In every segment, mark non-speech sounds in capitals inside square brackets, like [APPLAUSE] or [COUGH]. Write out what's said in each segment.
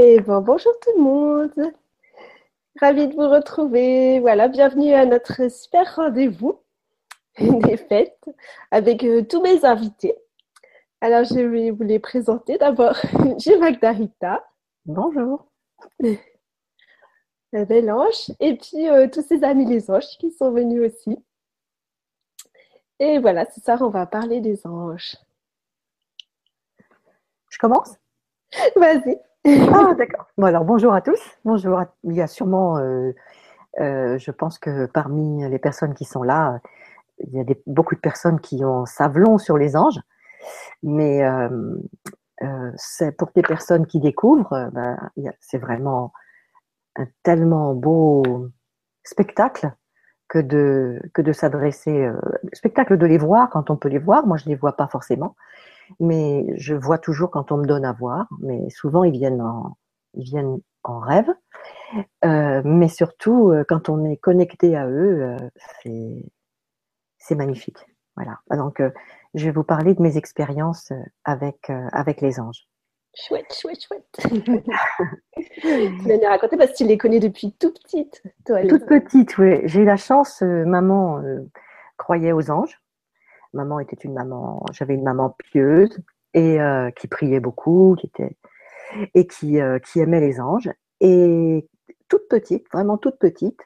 Et bon, bonjour tout le monde. Ravi de vous retrouver. Voilà, bienvenue à notre super rendez-vous [LAUGHS] des fêtes avec euh, tous mes invités. Alors, je vais vous les présenter. D'abord, [LAUGHS] j'ai Magdarita. Bonjour. La belle ange. Et puis, euh, tous ces amis les anges qui sont venus aussi. Et voilà, ce soir, on va parler des anges. Je commence? Vas-y. Ah, [LAUGHS] d'accord. Bon, alors, bonjour à tous. Bonjour. Il y a sûrement, euh, euh, je pense que parmi les personnes qui sont là, il y a beaucoup de personnes qui ont savent long sur les anges. Mais euh, c'est pour des personnes qui découvrent, ben, c'est vraiment un tellement beau spectacle que de, que de s'adresser, spectacle de les voir quand on peut les voir. Moi, je ne les vois pas forcément mais je vois toujours quand on me donne à voir, mais souvent ils viennent en, ils viennent en rêve. Euh, mais surtout, euh, quand on est connecté à eux, euh, c'est magnifique. Voilà. Donc, euh, je vais vous parler de mes expériences avec, avec les anges. Chouette, chouette, chouette. [LAUGHS] tu vas nous raconter parce que tu les connais depuis tout petite, toi. Toute petite, oui. J'ai eu la chance, maman croyait aux anges. Maman était une maman, j'avais une maman pieuse et euh, qui priait beaucoup, qui était et qui, euh, qui aimait les anges. Et toute petite, vraiment toute petite,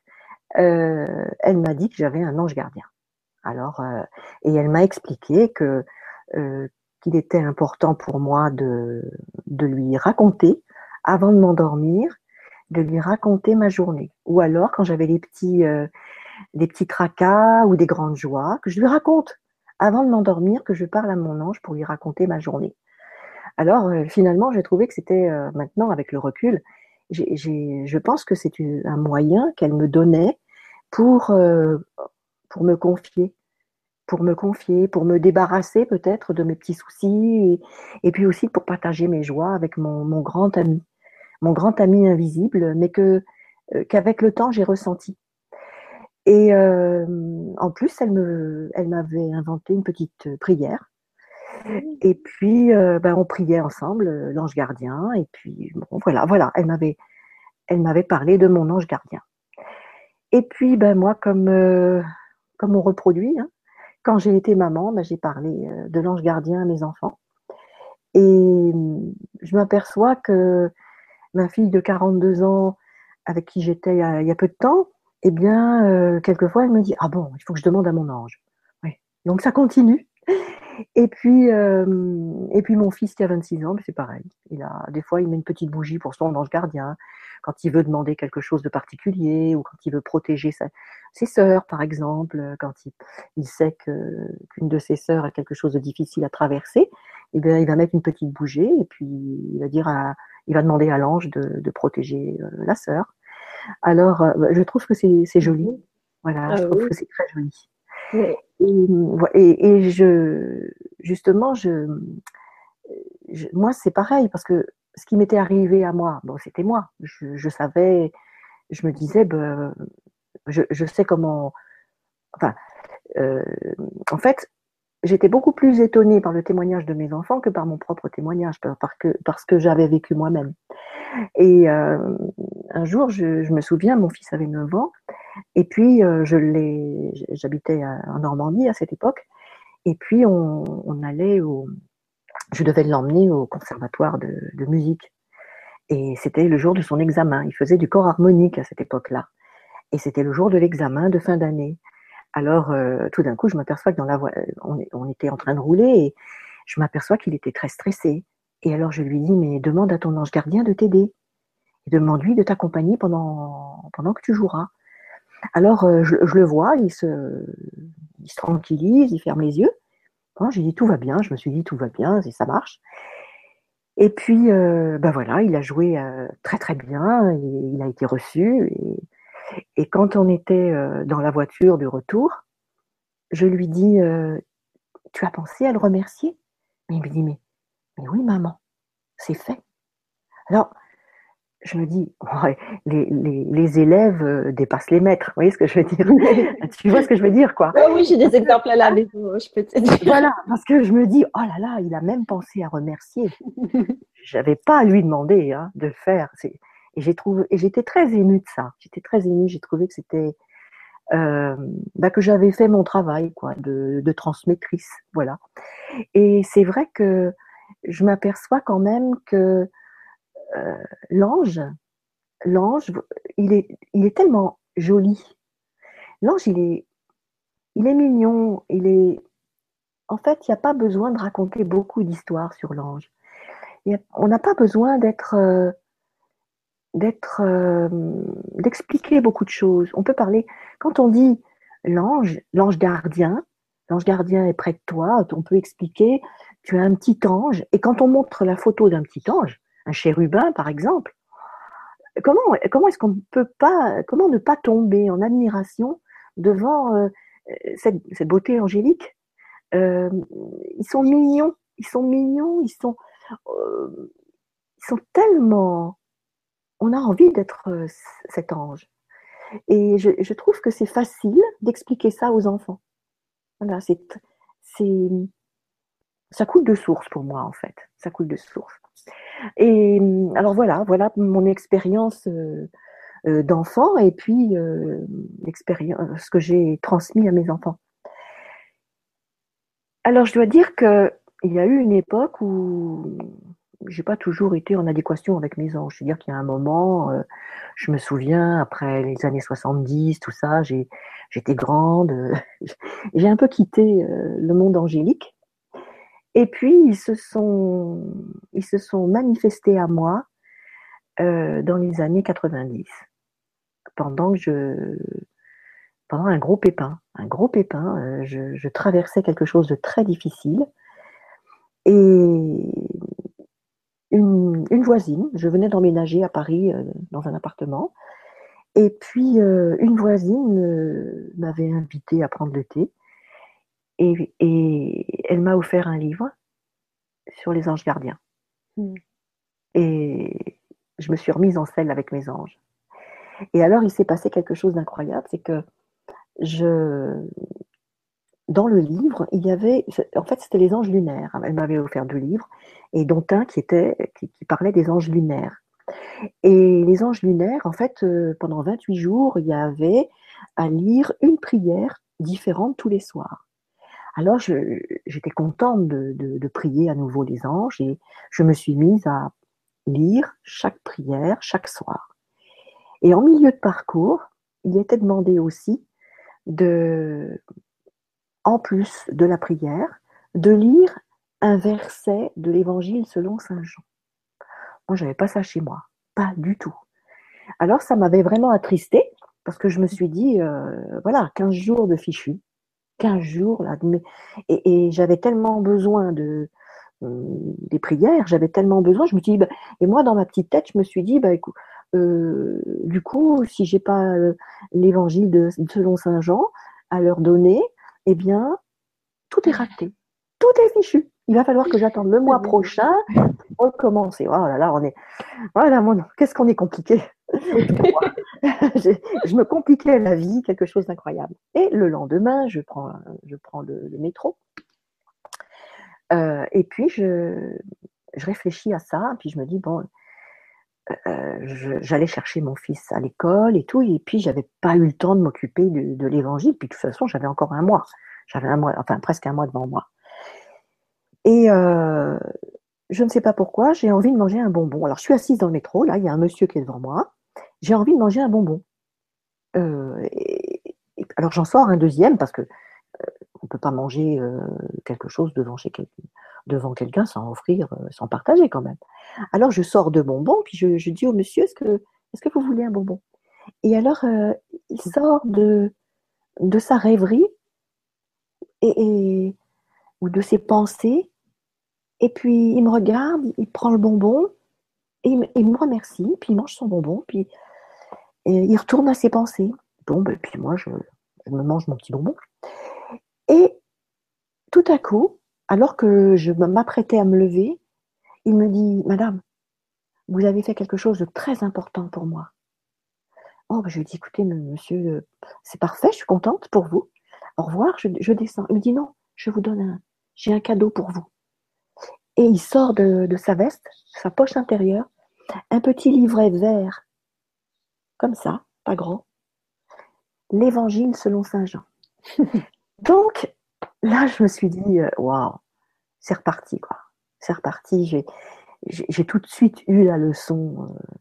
euh, elle m'a dit que j'avais un ange gardien. Alors, et elle m'a expliqué que qu'il était important pour moi de, de lui raconter avant de m'endormir, de lui raconter ma journée. Ou alors, quand j'avais les petits, des petits tracas ou des grandes joies, que je lui raconte avant de m'endormir que je parle à mon ange pour lui raconter ma journée. Alors euh, finalement, j'ai trouvé que c'était euh, maintenant, avec le recul, je pense que c'est un moyen qu'elle me donnait pour, euh, pour me confier, pour me confier, pour me débarrasser peut-être de mes petits soucis, et, puis aussi pour partager mes joies avec mon, mon, grand ami, mon grand ami invisible, mais que qu'avec le temps j'ai ressenti. Et euh, en plus, elle me, elle m'avait inventé une petite prière. Et puis, euh, ben, on priait ensemble, euh, l'ange gardien. Et puis, bon, voilà, voilà, elle m'avait, elle m'avait parlé de mon ange gardien. Et puis, ben moi, comme, comme on reproduit, hein, quand j'ai été maman, ben, j'ai parlé de l'ange gardien à mes enfants. Et je m'aperçois que ma fille de 42 ans, avec qui j'étais il y a peu de temps, eh bien, euh, quelquefois, elle me dit Ah bon, il faut que je demande à mon ange. Donc, ça continue. Et puis, euh, et puis mon fils qui a 26 ans, c'est pareil. Il a, des fois, il met une petite bougie pour son ange gardien quand il veut demander quelque chose de particulier ou quand il veut protéger ses sœurs, par exemple, quand il, il sait qu'une de ses sœurs a quelque chose de difficile à traverser, eh bien, il va mettre une petite bougie et puis il va dire à, il va demander à l'ange de, de protéger euh, la sœur. Alors, euh, je trouve que c'est joli. Voilà, ah je trouve que c'est très joli. Et, et, je, justement, je, moi, c'est pareil, parce que ce qui m'était arrivé à moi, bon, c'était moi. Je, savais, je me disais, ben, je, je, sais comment. Enfin, euh, en fait, j'étais beaucoup plus étonnée par le témoignage de mes enfants que par mon propre témoignage, parce que, j'avais vécu moi-même. Et euh, un jour, je, me souviens, mon fils avait 9 ans, et puis euh, j'habitais en Normandie à cette époque, et puis on, allait au, je devais l'emmener au conservatoire de musique. Et c'était le jour de son examen. Il faisait du corps harmonique à cette époque-là. Et c'était le jour de l'examen de fin d'année. Alors, euh, tout d'un coup, je m'aperçois que dans la voie, on, on, était en train de rouler et je m'aperçois qu'il était très stressé. Et alors, je lui dis, mais demande à ton ange gardien de t'aider. Demande-lui de t'accompagner pendant, pendant que tu joueras. Alors, euh, je, je, le vois, il se, il se tranquillise, il ferme les yeux. Bon, j'ai dit, tout va bien. Je me suis dit, tout va bien, ça marche. Et puis, euh, ben voilà, il a joué euh, très très bien, et il a été reçu. Et, et quand on était euh, dans la voiture du retour, je lui dis euh, Tu as pensé à le remercier? Mais il me dit mais, mais oui, maman, c'est fait. Alors, je me dis, les, les, les, élèves euh, dépassent les maîtres. Vous voyez ce que je veux dire? Tu vois ce que je veux dire, quoi? Oui, j'ai des exemples à la maison, je peux te dire. Voilà, parce que je me dis, oh là là, il a même pensé à remercier. [LAUGHS] j'avais pas à lui demander hein, de le faire. Et j'ai trouvé, et j'étais très émue de ça. J'étais très émue. J'ai trouvé que c'était euh, bah, que j'avais fait mon travail, quoi, de, de transmettrice, voilà. Et c'est vrai que je m'aperçois quand même que euh, l'ange, l'ange, il est, il est tellement joli. L'ange, il est, il est mignon. Il est, en fait, il n'y a pas besoin de raconter beaucoup d'histoires sur l'ange. On n'a pas besoin d'être, euh, d'être, euh, d'expliquer beaucoup de choses. On peut parler quand on dit l'ange, l'ange gardien. L'ange gardien est près de toi. On peut expliquer. Tu as un petit ange. Et quand on montre la photo d'un petit ange, un chérubin par exemple, comment, comment est-ce qu'on peut pas, comment ne pas tomber en admiration devant euh, cette, cette, beauté angélique? Euh, Ils sont mignons, ils sont mignons, ils sont, euh, ils sont tellement, on a envie d'être euh, cet ange. Et je, trouve que c'est facile d'expliquer ça aux enfants. Voilà, c'est, ça coule de source pour moi en fait. Ça coule de source. Et alors voilà, voilà mon expérience euh, euh, d'enfant et puis euh, l'expérience, ce que j'ai transmis à mes enfants. Alors je dois dire que il y a eu une époque où j'ai pas toujours été en adéquation avec mes anges. C'est-à-dire qu'il y a un moment, je me souviens, après les années 70, tout ça, j'étais grande, [LAUGHS] j'ai un peu quitté le monde angélique et puis, ils se sont, ils se sont manifestés à moi euh, dans les années 90, pendant je, pendant un gros pépin, un gros pépin, euh, je, je, traversais quelque chose de très difficile. Et une, une voisine, je venais d'emménager à Paris euh, dans un appartement, et puis euh, une voisine euh, m'avait invité à prendre le thé. Et, elle m'a offert un livre sur les anges gardiens. Hmm. Et je me suis remise en selle avec mes anges. Et alors, il s'est passé quelque chose d'incroyable, c'est que je, dans le livre, il y avait, en fait, c'était les anges lunaires. Elle m'avait offert deux livres, et dont un qui était, qui, parlait des anges lunaires. Et les anges lunaires, en fait, euh, pendant 28 jours, il y avait à lire une prière différente tous les soirs. Alors j'étais contente de, prier à nouveau les anges et je me suis mise à lire chaque prière chaque soir. Et en milieu de parcours, il était demandé aussi de, en plus de la prière, de lire un verset de l'évangile selon Saint Jean. Moi, j'avais pas ça chez moi, pas du tout. Alors, ça m'avait vraiment attristée parce que je me suis dit, euh, voilà, 15 jours de fichu, 15 jours. Là, et, j'avais tellement besoin de, euh, des prières, j'avais tellement besoin, je me dis, bah, et moi dans ma petite tête, je me suis dit, bah, écoute, euh, du coup, si j'ai pas l'évangile selon Saint Jean à leur donner, eh bien, tout est raté, tout est fichu. Il va falloir que j'attende le mois prochain pour recommencer. Oh là là, on est, voilà, qu'est-ce qu'on est compliqué. [LAUGHS] je me compliquais la vie, quelque chose d'incroyable. Et le lendemain, je prends, je prends le, métro. Euh, et puis, je, je, réfléchis à ça. Puis, je me dis, bon, euh, j'allais chercher mon fils à l'école et tout. Et puis, j'avais pas eu le temps de m'occuper de, l'évangile. Puis, de toute façon, j'avais encore un mois. J'avais un mois, enfin, presque un mois devant moi. Et euh, je ne sais pas pourquoi, j'ai envie de manger un bonbon. Alors, je suis assise dans le métro. Là, il y a un monsieur qui est devant moi j'ai envie de manger un bonbon. Euh, alors j'en sors un deuxième parce que on peut pas manger quelque chose devant chez quelqu'un, devant quelqu'un sans offrir, sans partager quand même. Alors je sors deux bonbons puis je, dis au monsieur est-ce que est-ce que vous voulez un bonbon? Et alors il sort de de sa rêverie et, ou de ses pensées et puis il me regarde, il prend le bonbon et il, me remercie puis il mange son bonbon puis il retourne à ses pensées. Bon, ben, puis moi, je, me mange mon petit bonbon. Et tout à coup, alors que je m'apprêtais à me lever, il me dit, Madame, vous avez fait quelque chose de très important pour moi. Oh, ben, je lui dis, écoutez, monsieur, c'est parfait, je suis contente pour vous. Au revoir, je, descends. Il me dit, non, je vous donne un, j'ai un cadeau pour vous. Et il sort de, de sa veste, sa poche intérieure, un petit livret vert, comme ça, pas grand, l'Évangile selon Saint Jean. [LAUGHS] Donc, là, je me suis dit, euh, waouh, c'est reparti, quoi. C'est reparti. J'ai tout de suite eu la leçon. Euh,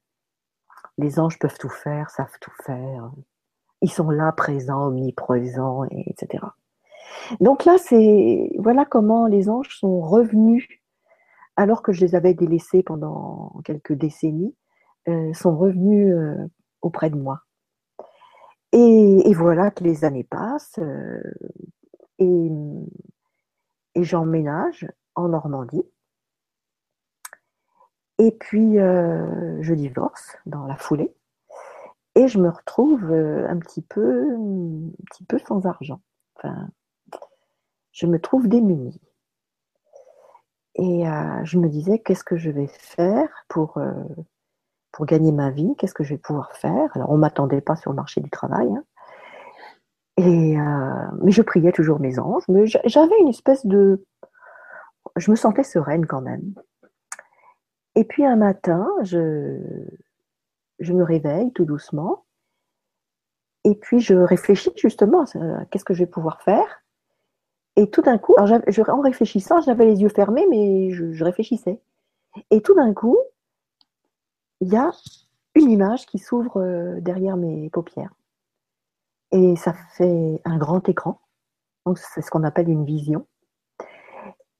les anges peuvent tout faire, savent tout faire. Ils sont là, présents, omniprésents, etc. Donc là, c'est voilà comment les anges sont revenus, alors que je les avais délaissés pendant quelques décennies, euh, sont revenus auprès de moi. Et, voilà que les années passent euh, et, j'emménage en Normandie. Et puis euh, je divorce dans la foulée et je me retrouve euh, un petit peu, un petit peu sans argent. Enfin, je me trouve démunie. Et je me disais, qu'est-ce que je vais faire pour, pour gagner ma vie, qu'est-ce que je vais pouvoir faire? Alors, on ne m'attendait pas sur le marché du travail. Hein. Euh, mais je priais toujours mes anges. Mais j'avais une espèce de... Je me sentais sereine quand même. Et puis un matin, je, me réveille tout doucement. Et puis je réfléchis justement à qu'est-ce que je vais pouvoir faire. Et tout d'un coup, en réfléchissant, j'avais les yeux fermés, mais je réfléchissais. Et tout d'un coup, il y a une image qui s'ouvre euh, derrière mes paupières. Et ça fait un grand écran. Donc, c'est ce qu'on appelle une vision.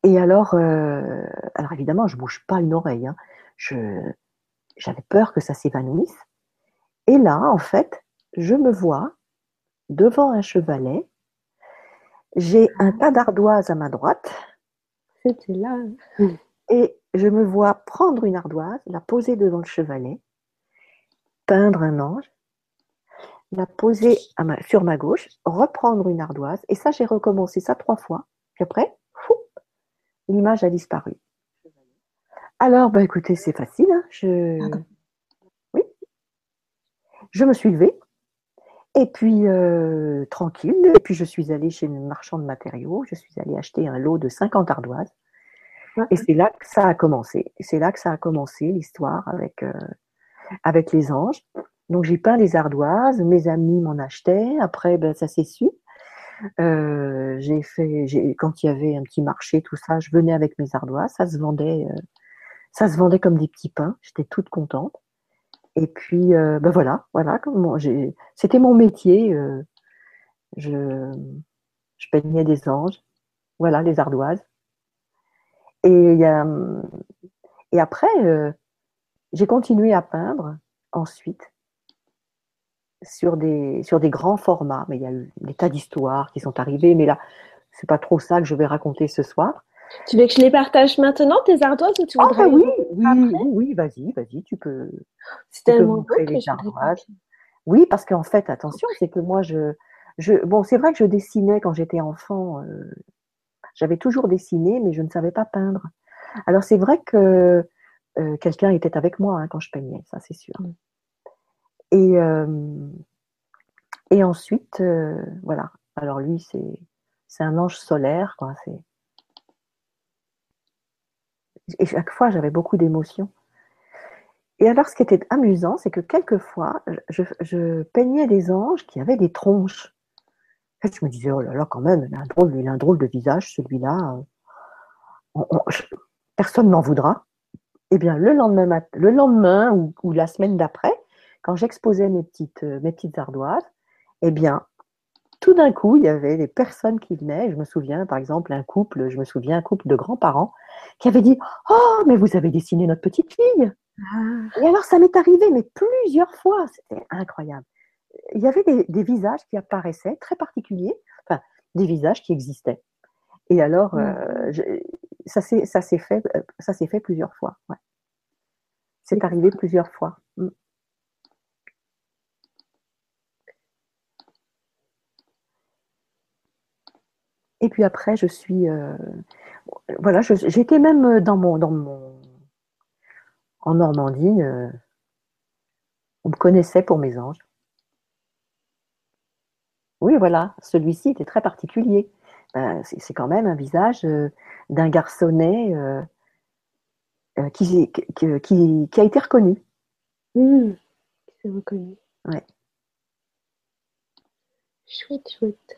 Et alors, euh, alors évidemment, je bouge pas une oreille. Hein. j'avais peur que ça s'évanouisse. Et là, en fait, je me vois devant un chevalet. J'ai un tas d'ardoises à ma droite. C'était là. Et je me vois prendre une ardoise, la poser devant le chevalet, peindre un ange, la poser sur ma gauche, reprendre une ardoise, et ça, j'ai recommencé ça trois fois. Puis après, l'image a disparu. Alors, bah, écoutez, c'est facile. Hein, je... Oui. Je me suis levée, et puis, euh, tranquille, et puis je suis allée chez le marchand de matériaux, je suis allée acheter un lot de 50 ardoises. Et c'est là que ça a commencé. C'est là que ça a commencé l'histoire avec, euh, avec les anges. Donc j'ai peint les ardoises, mes amis m'en achetaient. Après, ben, ça s'est su. Euh, j'ai fait, quand il y avait un petit marché, tout ça, je venais avec mes ardoises. Ça se vendait, euh, ça se vendait comme des petits pains. J'étais toute contente. Et puis, ben voilà, voilà. C'était mon métier. je, peignais des anges. Voilà, les ardoises. Et, après, euh, j'ai continué à peindre ensuite sur des, sur des grands formats. Mais il y a eu des tas d'histoires qui sont arrivées, mais là, c'est pas trop ça que je vais raconter ce soir. Tu veux que je les partage maintenant, tes ardoises, ou tu ah, voudrais oui, oui, oui, vas-y, vas-y, tu peux. C'est tellement que les ardoises. Oui, parce qu'en fait, attention, c'est que moi, je, je bon, c'est vrai que je dessinais quand j'étais enfant. Euh, j'avais toujours dessiné, mais je ne savais pas peindre. Alors c'est vrai que euh, quelqu'un était avec moi hein, quand je peignais, ça c'est sûr. Et, euh, et ensuite, euh, voilà. Alors lui, c'est, c'est un ange solaire, quoi. C'est... Et chaque fois, j'avais beaucoup d'émotions. Et alors, ce qui était amusant, c'est que quelquefois, je, peignais des anges qui avaient des tronches je me disais, oh là là, quand même, il a un drôle, un drôle de visage, celui-là. personne n'en voudra. Eh bien, le lendemain, le lendemain ou, la semaine d'après, quand j'exposais mes petites, euh, mes petites ardoises, eh bien, tout d'un coup, il y avait des personnes qui venaient. Je me souviens, par exemple, un couple, je me souviens, un couple de grands-parents qui avait dit Oh, mais vous avez dessiné notre petite fille. Ah. Et alors, ça m'est arrivé, mais plusieurs fois. C'était incroyable il y avait des, visages qui apparaissaient très particuliers, enfin, des visages qui existaient. Et alors, euh, ça s'est fait, euh, ça s'est fait plusieurs fois. C'est arrivé plusieurs fois. Mm. Et puis après, je suis, euh, voilà, j'étais même dans mon, dans mon, en Normandie. on me connaissait pour mes anges. Oui, voilà, celui-ci était très particulier. Ben, c'est quand même un visage euh, d'un garçonnet, euh, qui, qui, qui, a été reconnu. Mmh, c'est reconnu. Ouais. Chouette, chouette.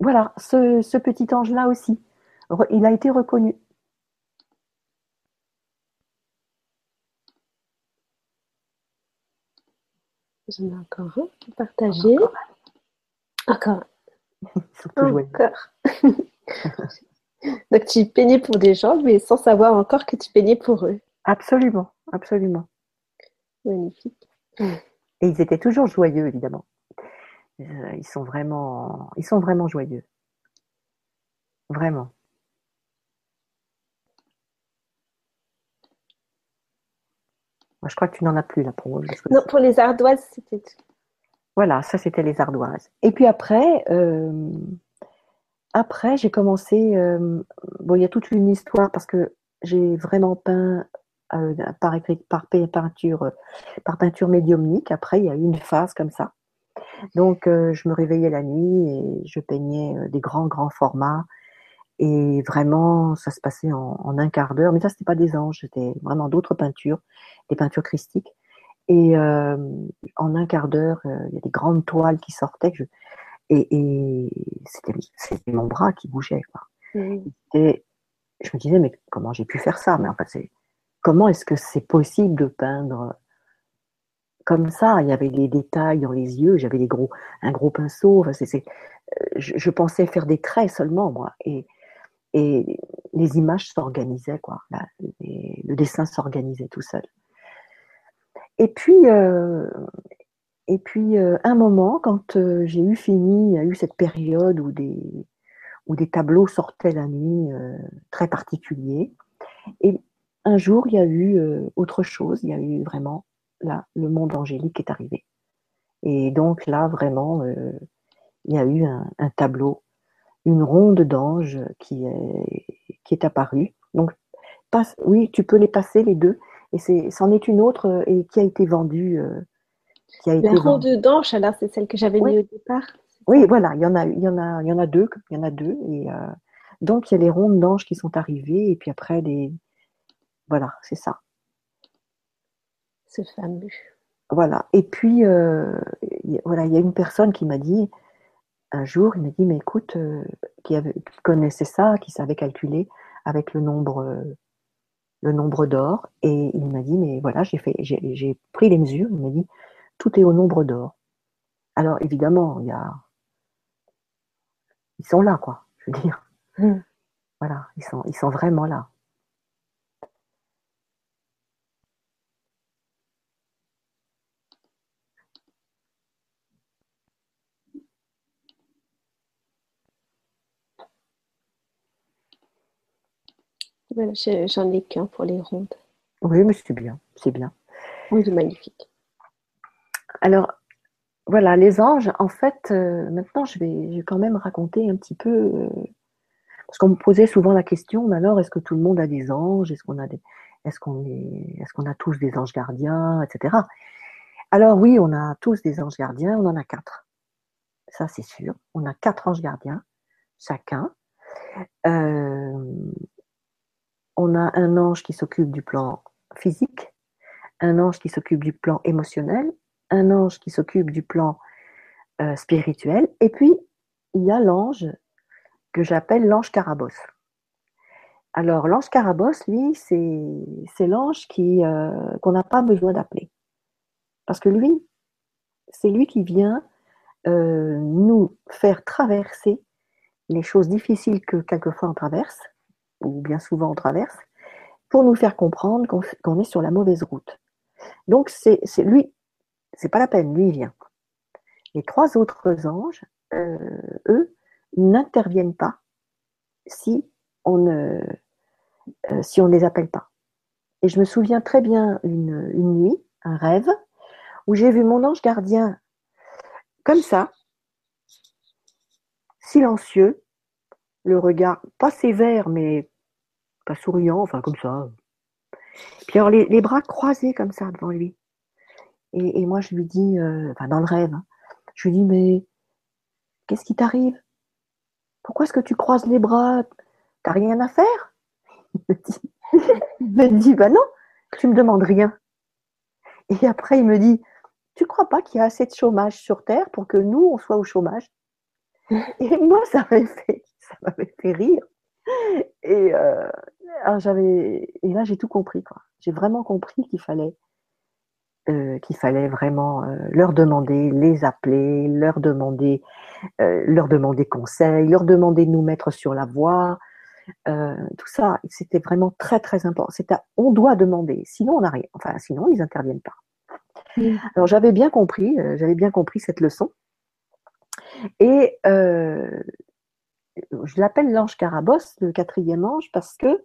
Voilà, ce, ce petit ange-là aussi, il a été reconnu. J'en ai encore un pour partager. Encore. Encore. [LAUGHS] Donc tu peignais pour des gens, mais sans savoir encore que tu peignais pour eux. Absolument, absolument. Magnifique. Et ils étaient toujours joyeux, évidemment. Euh, ils sont vraiment, ils sont vraiment joyeux. Vraiment. Moi, je crois que tu n'en as plus là pour Non, pour les ardoises, c'était tout. Voilà, ça c'était les ardoises. Et puis après, euh, après j'ai commencé. Euh, bon, il y a toute une histoire parce que j'ai vraiment peint euh, par, par, peinture, par peinture médiumnique. Après, il y a eu une phase comme ça. Donc, euh, je me réveillais la nuit et je peignais euh, des grands, grands formats. Et vraiment, ça se passait en, un quart d'heure. Mais ça, c'était pas des anges, c'était vraiment d'autres peintures, des peintures christiques. Et en un quart d'heure, il y a des grandes toiles qui sortaient. et, c'était mon bras qui bougeait. Et je me disais, mais comment j'ai pu faire ça? Mais en fait, c'est comment est-ce que c'est possible de peindre comme ça Il y avait les détails dans les yeux, j'avais gros, un gros pinceau. Enfin, je, pensais faire des traits seulement, moi. Et, et les images s'organisaient, quoi. le dessin s'organisait tout seul. Et puis, euh, et puis euh, un moment, quand euh, j'ai eu fini, il y a eu cette période où des, où des tableaux sortaient la nuit très particuliers. Et un jour, il y a eu euh, autre chose, il y a eu vraiment là, le monde angélique est arrivé. Et donc là, vraiment, euh, il y a eu un, tableau, une ronde d'anges qui est, qui est apparue. Donc, passe, oui, tu peux les passer les deux. Et c'est, c'en est une autre euh, et qui a été vendue. qui a La ronde d'anges, alors c'est celle que j'avais mis au départ. Oui, voilà, il y en a, il y en a, il y en a deux, il y en a deux. Et donc il y a les rondes d'anges qui sont arrivées et puis après les, voilà, c'est ça. Ce fameux. Voilà. Et puis, euh, voilà, il y a une personne qui m'a dit, un jour, il m'a dit, mais écoute, euh, qui, connaissait ça, qui savait calculer avec le nombre, le nombre d'or. Et il m'a dit, mais voilà, j'ai fait, j'ai pris les mesures. Il m'a dit, tout est au nombre d'or. Alors, évidemment, il y a, ils sont là, quoi. Je veux dire. Hmm. Voilà, ils sont, ils sont vraiment là. J'en ai qu'un pour les rondes. Oui, mais c'est bien, c'est bien. Oui, c'est magnifique. Alors, voilà, les anges, en fait, euh, maintenant, je vais, quand même raconter un petit peu, euh, parce qu'on me posait souvent la question, alors, est-ce que tout le monde a des anges? Est-ce qu'on a des, est-ce qu'on est, est-ce qu'on a tous des anges gardiens, etc. Alors oui, on a tous des anges gardiens, on en a quatre. Ça, c'est sûr. On a quatre anges gardiens, chacun. Euh, on a un ange qui s'occupe du plan physique, un ange qui s'occupe du plan émotionnel, un ange qui s'occupe du plan euh, spirituel, et puis il y a l'ange que j'appelle l'ange carabosse. Alors l'ange carabosse, lui, c'est l'ange qui euh, qu'on n'a pas besoin d'appeler, parce que lui, c'est lui qui vient euh, nous faire traverser les choses difficiles que quelquefois on traverse, ou bien souvent on traverse, pour nous faire comprendre qu'on est sur la mauvaise route. Donc c'est lui, c'est pas la peine, lui il vient. Les trois autres anges, euh, eux, n'interviennent pas si on ne euh, si on les appelle pas. Et je me souviens très bien une, une nuit, un rêve, où j'ai vu mon ange gardien comme ça, silencieux, le regard pas sévère, mais pas souriant, enfin comme ça. Puis alors les, bras croisés comme ça devant lui. Et, moi je lui dis, euh, enfin dans le rêve, hein, je lui dis mais qu'est-ce qui t'arrive? Pourquoi est-ce que tu croises les bras? T'as rien à faire? Il me dit, bah non, tu me demandes rien. Et après, il me dit, tu crois pas qu'il y a assez de chômage sur Terre pour que nous, on soit au chômage? Et moi, ça m'avait fait, ça m'avait fait rire. Et, euh, j'avais, et là, j'ai tout compris. Quoi. J'ai vraiment compris qu'il fallait, euh, qu'il fallait vraiment euh, leur demander, les appeler, leur demander, leur demander conseil, leur demander de nous mettre sur la voie. tout ça, c'était vraiment très très important. C'était, on doit demander, sinon on n'a rien. Enfin, sinon ils n'interviennent pas. Alors j'avais bien compris, j'avais bien compris cette leçon. Et je l'appelle l'ange Carabosse, le quatrième ange, parce que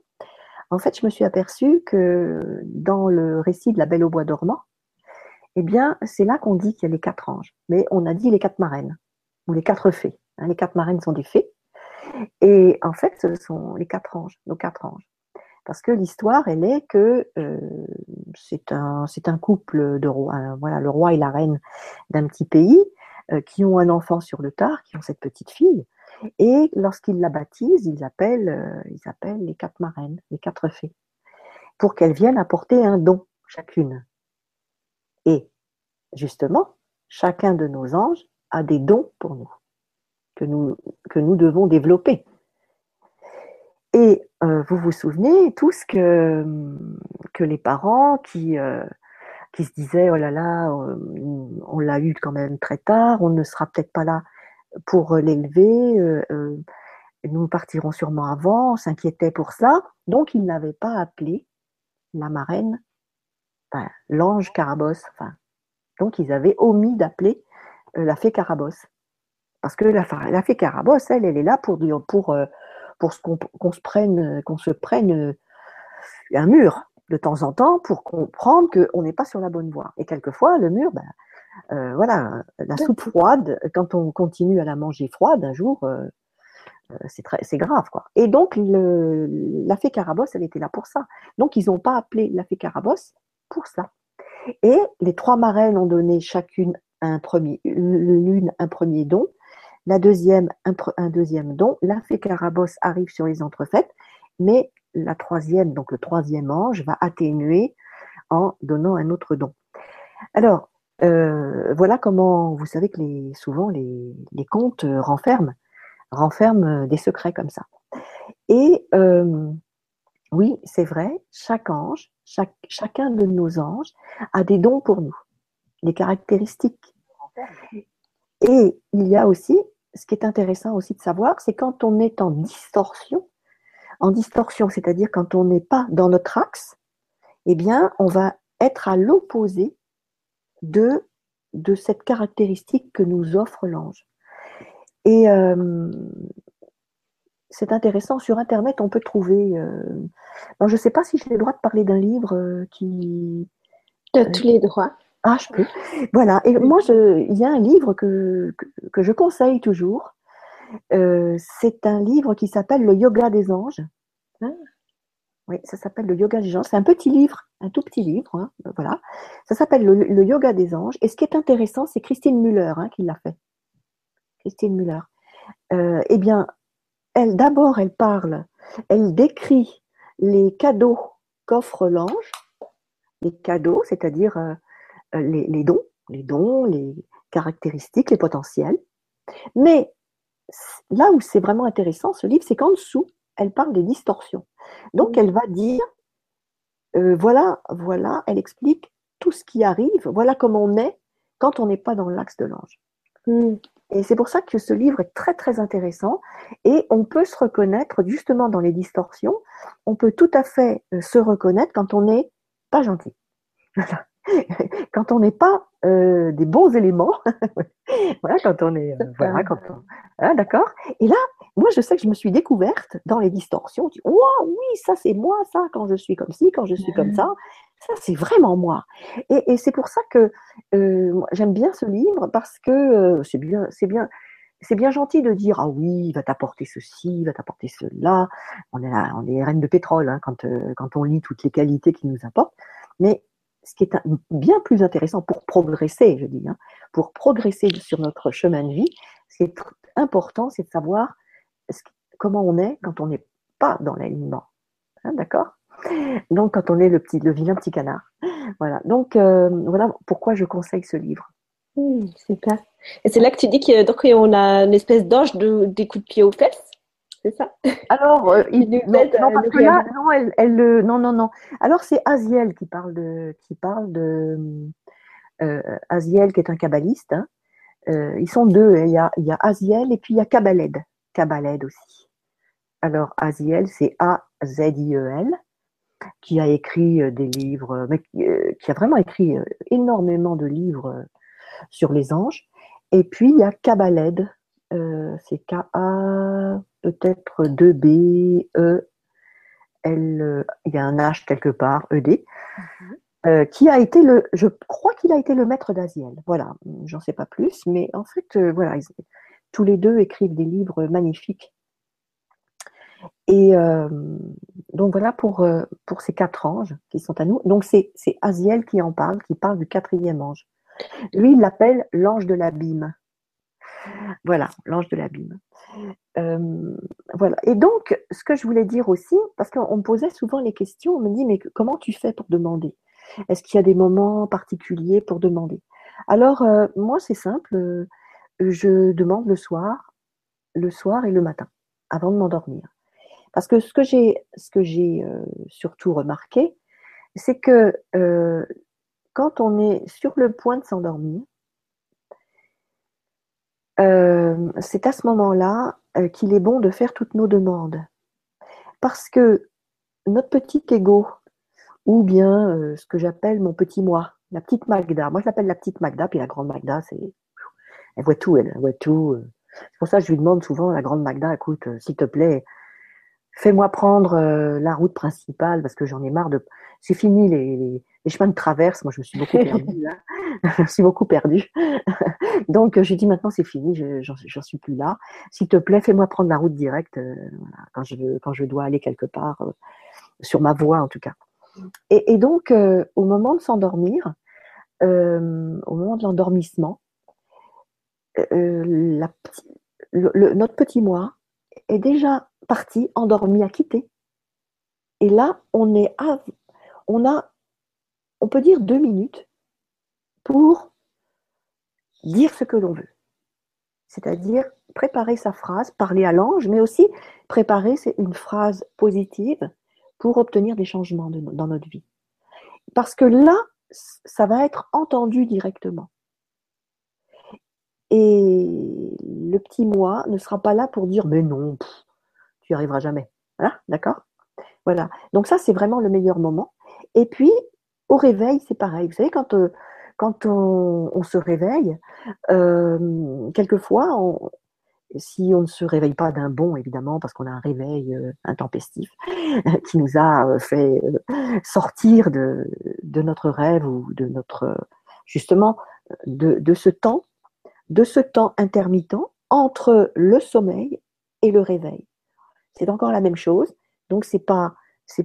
en fait, je me suis aperçue que dans le récit de la Belle au bois dormant, eh bien, c'est là qu'on dit qu'il y a les quatre anges. Mais on a dit les quatre marraines, ou les quatre fées. Hein. les quatre marraines sont des fées. Et en fait, ce sont les quatre anges, nos quatre anges. Parce que l'histoire, elle est que euh, c'est un, couple de rois, voilà, le roi et la reine d'un petit pays euh, qui ont un enfant sur le tard, qui ont cette petite fille. Et lorsqu'ils la baptisent, ils appellent, euh, ils appellent les quatre marraines, les quatre fées, pour qu'elles viennent apporter un don, chacune. Et justement, chacun de nos anges a des dons pour nous, que nous, que nous devons développer. Et euh, vous vous souvenez tous que, que les parents qui, euh, qui se disaient, oh là là, on l'a eu quand même très tard, on ne sera peut-être pas là pour l'élever. Euh, euh, nous partirons sûrement avant, on s'inquiétait pour ça. Donc, ils n'avaient pas appelé la marraine, l'ange Carabosse. Enfin, donc, ils avaient omis d'appeler euh, la fée Carabosse. Parce que la, la, fée Carabosse, elle, elle est là pour, pour, pour qu'on se prenne, qu'on se prenne un mur de temps en temps pour comprendre qu'on n'est pas sur la bonne voie. Et quelquefois, le mur, ben, euh, voilà, la soupe froide, quand on continue à la manger froide, un jour, euh, euh, c'est c'est grave, quoi. Et donc, le, la fée Carabosse, elle était là pour ça. Donc, ils n'ont pas appelé la fée Carabosse pour ça. Et les trois marraines ont donné chacune un premier, l'une un premier don, la deuxième un, un, deuxième don. La fée Carabosse arrive sur les entrefaites, mais la troisième, donc le troisième ange, va atténuer en donnant un autre don. Alors, euh, voilà comment, vous savez que souvent les, contes renferment, renferment des secrets comme ça. Et euh, oui, c'est vrai, chaque ange, chacun de nos anges a des dons pour nous, des caractéristiques. Et il y a aussi, ce qui est intéressant aussi de savoir, c'est quand on est en distorsion, en distorsion, c'est-à-dire quand on n'est pas dans notre axe, eh bien, on va être à l'opposé de, de cette caractéristique que nous offre l'ange. Et euh, c'est intéressant, sur Internet, on peut trouver... Euh, je ne sais pas si j'ai le droit de parler d'un livre euh, qui... De tous les droits. Ah, je peux. Voilà. Et moi, il y a un livre que, que, je conseille toujours. c'est un livre qui s'appelle Le Yoga des anges. Ah. Oui, ça s'appelle le yoga des anges. C'est un petit livre, un tout petit livre. Hein, voilà. Ça s'appelle le, yoga des anges. Et ce qui est intéressant, c'est Christine Muller hein, qui l'a fait. Christine Muller. Euh, eh bien, elle d'abord, elle parle, elle décrit les cadeaux qu'offre l'ange, les cadeaux, c'est-à-dire euh, dons, les dons, les caractéristiques, les potentiels. Mais là où c'est vraiment intéressant, ce livre, c'est qu'en dessous, elle parle des distorsions. Donc, elle va dire, euh, voilà, voilà, elle explique tout ce qui arrive, voilà comment on est quand on n'est pas dans l'axe de l'ange. Hmm. Et c'est pour ça que ce livre est très très intéressant et on peut se reconnaître justement dans les distorsions. On peut tout à fait euh, se reconnaître quand on n'est pas gentil. [LAUGHS] [LAUGHS] quand on n'est pas euh, des bons éléments, [LAUGHS] voilà, quand on est, voilà, quand on, hein, d'accord. Et là, moi, je sais que je me suis découverte dans les distorsions. Tu oh, oui, ça c'est moi, ça, quand je suis comme ci, quand je suis comme ça. Ça, c'est vraiment moi. Et, c'est pour ça que euh, j'aime bien ce livre parce que euh, c'est bien, c'est bien, c'est bien gentil de dire ah oui, il va t'apporter ceci, il va t'apporter cela. On est là, on est reine de pétrole hein, quand euh, quand on lit toutes les qualités qu'il nous apporte. Mais ce qui est bien plus intéressant pour progresser, je dis, hein, pour progresser sur notre chemin de vie, ce qui est important, c'est de savoir comment on est quand on est pas dans l'alignement. Hein, d'accord? Donc, quand on est le, petit, le vilain petit canard. Voilà. Donc, euh, voilà pourquoi je conseille ce livre. Mmh, super. Et c'est là que tu dis qu'on a une espèce d'ange de, des coups de pied aux fesses? C'est ça Alors, euh, il, non, non, parce que là, non, elle, elle, non, non, non. Alors, c'est Aziel qui parle de, qui parle de euh, Aziel, qui est un kabbaliste. Hein. Euh, ils sont deux. Hein. Il y a, il y a Aziel et puis il y a Kabbaled. Kabbaled aussi. Alors, Aziel, c'est A-Z-I-E-L, qui a écrit euh, des livres, mais qui a vraiment écrit énormément de livres sur les anges. Et puis, il y a Kabbaled, c'est K-A, peut-être 2B, E, L, il y a un H quelque part, ED, mhm. euh, qui a été le, je crois qu'il a été le maître d'Aziel. Voilà, j'en sais pas plus, mais en fait, euh, voilà, tous les deux écrivent des livres magnifiques. Et euh, donc voilà pour, pour ces quatre anges qui sont à nous. Donc c'est Aziel qui en parle, qui parle du quatrième ange. Lui, il l'appelle l'ange de l'abîme. Voilà, l'ange de l'abîme. Euh, voilà. Et donc, ce que je voulais dire aussi, parce qu'on me posait souvent les questions, on me dit, mais comment tu fais pour demander? Est-ce qu'il y a des moments particuliers pour demander? Alors, euh, moi, c'est simple, euh, je demande le soir, le soir et le matin, avant de m'endormir. Parce que ce que j'ai, ce que j'ai surtout remarqué, c'est que quand on est sur le point de s'endormir, euh, c'est à ce moment-là euh, qu'il est bon de faire toutes nos demandes. Parce que notre petit ego, ou bien euh, ce que j'appelle mon petit moi, la petite Magda, moi je l'appelle la petite Magda, puis la grande Magda. Elle voit tout, elle, elle voit tout. C'est pour ça que je lui demande souvent, la grande Magda, écoute, s'il te plaît, fais-moi prendre la route principale, parce que j'en ai marre de. C'est fini les, les chemins de traverse, moi je me suis beaucoup perdue là. [LAUGHS] je me suis beaucoup perdue. [LAUGHS] Donc j'ai dit maintenant c'est fini, je j'en suis plus là. S'il te plaît, fais-moi prendre la route directe euh, quand je quand je dois aller quelque part euh, sur ma voie en tout cas. Et, donc euh, au moment de s'endormir, au moment de l'endormissement, notre petit moi est déjà parti, endormi, à quitter. Et là, on est on a on peut dire deux minutes pour dire ce que l'on veut. C'est-à-dire préparer sa phrase, parler à l'ange, mais aussi préparer une phrase positive pour obtenir des changements dans notre vie. Parce que là, ça va être entendu directement. Et le petit moi ne sera pas là pour dire mais non, tu arriveras jamais. Voilà, d'accord? Voilà. Donc ça, c'est vraiment le meilleur moment. Et puis, au réveil, c'est pareil. Vous savez, quand, euh, quand on, se réveille, euh, quelquefois, si on ne se réveille pas d'un bon, évidemment, parce qu'on a un réveil euh, intempestif [LAUGHS] qui nous a fait sortir de, notre rêve ou de notre, justement, de, de ce temps, de ce temps intermittent entre le sommeil et le réveil. C'est encore la même chose. Donc, c'est pas,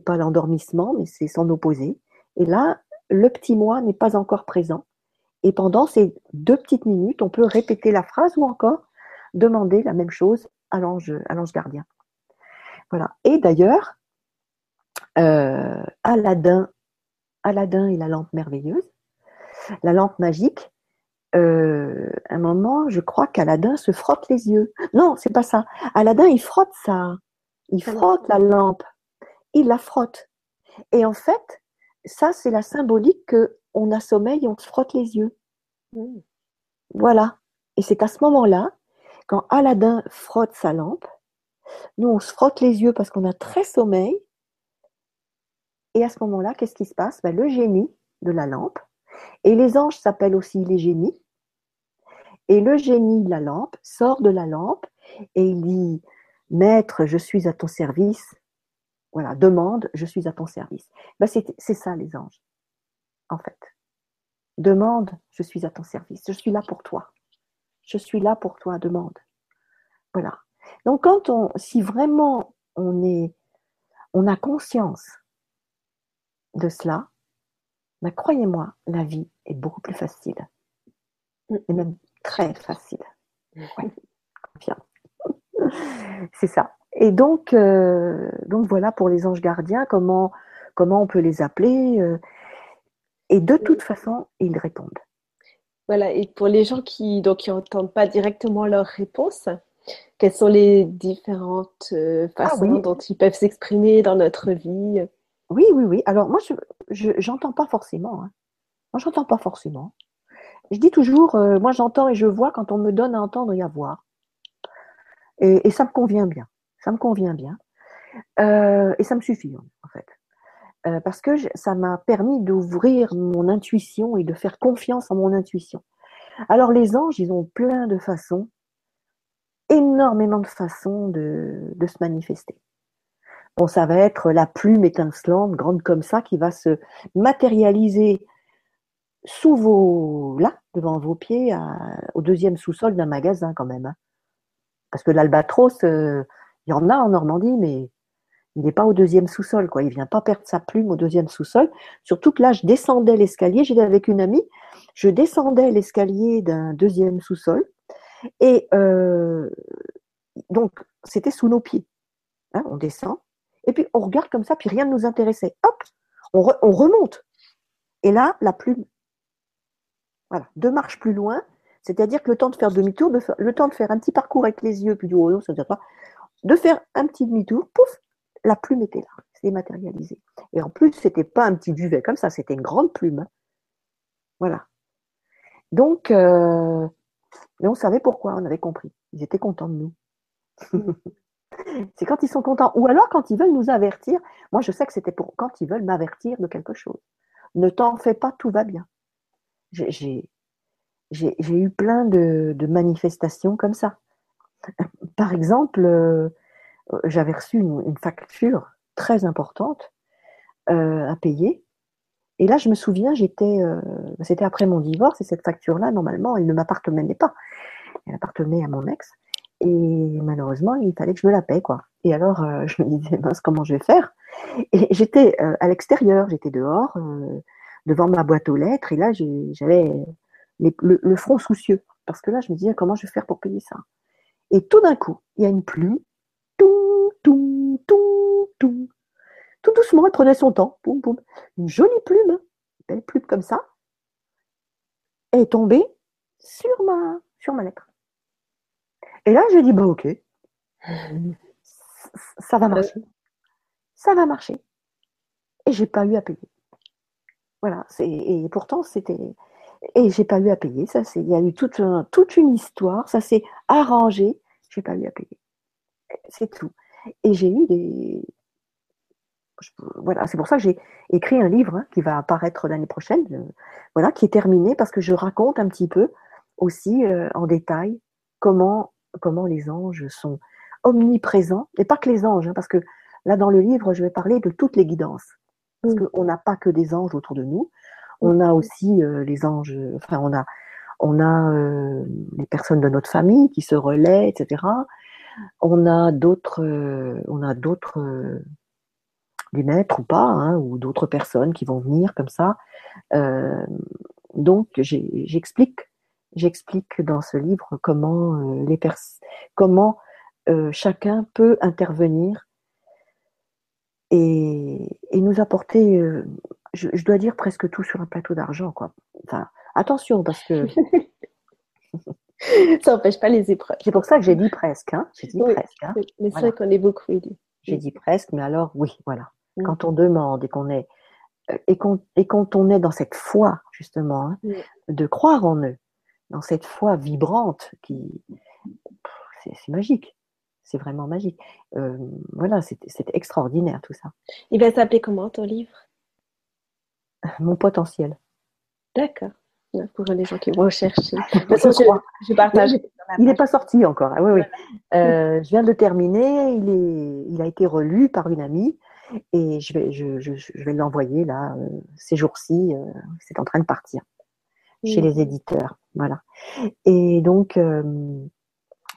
pas l'endormissement, mais c'est s'en opposer. Et là, le petit moi n'est pas encore présent. Et pendant ces deux petites minutes, on peut répéter la phrase ou encore demander la même chose à l'ange, à l'ange gardien. Voilà. Et d'ailleurs, euh, Aladdin, Aladdin et la lampe merveilleuse, la lampe magique, euh, un moment, je crois qu'Aladin se frotte les yeux. Non, c'est pas ça. Aladin, il frotte ça. Il frotte la lampe. Il la frotte. Et en fait, ça, c'est la symbolique qu'on a sommeil on se frotte les yeux. Mmh. Voilà. Et c'est à ce moment-là, quand Aladdin frotte sa lampe, nous, on se frotte les yeux parce qu'on a très sommeil. Et à ce moment-là, qu'est-ce qui se passe? Ben, Le génie de la lampe, et les anges s'appellent aussi les génies, et le génie de la lampe sort de la lampe et il dit, Maître, je suis à ton service, voilà, demande, je suis à ton service. Ben c'est ça les anges, en fait. Demande, je suis à ton service. Je suis là pour toi. Je suis là pour toi, demande. Voilà. Donc quand on, si vraiment on est, on a conscience de cela, ben croyez-moi, la vie est beaucoup plus facile. Et même très facile. Ouais, [LAUGHS] C'est ça. Et donc, euh, donc voilà pour les anges gardiens, comment, comment on peut les appeler. euh, et de toute façon, ils répondent. Voilà, et pour les gens qui donc qui n'entendent pas directement leurs réponses, quelles sont les différentes euh, façons oui. dont ils peuvent s'exprimer dans notre vie? Oui, oui, oui. Alors moi, je, j'entends pas forcément. hein. Moi, j'entends pas forcément. Je dis toujours, moi, j'entends et je vois quand on me donne à entendre et à voir. Et, ça me convient bien. Ça me convient bien. Euh, et ça me suffit, en fait. Euh, parce que ça m'a permis d'ouvrir mon intuition et de faire confiance en mon intuition. Alors, les anges, ils ont plein de façons, énormément de façons de, de se manifester. Bon, ça va être la plume étincelante, grande comme ça, qui va se matérialiser sous vos, là, devant vos pieds, au deuxième sous-sol d'un magasin quand même. hein. Parce que l'albatros, euh, il y en a en Normandie, mais il n'est pas au deuxième sous-sol, quoi. Il vient pas perdre sa plume au deuxième sous-sol. Surtout que là, je descendais l'escalier, j'étais avec une amie, je descendais l'escalier d'un deuxième sous-sol, et euh, donc c'était sous nos pieds. Hein, on descend, et puis on regarde comme ça, puis rien ne nous intéressait. Hop, on, on remonte. Et là, la plume, voilà, deux marches plus loin, c'est-à-dire que le temps de faire demi-tour, le temps de faire un petit parcours avec les yeux, puis du haut, ça dire pas, de faire un petit demi-tour, pouf, la plume était là, c'est matérialisé. Et en plus, c'était pas un petit duvet comme ça, c'était une grande plume. Voilà. Donc, euh, on savait pourquoi, on avait compris. Ils étaient contents de nous. [LAUGHS] c'est quand ils sont contents. Ou alors quand ils veulent nous avertir. Moi, je sais que c'était pour quand ils veulent m'avertir de quelque chose. Ne t'en fais pas, tout va bien. J'ai- J'ai eu plein de, manifestations comme ça. Par exemple, euh, j'avais reçu une, facture très importante euh, à payer. Et là, je me souviens, j'étais, euh, c'était après mon divorce, et cette facture-là, normalement, elle ne m'appartenait pas. Elle appartenait à mon ex. Et malheureusement, il fallait que je me la paie, quoi. Et alors, je me disais, mince, comment je vais faire? Et j'étais à l'extérieur, j'étais dehors, devant ma boîte aux lettres, et là, j'avais les- le, le front soucieux. Parce que là, je me disais, comment je vais faire pour payer ça? Et tout d'un coup, il y a une plume, tout, tout, tout, tout. Tout doucement, elle prenait son temps, boum, boum. Une jolie plume, hein, une belle plume comme ça, est tombée sur ma, sur ma lettre. Et là, j'ai dit, bah ok, ça va marcher. Ça va marcher. Et j'ai pas eu à payer. Voilà. Et pourtant, c'était. Et j'ai pas eu à payer. Ça, c'est. Il y a eu toute, un- toute une histoire. Ça s'est arrangé. J'ai pas eu à payer. C'est tout. Et j'ai eu des. je- Voilà, c'est pour ça que j'ai écrit un livre hein, qui va apparaître l'année prochaine, euh, voilà, qui est terminé parce que je raconte un petit peu aussi euh, en détail comment comment les anges sont omniprésents, et pas que les anges, hein, parce que là dans le livre, je vais parler de toutes les guidances, parce qu'on n'a pas que des anges autour de nous, on a aussi euh, les anges, enfin on a euh, les personnes de notre famille qui se relaient, etc. On a d'autres, euh, on a d'autres des maîtres ou pas, hein, ou d'autres personnes qui vont venir comme ça. Donc j'explique j'explique dans ce livre comment chacun peut intervenir et, nous apporter, je, je dois dire presque tout sur un plateau d'argent, quoi. Enfin, attention parce que [LAUGHS] Ça n'empêche pas les épreuves. c'est pour ça que j'ai dit presque, hein. J'ai dit Oui. presque, hein. Mais c'est Voilà. vrai qu'on est beaucoup aidés. J'ai dit presque, mais alors oui, voilà. Mm. Quand on demande et qu'on est euh, et, qu'on- et quand on est dans cette foi justement, hein, Mm. de croire en eux, dans cette foi vibrante qui, c'est magique, c'est vraiment magique. Euh, voilà, c'est extraordinaire tout ça. Il va s'appeler comment ton livre? Mon potentiel. D'accord. Pour les gens qui vont chercher. [LAUGHS] De toute façon, Je je, crois. je partage. Il n'est pas sorti encore. Ah, oui, oui. Euh, je viens de le terminer. Il, est, il a été relu par une amie et je vais, je, vais l'envoyer là euh, ces jours-ci. euh, c'est en train de partir chez Mm. les éditeurs. Voilà. Et donc,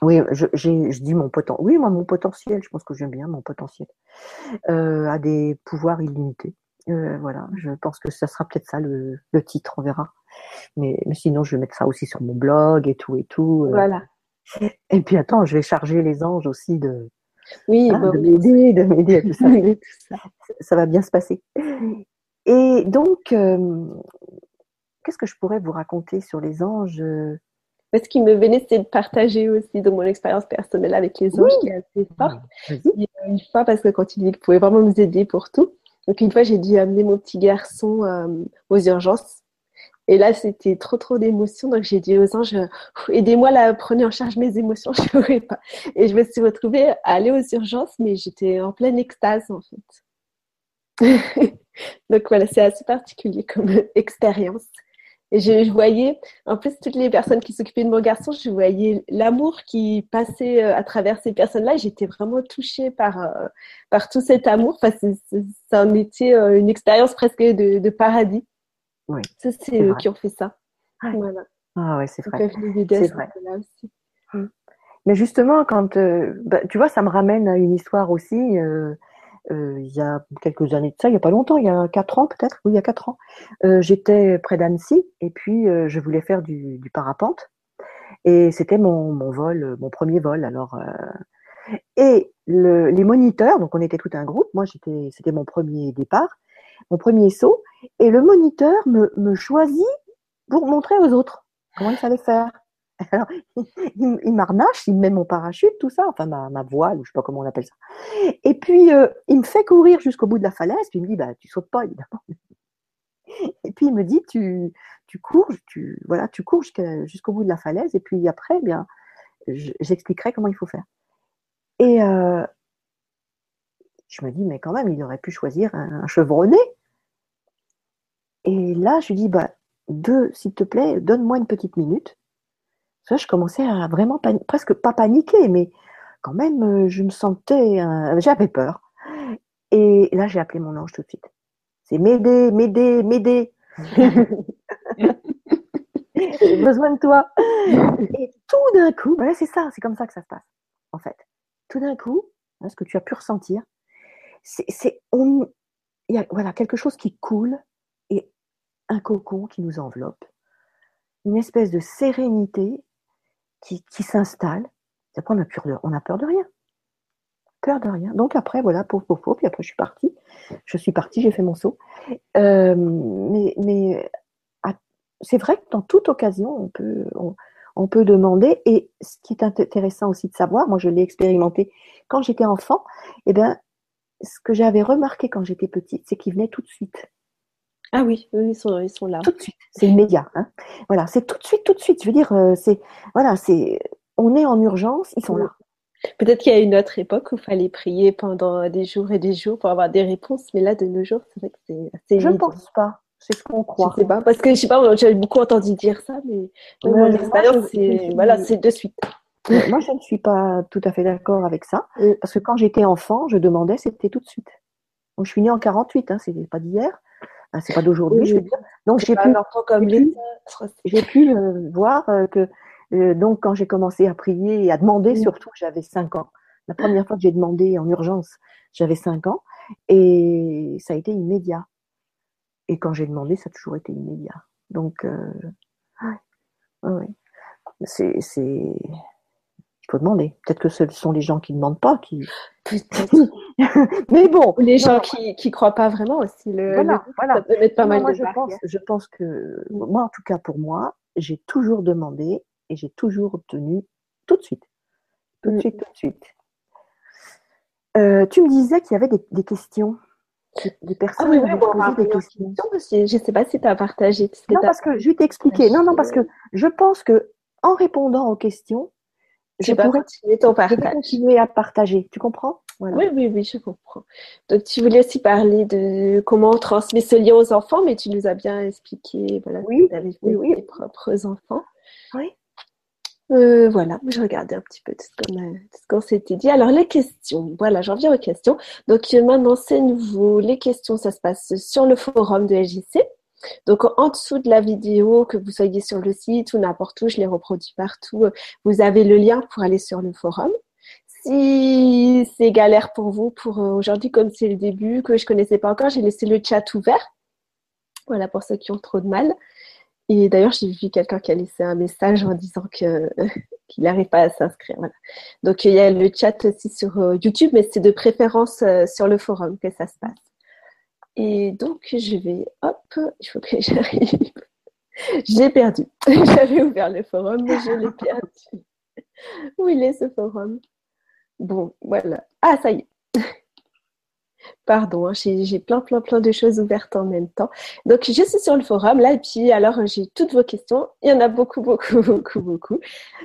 oui, je, dis mon potentiel. Oui, moi, mon potentiel, je pense que j'aime bien mon potentiel, a des pouvoirs illimités. Euh, voilà, je pense que ça sera peut-être ça le, le titre, on verra. Mais, mais sinon, je vais mettre ça aussi sur mon blog et tout et tout. euh. Voilà. Et puis attends, je vais charger les anges aussi de, Oui, hein, bah de m'aider, de m'aider à tout ça. [LAUGHS] Ça. ça va bien se passer. Et donc, euh, qu'est-ce que je pourrais vous raconter sur les anges Ce qui me venait, c'était de partager aussi de mon expérience personnelle avec les anges, qui est assez forte. Une fois, parce que quand il dit qu'il pouvait vraiment nous aider pour tout, donc une fois, j'ai dû amener mon petit garçon euh, aux urgences. Et là, c'était trop, trop d'émotions. Donc, j'ai dit aux anges, aidez-moi là, prenez en charge mes émotions, [LAUGHS] je ne pas. Et je me suis retrouvée à aller aux urgences, mais j'étais en pleine extase, en fait. [LAUGHS] donc, voilà, c'est assez particulier comme [LAUGHS] expérience. Et je, je voyais, en plus, toutes les personnes qui s'occupaient de mon garçon, je voyais l'amour qui passait euh, à travers ces personnes-là. J'étais vraiment touchée par, euh, par tout cet amour. Enfin, ça en était euh, une expérience presque de, de paradis. Oui, Ça, c'est eux qui ont fait ça. Ouais. Voilà. Ah ouais, c'est vrai. C'est ce vrai. aussi. Mais justement, quand euh, bah, tu vois, ça me ramène à une histoire aussi. euh, euh, il y a quelques années de ça, il n'y a pas longtemps, il y a quatre ans peut-être, oui, il y a quatre ans, euh, j'étais près d'Annecy et puis euh, je voulais faire du, parapente et c'était mon, vol, mon premier vol. Alors et le, les moniteurs, donc on était tout un groupe. Moi, j'étais, c'était mon premier départ, mon premier saut, et le moniteur me, me choisit pour montrer aux autres comment il fallait faire. [LAUGHS] Alors, il, m'arnache, il me met mon parachute, tout ça, enfin ma, voile, ou je sais pas comment on appelle ça. Et puis, euh, il me fait courir jusqu'au bout de la falaise, puis il me dit, bah, tu sautes pas, évidemment. [LAUGHS] Et puis, il me dit, tu, tu cours, tu, voilà, tu cours jusqu'au bout de la falaise, et puis après, eh bien, je- j'expliquerai comment il faut faire. Et euh, je me dis, mais quand même, il aurait pu choisir un, un chevronné. Et là, je lui dis, bah, deux, s'il te plaît, donne-moi une petite minute. Ça, je commençais à vraiment presque pas paniquer, mais quand même, euh, je me sentais, euh, j'avais peur. Et là, j'ai appelé mon ange tout de suite. C'est m'aider, m'aider, m'aider. J'ai [LAUGHS] besoin de toi. Et tout d'un coup, voilà, c'est ça, c'est comme ça que ça se passe, en fait. Tout d'un coup, hein, ce que tu as pu ressentir, c'est, c'est- on, il y a voilà, quelque chose qui coule et un cocon qui nous enveloppe, une espèce de sérénité qui, qui s'installe. Après, on a peur de, on a peur de rien. Peur de rien. Donc après, voilà, pauvre, pauvre, pauvre, puis après, je suis partie. Je suis partie, j'ai fait mon saut. Euh, mais mais c'est vrai que dans toute occasion, on peut, on, peut demander. Et ce qui est intéressant aussi de savoir, moi je l'ai expérimenté quand j'étais enfant, et ben, ce que j'avais remarqué quand j'étais petite, c'est qu'ils venaient tout de suite. Ah oui, eux, ils sont, ils sont là. Tout de suite. C'est immédiat. Hein. Voilà, c'est tout de suite, tout de suite. Je veux dire, euh, c'est voilà, c'est on est en urgence, ils sont là. Peut-être qu'il y a une autre époque où il fallait prier pendant des jours et des jours pour avoir des réponses, mais là, de nos jours, c'est vrai que c'est assez Je ne pense pas. C'est ce qu'on Je croit. sais pas, parce que je sais pas, j'ai beaucoup entendu dire ça, mais Ouais, mon expérience, je- je c'est voilà, c'est de suite. Moi, je ne suis pas tout à fait d'accord avec ça, parce que quand j'étais enfant, je demandais, c'était tout de suite. Donc, je suis née en 48, hein, c'est pas d'hier, Hein, c'est pas d'aujourd'hui, Oui, je veux dire. Donc, j'ai pu, j'ai pu- euh, voir euh, que, euh, donc, quand j'ai commencé à prier et à demander, surtout, j'avais 5 ans. La première fois que j'ai demandé en urgence, j'avais 5 ans, et ça a été immédiat. Et quand j'ai demandé, ça a toujours été immédiat. Donc, euh, ouais, c'est, faut demander. Peut-être que ce sont les gens qui ne demandent pas qui. [LAUGHS] Mais bon, les gens non, qui qui croient pas vraiment aussi. Le, voilà, le- voilà. ça peut mettre pas Non, mal moi, de je pense, je pense que moi, en tout cas pour moi, j'ai toujours demandé et j'ai toujours obtenu tout de suite, tout de Mm. suite, tout de suite. Euh, tu me disais qu'il y avait des, des questions, des, des Ah personnes oui, bon, des questions. questions, parce que je sais pas si tu as partagé tout ce que Non, parce que je vais t'expliquer. Non, non, parce que je pense que en répondant aux questions, Tu vas pourrais continuer ton je vais partage. continuer à partager. Tu comprends? Voilà. Oui, oui, oui, je comprends. Donc, tu voulais aussi parler de comment on transmet ce lien aux enfants, mais tu nous as bien expliqué, voilà, Oui, fait oui, oui. tes propres enfants. Oui. Euh, voilà, je regardais un petit peu tout ce qu'on a- tout ce qu'on s'était dit. Alors, les questions. Voilà, j'en viens aux questions. Donc, euh, maintenant, c'est nouveau. Les questions, ça se passe sur le forum de LJC. Donc, en dessous de la vidéo, que vous soyez sur le site ou n'importe où, je les reproduis partout, vous avez le lien pour aller sur le forum. Si c'est galère pour vous, pour euh, aujourd'hui, comme c'est le début, que je connaissais pas encore, j'ai laissé le chat ouvert. Voilà, pour ceux qui ont trop de mal. Et d'ailleurs, j'ai vu quelqu'un qui a laissé un message en disant que [LAUGHS] qu'il n'arrive pas à s'inscrire. Donc il y a le chat aussi sur euh, YouTube, mais c'est de préférence euh, sur le forum que ça se passe. Et donc je vais, hop, il faut que [LAUGHS] j'arrive. J'ai perdu. [LAUGHS] J'avais ouvert le forum, mais je l'ai perdu. Où il est ce forum? Bon, voilà. Ah, ça y est. [LAUGHS] Pardon, hein, j'ai plein, plein, plein de choses ouvertes en même temps. Donc, je suis sur le forum là, et puis alors j'ai toutes vos questions. Il y en a beaucoup, beaucoup, beaucoup, beaucoup.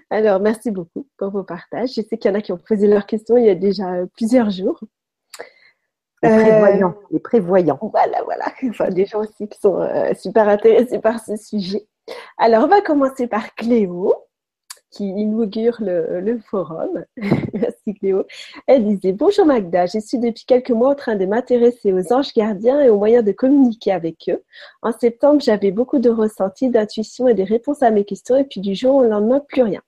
Alors, merci beaucoup pour vos partages. Je sais qu'il y en a qui ont posé leurs questions il y a déjà plusieurs jours. Les prévoyants, euh, les prévoyants. Voilà, voilà. [LAUGHS] Enfin, des gens aussi qui sont euh, super intéressés par ce sujet. Alors, on va commencer par Cléo qui inaugure le, forum. [LAUGHS] Merci Cléo. Elle disait Bonjour Magda, je suis depuis quelques mois en train de m'intéresser aux anges gardiens et aux moyens de communiquer avec eux. En septembre, j'avais beaucoup de ressentis, d'intuition et des réponses à mes questions, et puis du jour au lendemain, plus rien.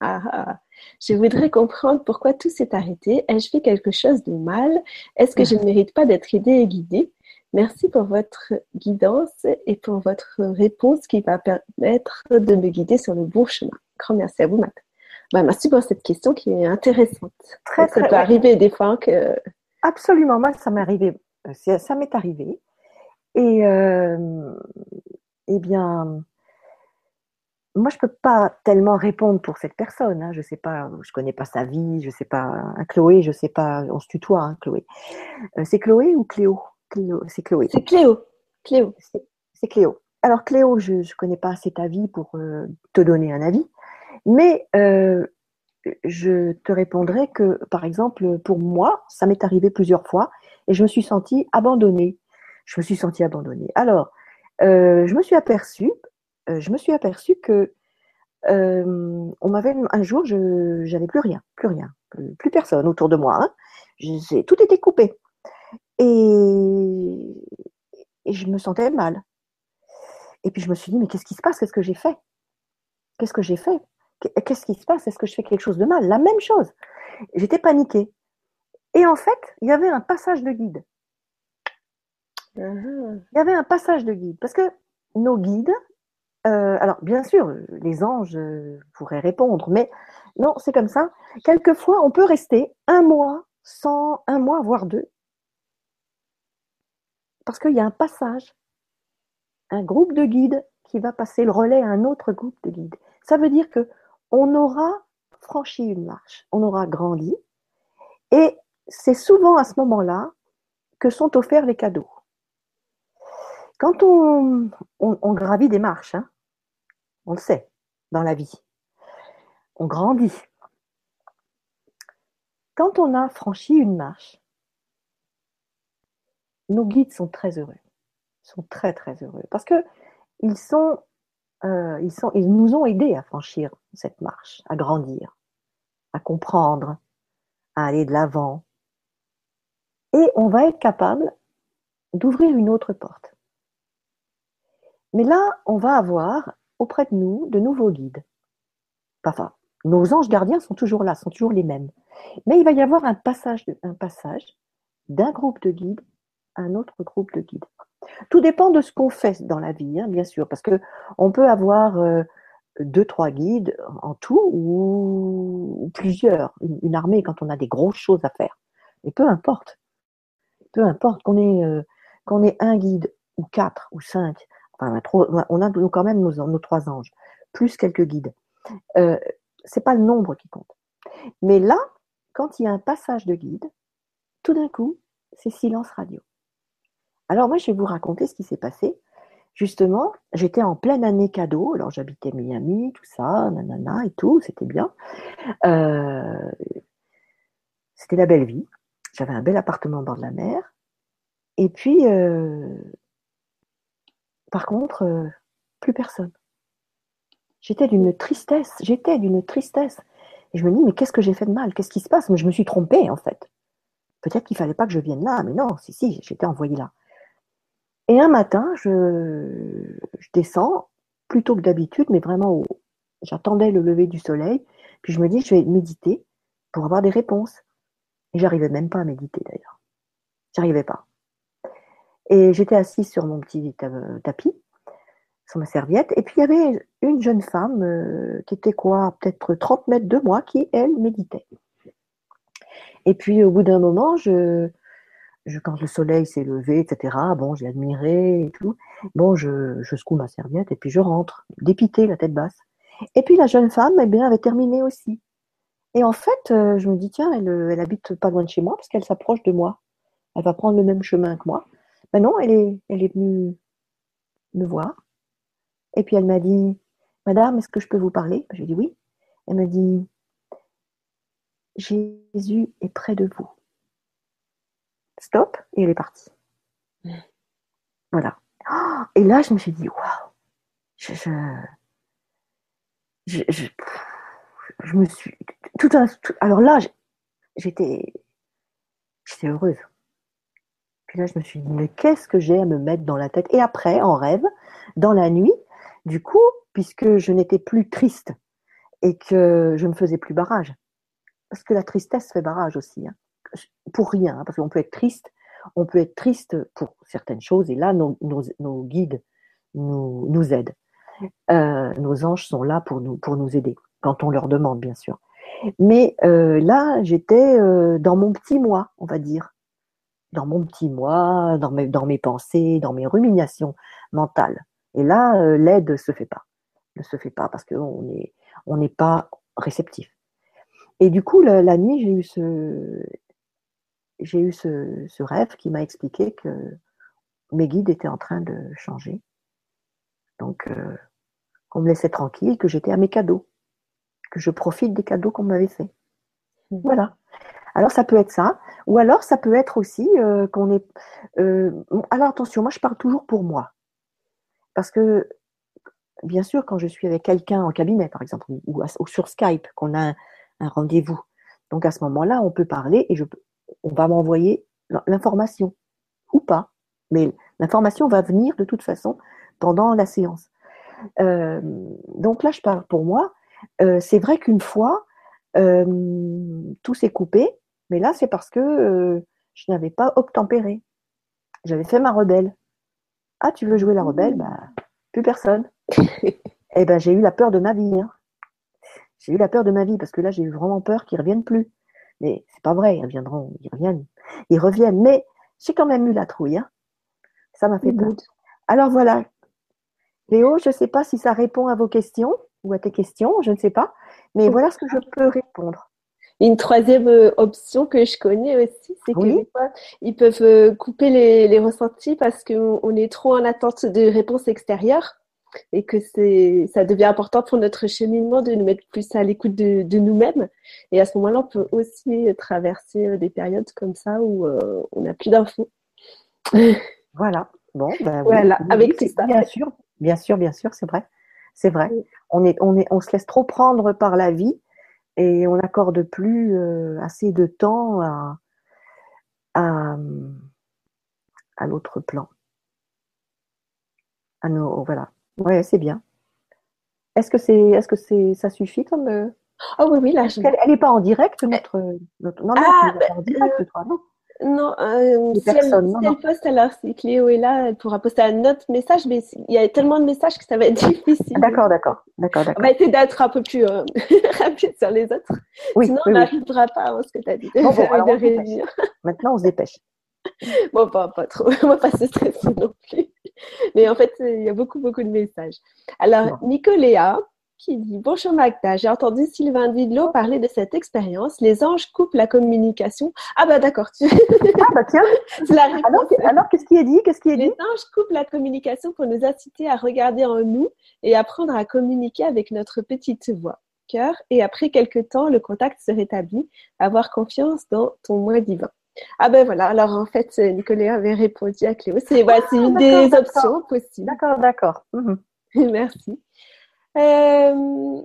Ah, ah. Je voudrais comprendre pourquoi tout s'est arrêté. Ai-je fait quelque chose de mal? Est-ce que je ne mérite pas d'être aidée et guidée? Merci pour votre guidance et pour votre réponse qui va permettre de me guider sur le bon chemin. Grand merci à vous, Matt. Bah, merci pour cette question qui est intéressante. Très, très, ça peut arriver des fois que. Absolument, moi, ça m'est arrivé. Euh, ça m'est arrivé. Et euh, eh bien, moi, je peux pas tellement répondre pour cette personne. Hein. Je sais pas, je connais pas sa vie, je sais pas. Hein, Chloé, je sais pas. On se tutoie, hein, Chloé. Euh, c'est Chloé ou Cléo, Cléo C'est Chloé. C'est Cléo. Cléo. C'est Cléo. Alors Cléo, je ne connais pas assez ta vie pour te donner un avis. Mais euh, je te répondrai que, par exemple, pour moi, ça m'est arrivé plusieurs fois et je me suis sentie abandonnée. Je me suis sentie abandonnée. Alors, euh, je me suis aperçue, euh, je me suis aperçue que on m'avait un jour, je n'avais plus rien, plus rien, plus, personne autour de moi. Hein. Je, tout était coupé et, et je me sentais mal. Et puis je me suis dit mais qu'est-ce qui se passe? Qu'est-ce que j'ai fait? Qu'est-ce que j'ai fait? Qu'est-ce qui se passe? Est-ce que je fais quelque chose de mal? La même chose. J'étais paniquée. Et en fait, il y avait un passage de guide. Il y avait un passage de guide. Parce que nos guides, euh, alors bien sûr, les anges pourraient répondre, mais non, c'est comme ça. Quelquefois, on peut rester un mois sans un mois, voire deux. Parce qu'il y a un passage, un groupe de guides qui va passer le relais à un autre groupe de guides. Ça veut dire que on aura franchi une marche, on aura grandi, et c'est souvent à ce moment-là que sont offerts les cadeaux. Quand on, gravit des marches, hein, on le sait dans la vie, on grandit. Quand on a franchi une marche, nos guides sont très heureux, sont très très heureux, parce que ils euh, ils, ils nous ont aidés à franchir cette marche, à grandir, à comprendre, à aller de l'avant. Et on va être capable d'ouvrir une autre porte. Mais là, on va avoir auprès de nous de nouveaux guides. Enfin, nos anges gardiens sont toujours là, sont toujours les mêmes. Mais il va y avoir un passage, un passage d'un groupe de guides à un autre groupe de guides. Tout dépend de ce qu'on fait dans la vie, hein, bien sûr, parce que on peut avoir euh, deux, trois guides en tout ou, plusieurs, une, armée quand on a des grosses choses à faire. Et peu importe, peu importe qu'on ait, euh, qu'on ait un guide ou quatre ou cinq, on a quand même nos, trois anges, plus quelques guides. Euh, c'est pas le nombre qui compte. Mais là, quand il y a un passage de guide, tout d'un coup, c'est silence radio. Alors moi, je vais vous raconter ce qui s'est passé. Justement, j'étais en pleine année cadeau. Alors j'habitais Miami, tout ça, nanana et tout, c'était bien. Euh, c'était la belle vie. J'avais un bel appartement au bord de la mer. Et puis, euh, par contre, euh, plus personne. J'étais d'une tristesse, j'étais d'une tristesse. Et je me dis, mais qu'est-ce que j'ai fait de mal? Qu'est-ce qui se passe? Mais je me suis trompée, en fait. Peut-être qu'il fallait pas que je vienne là, mais non, si, si, j'étais envoyée là. Et un matin, je, descends, plutôt que d'habitude, mais vraiment, j'attendais le lever du soleil, puis je me dis, je vais méditer pour avoir des réponses. Et j'arrivais même pas à méditer d'ailleurs. J'arrivais pas. Et j'étais assise sur mon petit tapis, sur ma serviette. Et puis il y avait une jeune femme euh, qui était quoi, peut-être 30 mètres de moi, qui, elle, méditait. Et puis au bout d'un moment, je, quand le soleil s'est levé, etc., bon, j'ai admiré et tout. Bon, je, je secoue ma serviette et puis je rentre, dépité, la tête basse. Et puis la jeune femme, eh bien, avait terminé aussi. Et en fait, euh, je me dis, tiens, elle, elle habite pas loin de chez moi parce qu'elle s'approche de moi. Elle va prendre le même chemin que moi. Ben non, elle est, elle est venue me voir. Et puis elle m'a dit, Madame, est-ce que je peux vous parler? Je lui ai dit oui. Elle m'a dit, Jésus est près de vous. Stop, et elle est partie. Voilà. Et là, je me suis dit, waouh, je, je, je, me suis. Tout, un, alors là, j'étais, j'étais heureuse. Je me suis dit, mais qu'est-ce que j'ai à me mettre dans la tête? Et après, en rêve, dans la nuit, du coup, puisque je n'étais plus triste et que je ne faisais plus barrage, parce que la tristesse fait barrage aussi, hein. pour rien, hein, parce qu'on peut être triste, on peut être triste pour certaines choses, et là, nos, guides nous, aident. Euh, nos anges sont là pour nous, pour nous aider, quand on leur demande, bien sûr. Mais euh, là, j'étais euh, dans mon petit moi, on va dire. Dans mon petit moi, dans mes, dans mes pensées, dans mes ruminations mentales. Et là, l'aide ne se fait pas. Ne se fait pas parce qu'on n'est on n'est pas réceptif. Et du coup, la, nuit, j'ai eu ce, j'ai eu ce, ce, rêve qui m'a expliqué que mes guides étaient en train de changer. Donc, euh, qu'on me laissait tranquille, que j'étais à mes cadeaux, que je profite des cadeaux qu'on m'avait faits. Mmh. Voilà. Alors, ça peut être ça. Ou alors, ça peut être aussi euh, qu'on est. Euh, alors, attention, moi, je parle toujours pour moi. Parce que, bien sûr, quand je suis avec quelqu'un en cabinet, par exemple, ou, sur Skype, qu'on a un rendez-vous. Donc à ce moment-là, on peut parler et on va m'envoyer l'information ou pas. Mais l'information va venir de toute façon pendant la séance. Euh, donc là, je parle pour moi. C'est vrai qu'une fois, tout s'est coupé, mais là, c'est parce que je n'avais pas obtempéré. J'avais fait ma rebelle. Ah, tu veux jouer la rebelle? Bah, Plus personne. [LAUGHS] eh ben, j'ai eu la peur de ma vie. Hein. J'ai eu la peur de ma vie parce que là, j'ai eu vraiment peur qu'ils reviennent plus. Mais c'est pas vrai, ils reviendront, ils reviennent. Ils reviennent, mais j'ai quand même eu la trouille. Hein. Ça m'a fait peur. Alors voilà. Léo, je ne sais pas si ça répond à vos questions ou à tes questions, je ne sais pas. Mais voilà ce que je peux répondre. Une troisième euh, option que je connais aussi, c'est que ils peuvent euh, couper les, les ressentis parce qu'on est trop en attente de réponses extérieures et que c'est, ça devient important pour notre cheminement de nous mettre plus à l'écoute de, de nous-mêmes. Et à ce moment-là, on peut aussi traverser euh, des périodes comme ça où euh, on n'a plus d'infos. [LAUGHS] Voilà. Bon, ben, voilà, avec. Bien sûr, bien sûr, bien sûr, c'est vrai. C'est vrai. On, est, on, est, on se laisse trop prendre par la vie et on n'accorde plus euh, assez de temps à, à, à l'autre plan. À nos, voilà, Ouais, c'est bien. Est-ce que c'est, est-ce que c'est, ça suffit comme euh, Ah oui, oui, là. Elle n'est pas en direct notre, notre... non, non, ah, pas en direct, euh, toi, non? Non, euh, si, elle, non, si elle, poste alors, si Cléo est là, elle pourra poster un autre message, mais il y a tellement de messages que ça va être [LAUGHS] difficile. D'accord, d'accord, d'accord, d'accord. On va essayer d'être un peu plus euh, [LAUGHS] rapide sur les autres. Oui, Sinon, oui, on n'arrivera pas à ce que tu as dit. Bon, bon, [LAUGHS] alors, on Maintenant, on se dépêche. bon, pas, pas trop. On va pas se stresser non plus. Mais en fait, il y a beaucoup, beaucoup de messages. Alors, Nicoléa qui dit Bonjour Magda, j'ai entendu Sylvain Didlot parler de cette expérience. Les anges coupent la communication. Ah, bah d'accord. Tu... Ah, bah tiens. [LAUGHS] alors, alors qu'est-ce qui est dit? Qu'est-ce qui est dit? Les anges coupent la communication pour nous inciter à regarder en nous et apprendre à communiquer avec notre petite voix, cœur. Et après quelques temps, le contact se rétablit. Avoir confiance dans ton moi divin. Ah ben voilà, alors en fait, Nicolas avait répondu à Cléo. C'est bah, une des options possibles. D'accord, d'accord. Mhm. [LAUGHS] Merci. Euh,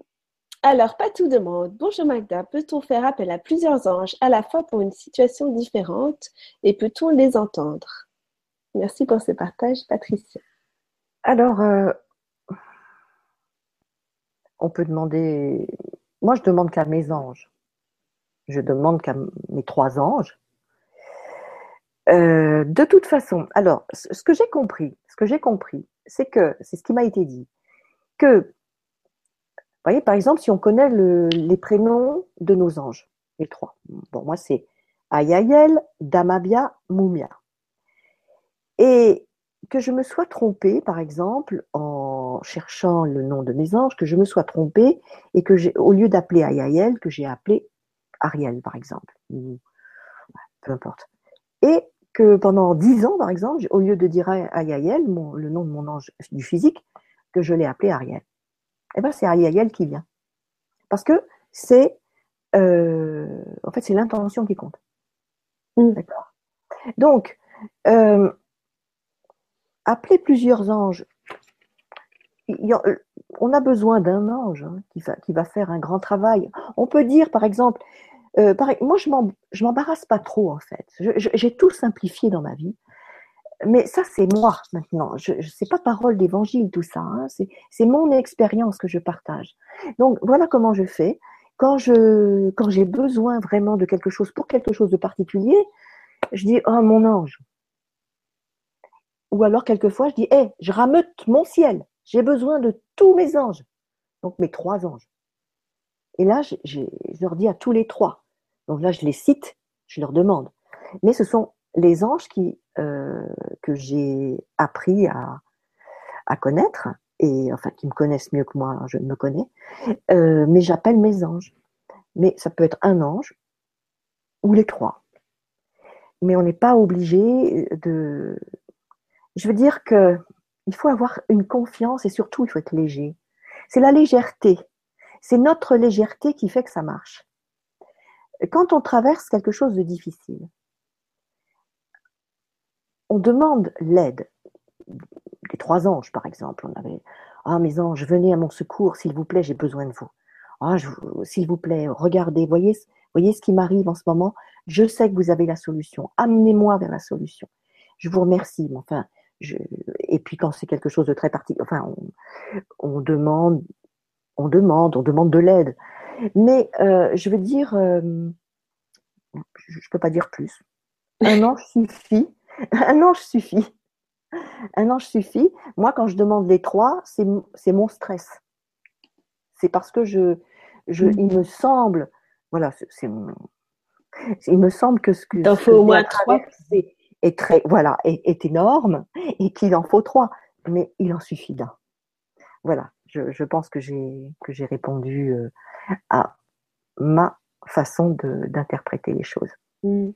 alors, pas tout demande. Bonjour Magda, peut-on faire appel à plusieurs anges à la fois pour une situation différente et peut-on les entendre? Merci pour ce partage, Patricia. Alors, euh, on peut demander. Moi, je demande qu'à mes anges. Je demande qu'à mes trois anges Euh, de toute façon, alors, ce que j'ai compris, ce que j'ai compris, c'est que, c'est ce qui m'a été dit, que, vous voyez, par exemple, si on connaît les prénoms de nos anges, les trois. Bon, moi, c'est Ayayel, Damabia, Mumia. Et que je me sois trompée, par exemple, en cherchant le nom de mes anges, que je me sois trompée et que j'ai, au lieu d'appeler Ayayel, que j'ai appelé Ariel, par exemple, peu importe. Et que pendant dix ans, par exemple, au lieu de dire Ayayel, le nom de mon ange du physique, que je l'ai appelé Ariel. Eh bien, c'est Ayayel qui vient. Parce que c'est, euh, en fait, c'est l'intention qui compte. Mm. D'accord. Donc, euh, appeler plusieurs anges. on a besoin d'un ange hein, qui, va, qui va faire un grand travail. On peut dire, par exemple, euh, moi, je m'embarrasse pas trop, en fait. J'ai tout simplifié dans ma vie. Mais ça, c'est moi maintenant. Je, je sais pas parole d'évangile, tout ça. Hein. C'est mon expérience que je partage. Donc, voilà comment je fais. Quand je, quand j'ai besoin vraiment de quelque chose pour quelque chose de particulier, je dis, oh, mon ange. Ou alors, quelquefois, je dis, hé, je rameute mon ciel. J'ai besoin de tous mes anges. Donc, mes trois anges. Et là, je, je, leur dis à tous les trois. Donc là, je les cite, je leur demande. Mais ce sont les anges qui, euh, que j'ai appris à, à, connaître, et enfin qui me connaissent mieux que moi, je me connais, euh, mais j'appelle mes anges. Mais ça peut être un ange ou les trois. Mais on n'est pas obligé de. Je veux dire que il faut avoir une confiance et surtout il faut être léger. C'est la légèreté c'est notre légèreté qui fait que ça marche. Quand on traverse quelque chose de difficile, on demande l'aide. des trois anges, par exemple, on avait Ah, mes anges, venez à mon secours, s'il vous plaît, j'ai besoin de vous. Ah, s'il vous plaît, regardez, voyez, voyez ce qui m'arrive en ce moment. Je sais que vous avez la solution. Amenez-moi vers la solution. Je vous remercie. enfin, et puis quand c'est quelque chose de très particulier, enfin, on demande on demande, on demande de l'aide. Mais euh, je veux dire, euh, je ne peux pas dire plus. Un [LAUGHS] ange suffit. [LAUGHS] Un ange suffit. Un ange suffit. Moi, quand je demande les trois, c'est mon stress. C'est parce que je, je, mm. il me semble, voilà, c'est il me semble que ce que, il faut au moins trois est très, voilà, est, est énorme et qu'il en faut trois, mais il en suffit d'un. Voilà je, pense que j'ai que j'ai répondu euh, à ma façon d'interpréter les choses. Hmm.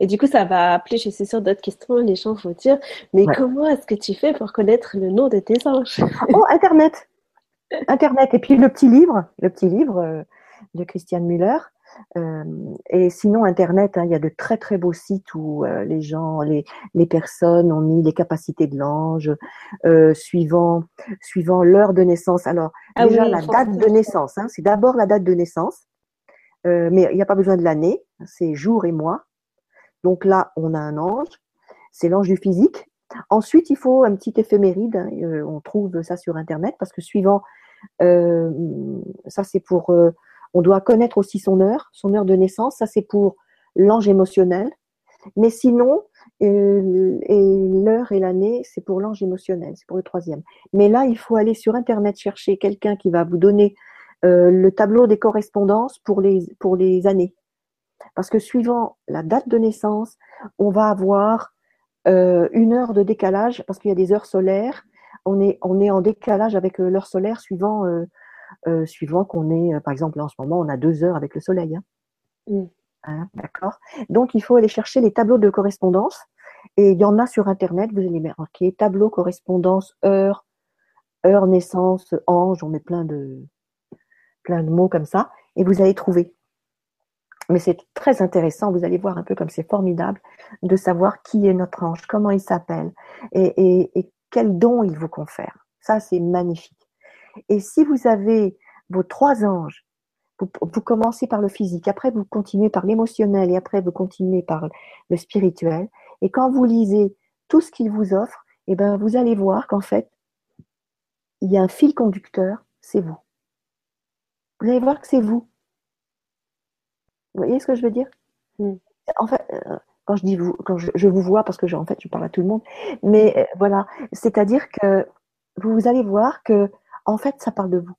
Et du coup, ça va appeler, je suis sûre, d'autres questions. Les gens vont dire, mais comment est-ce que tu fais pour connaître le nom de tes anges? [LAUGHS] Oh, Internet Internet. Et puis le petit livre, le petit livre euh, de Christiane Müller, euh, et sinon, Internet, hein, il y a de très très beaux sites où euh, les gens, les, les, personnes ont mis les capacités de l'ange euh, suivant, suivant l'heure de naissance. Alors, ah déjà, la date de naissance, hein, c'est d'abord la date de naissance, mais il n'y a pas besoin de l'année, c'est jour et mois. Donc là, on a un ange, c'est l'ange du physique. Ensuite, il faut un petit éphéméride, hein, on trouve ça sur Internet, parce que suivant, ça c'est pour on doit connaître aussi son heure, son heure de naissance. Ça, c'est pour l'ange émotionnel. Mais sinon, euh, l'heure et l'année, c'est pour l'ange émotionnel, c'est pour le troisième. Mais là, il faut aller sur Internet chercher quelqu'un qui va vous donner euh, le tableau des correspondances pour les, pour les années. Parce que suivant la date de naissance, on va avoir euh, une heure de décalage, parce qu'il y a des heures solaires. On est, on est en décalage avec l'heure solaire suivant euh, suivant qu'on est, euh, par exemple, en ce moment, on a deux heures avec le soleil. Hein. Mm. Hein, d'accord Donc, il faut aller chercher les tableaux de correspondance. Et il y en a sur Internet, vous allez marquer tableau correspondance, heure, heure naissance, ange, on met plein de, plein de mots comme ça, et vous allez trouver. Mais c'est très intéressant, vous allez voir un peu comme c'est formidable de savoir qui est notre ange, comment il s'appelle et, et quel don il vous confère. Ça, c'est magnifique. Et si vous avez vos trois anges, vous, commencez par le physique, après vous continuez par l'émotionnel et après vous continuez par le spirituel. Et quand vous lisez tout ce qu'il vous offre, eh ben, vous allez voir qu'en fait, il y a un fil conducteur, c'est vous. Vous allez voir que c'est vous. Vous voyez ce que je veux dire? Mm. En fait, euh, quand je dis vous, quand je, vous vois, parce que en fait, je parle à tout le monde, mais euh, voilà, c'est-à-dire que vous allez voir que, en fait, ça parle de vous.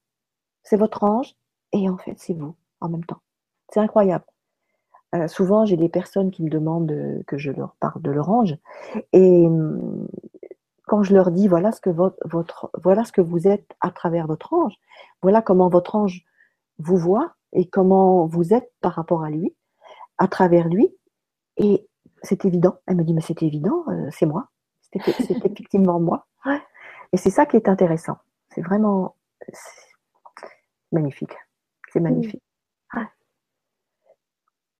C'est votre ange, et en fait, c'est vous en même temps. C'est incroyable. Euh, souvent, j'ai des personnes qui me demandent que je leur parle de leur ange, et hum, quand je leur dis voilà ce que votre, votre, voilà ce que vous êtes à travers votre ange, voilà comment votre ange vous voit et comment vous êtes par rapport à lui, à travers lui, et c'est évident. Elle me dit mais c'est évident, euh, c'est moi, c'est [LAUGHS] effectivement moi. Et c'est ça qui est intéressant. C'est vraiment magnifique. C'est magnifique.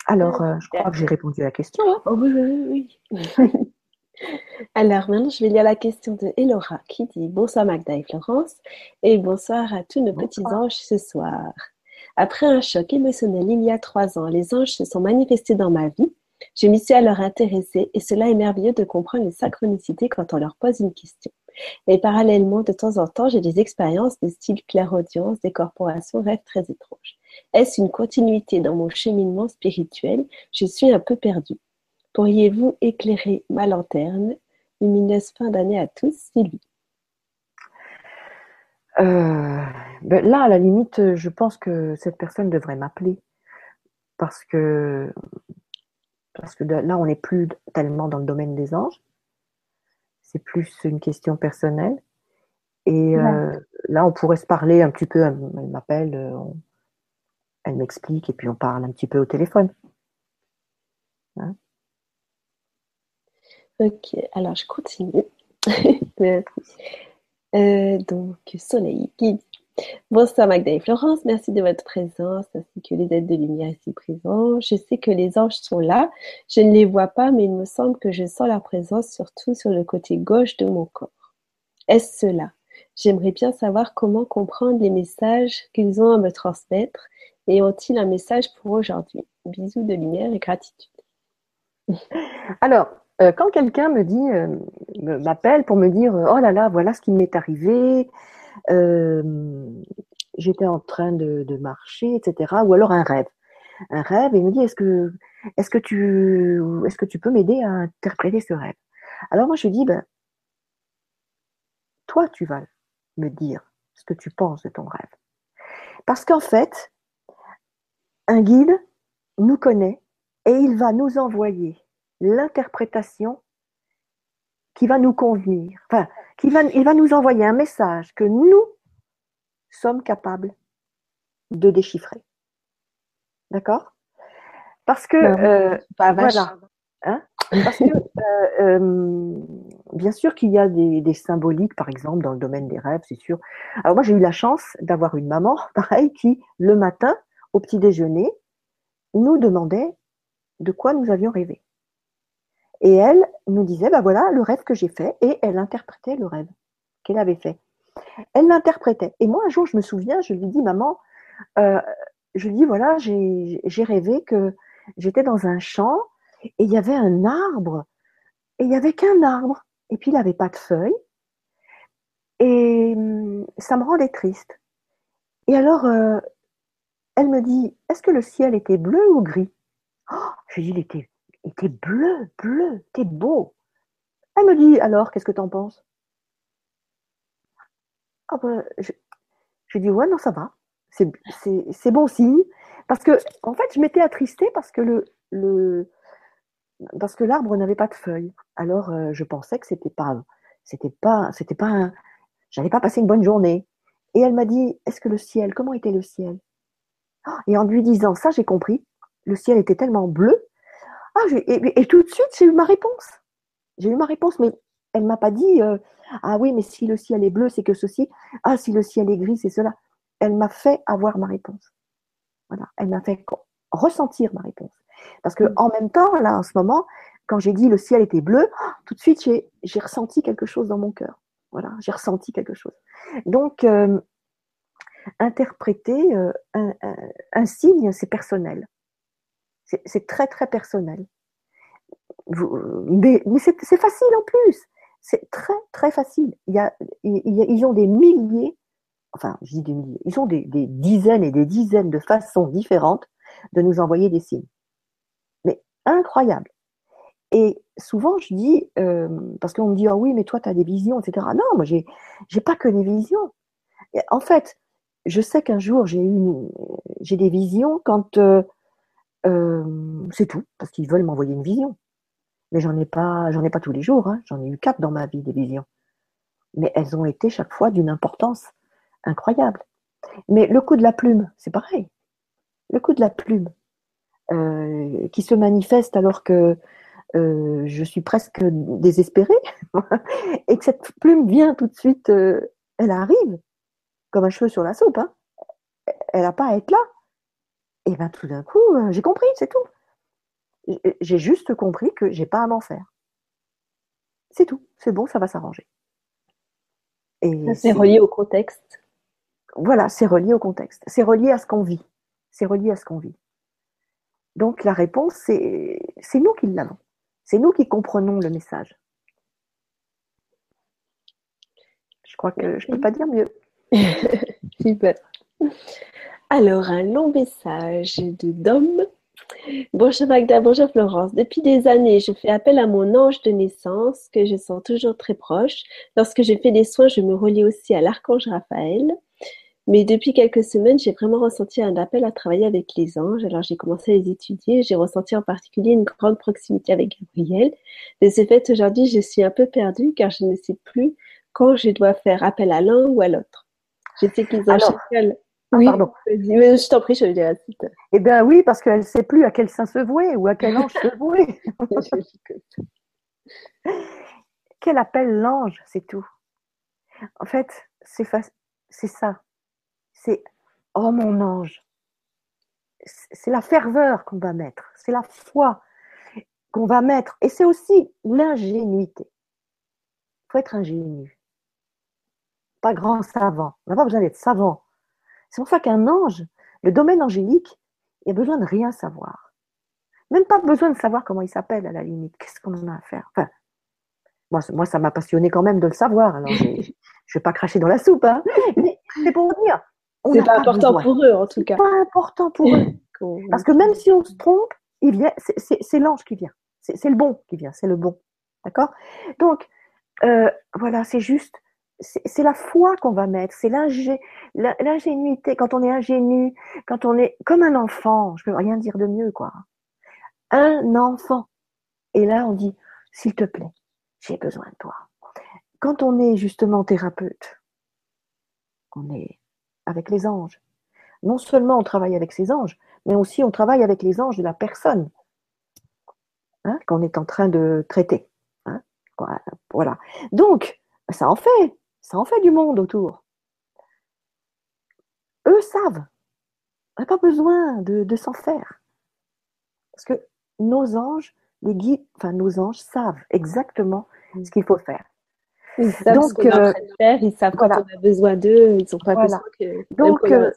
Alors, euh, je crois que j'ai répondu à la question. Hein. Oh, oui, oui, oui. [LAUGHS] Alors maintenant, je vais lire la question de Elora qui dit Bonsoir Magda et Florence et bonsoir à tous nos petits anges ce soir. Après un choc émotionnel il y a trois ans, les anges se sont manifestés dans ma vie. Je m'y suis alors intéressée et cela est merveilleux de comprendre les synchronicités quand on leur pose une question. Et parallèlement, de temps en temps, j'ai des expériences de style clairaudience, des corporations, rêves très étranges. Est-ce une continuité dans mon cheminement spirituel? Je suis un peu perdue. Pourriez-vous éclairer ma lanterne? Lumineuse fin d'année à tous, Sylvie. Euh, ben là, à la limite, je pense que cette personne devrait m'appeler parce que parce que là, on n'est plus tellement dans le domaine des anges. C'est plus une question personnelle. Et euh, là, on pourrait se parler un petit peu. Elle m'appelle, euh, elle m'explique, et puis on parle un petit peu au téléphone. Hein? Ok, alors je continue. [LAUGHS] Euh, donc, Soleil qui Bonsoir Magda et Florence, merci de votre présence ainsi que les aides de lumière ici présents. Je sais que les anges sont là, je ne les vois pas, mais il me semble que je sens leur présence surtout sur le côté gauche de mon corps. Est-ce cela? J'aimerais bien savoir comment comprendre les messages qu'ils ont à me transmettre et ont-ils un message pour aujourd'hui? Bisous de lumière et gratitude. Alors, euh, quand quelqu'un me dit, euh, m'appelle pour me dire, oh là là, voilà ce qui m'est arrivé, euh, j'étais en train de, marcher, etc. Ou alors un rêve. Un rêve, et il me dit, est-ce que, est-ce que tu, est-ce que tu peux m'aider à interpréter ce rêve? Alors moi, je dis, ben, toi, tu vas me dire ce que tu penses de ton rêve. Parce qu'en fait, un guide nous connaît et il va nous envoyer l'interprétation qui va nous convenir. Enfin, va, il va nous envoyer un message que nous sommes capables de déchiffrer. D'accord? Parce que, euh, voilà. Hein? Parce que, euh, euh, bien sûr qu'il y a des, symboliques, par exemple, dans le domaine des rêves, c'est sûr. Alors moi, j'ai eu la chance d'avoir une maman, [LAUGHS] pareil, qui, le matin, au petit déjeuner, nous demandait de quoi nous avions rêvé. Et elle nous disait, ben voilà le rêve que j'ai fait, et elle interprétait le rêve qu'elle avait fait. Elle l'interprétait. Et moi, un jour, je me souviens, je lui dis, maman, euh, je lui dis, voilà, j'ai rêvé que j'étais dans un champ et il y avait un arbre, et il n'y avait qu'un arbre, et puis il n'avait pas de feuilles, et hum, ça me rendait triste. Et alors, euh, elle me dit, est-ce que le ciel était bleu ou gris? Oh, Je lui dis, il était il était bleu, bleu, t'es beau. Elle me dit, alors, qu'est-ce que t'en penses? Ah ben, je, dis, ouais, non, ça va. C'est bon signe. Parce que, en fait, je m'étais attristée parce que le, parce que l'arbre n'avait pas de feuilles. Alors, euh, je pensais que c'était pas, c'était pas, c'était pas j'allais pas passer une bonne journée. Et elle m'a dit, est-ce que le ciel, comment était le ciel? Et en lui disant ça, j'ai compris. Le ciel était tellement bleu ah, et, tout de suite, j'ai eu ma réponse. J'ai eu ma réponse, mais elle ne m'a pas dit euh, Ah oui, mais si le ciel est bleu, c'est que ceci. Ah, si le ciel est gris, c'est cela. Elle m'a fait avoir ma réponse. Voilà, elle m'a fait ressentir ma réponse. Parce que en même temps, là, en ce moment, quand j'ai dit le ciel était bleu, [GASPS] tout de suite, j'ai ressenti quelque chose dans mon cœur. Voilà, j'ai ressenti quelque chose. Donc, euh, interpréter euh, un, signe, c'est personnel. C'est très, très personnel. mais, c'est facile en plus. C'est très, très facile. Il y a, ils ont des milliers, enfin, je dis des milliers, ils ont des, dizaines et des dizaines de façons différentes de nous envoyer des signes. Mais incroyable. Et souvent, je dis, euh, parce qu'on me dit, ah oui, mais toi, tu as des visions, etc. Non, moi, j'ai, j'ai pas que des visions. en fait, je sais qu'un jour, j'ai eu j'ai des visions quand euh, c'est tout, parce qu'ils veulent m'envoyer une vision. Mais j'en ai pas, j'en ai pas tous les jours. Hein. J'en ai eu quatre dans ma vie des visions. Mais elles ont été chaque fois d'une importance incroyable. Mais le coup de la plume, c'est pareil. Le coup de la plume, qui se manifeste alors que euh, je suis presque désespérée, [LAUGHS] et que cette plume vient tout de suite, euh, elle arrive, comme un cheveu sur la soupe, hein. elle n'a pas à être là. Et bien tout d'un coup, euh, j'ai compris, c'est tout. J'ai juste compris que j'ai pas à m'en faire. C'est tout, c'est bon, ça va s'arranger. Et c'est relié au contexte. Voilà, c'est relié au contexte. C'est relié à ce qu'on vit. C'est relié à ce qu'on vit. Donc la réponse, c'est nous qui l'avons. C'est nous qui comprenons le message. Je crois que je ne peux pas dire mieux. [LAUGHS] Super. Alors, un long message de Dom. Bonjour Magda, bonjour Florence. Depuis des années, je fais appel à mon ange de naissance que je sens toujours très proche. Lorsque je fais des soins, je me relie aussi à l'archange Raphaël. Mais depuis quelques semaines, j'ai vraiment ressenti un appel à travailler avec les anges. Alors j'ai commencé à les étudier. J'ai ressenti en particulier une grande proximité avec Gabriel. Mais ce fait, aujourd'hui, je suis un peu perdue car je ne sais plus quand je dois faire appel à l'un ou à l'autre. Je sais qu'ils ont chacun. Ah, oui, pardon. je t'en prie, je le dirai suite. Eh bien oui, parce qu'elle ne sait plus à quel saint se vouer ou à quel ange se [LAUGHS] vouer. quel appelle l'ange, c'est tout. En fait, c'est ça c'est Oh mon ange. C'est la ferveur qu'on va mettre, c'est la foi qu'on va mettre. Et c'est aussi l'ingénuité. Il faut être ingénu. Pas grand savant. On n'a pas besoin d'être savant. C'est pour ça qu'un ange, le domaine angélique, il a besoin de rien savoir. Même pas besoin de savoir comment il s'appelle à la limite. Qu'est-ce qu'on en a à faire? Enfin, moi, moi, ça m'a passionné quand même de le savoir. Alors, je [LAUGHS] ne vais pas cracher dans la soupe, hein. mais c'est pour dire, c'est pas, important pour eux, en tout cas. pas important pour eux. Parce que même si on se trompe, il vient, c'est l'ange qui vient. C'est le bon qui vient, c'est le bon. D'accord? Donc, euh, voilà, c'est juste, c'est la foi qu'on va mettre, c'est l'ingénuité. Quand on est ingénu, quand on est comme un enfant, je peux rien dire de mieux, quoi. Un enfant. Et là, on dit, s'il te plaît, j'ai besoin de toi. Quand on est justement thérapeute, on est avec les anges. Non seulement on travaille avec ces anges, mais aussi on travaille avec les anges de la personne hein, qu'on est en train de traiter. Hein. voilà. Donc, ça en fait, ça en fait du monde autour. Eux savent. On n'a pas besoin de, s'en faire. Parce que nos anges, les guides, enfin nos anges savent exactement ce qu'il faut faire. Ils savent Donc, ce qu'on euh, faire, ils savent quand on a besoin d'eux, ils n'ont pas besoin que. Donc, euh,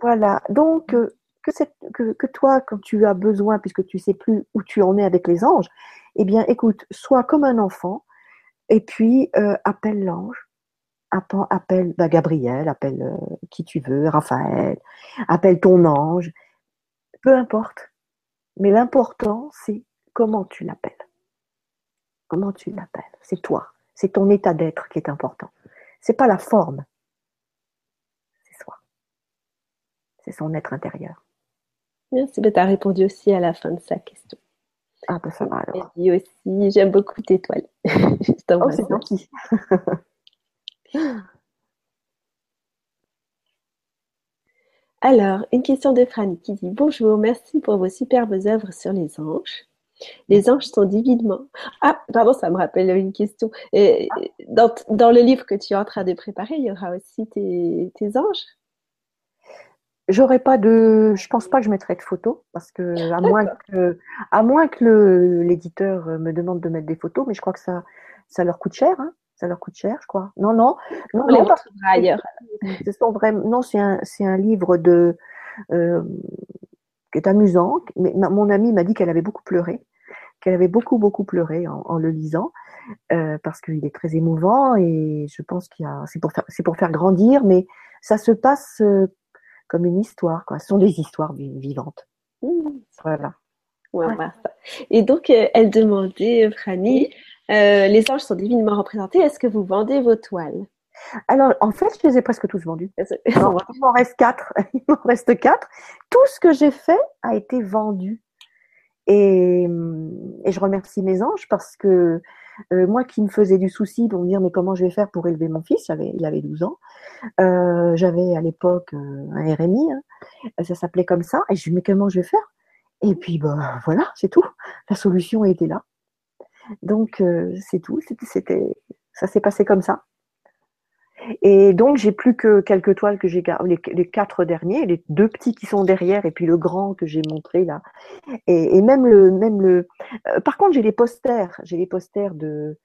voilà. Donc, euh, que, que, toi, quand tu as besoin, puisque tu sais plus où tu en es avec les anges, eh bien, écoute, sois comme un enfant, et puis appelle l'ange, appelle bah, Gabriel, appelle qui tu veux, Raphaël, appelle ton ange, peu importe. Mais l'important, c'est comment tu l'appelles. Comment tu l'appelles, c'est toi. C'est ton état d'être qui est important. C'est pas la forme. C'est soi. C'est son être intérieur. Merci, tu as répondu aussi à la fin de sa question. Ah, ben ça va alors. dit aussi, j'aime beaucoup tes toiles. [LAUGHS] oh, c'est gentil. [LAUGHS] [GASPS] alors, une question de Franny qui dit Bonjour, merci pour vos superbes œuvres sur les anges. Les anges sont divinement. Ah, pardon, ça me rappelle une question. Et dans, dans, le livre que tu es en train de préparer, il y aura aussi tes, tes anges J'aurais pas de. Je pense pas que je mettrai de photos parce que à moins que, à moins que l'éditeur me demande de mettre des photos, mais je crois que ça, ça leur coûte cher. Hein ça leur coûte cher, je crois. Non, non, non, non, ailleurs. Ce sont vraiment. Non, c'est un, c'est un livre de. Euh, qui est amusant. Mais mon amie m'a dit qu'elle avait beaucoup pleuré qu'elle avait beaucoup, beaucoup pleuré en, le lisant, euh, parce qu'il est très émouvant et je pense qu'il y a, c'est pour faire, c'est pour faire grandir, mais ça se passe euh, comme une histoire, quoi. Ce sont des histoires vivantes. Mmh. Voilà. Voir ça. Et donc, elle demandait, Franny, euh, les anges sont divinement représentés. Est-ce que vous vendez vos toiles? Alors, en fait, je les ai presque tous vendus. il m'en reste quatre. [LAUGHS] Il m'en reste quatre. Tout ce que j'ai fait a été vendu. Et, et, je remercie mes anges parce que euh, moi qui me faisais du souci pour me dire mais comment je vais faire pour élever mon fils, il avait 12 ans, euh, j'avais à l'époque euh, un RMI, hein, ça s'appelait comme ça, et je me dis mais comment je vais faire? Et puis bah, voilà, c'est tout, la solution était là. Donc c'est tout, ça s'est passé comme ça. Et donc, j'ai plus que quelques toiles que j'ai gardées, les, quatre derniers, les deux petits qui sont derrière et puis le grand que j'ai montré là. Et, même le, même le. Euh, par contre, j'ai les posters, j'ai les posters de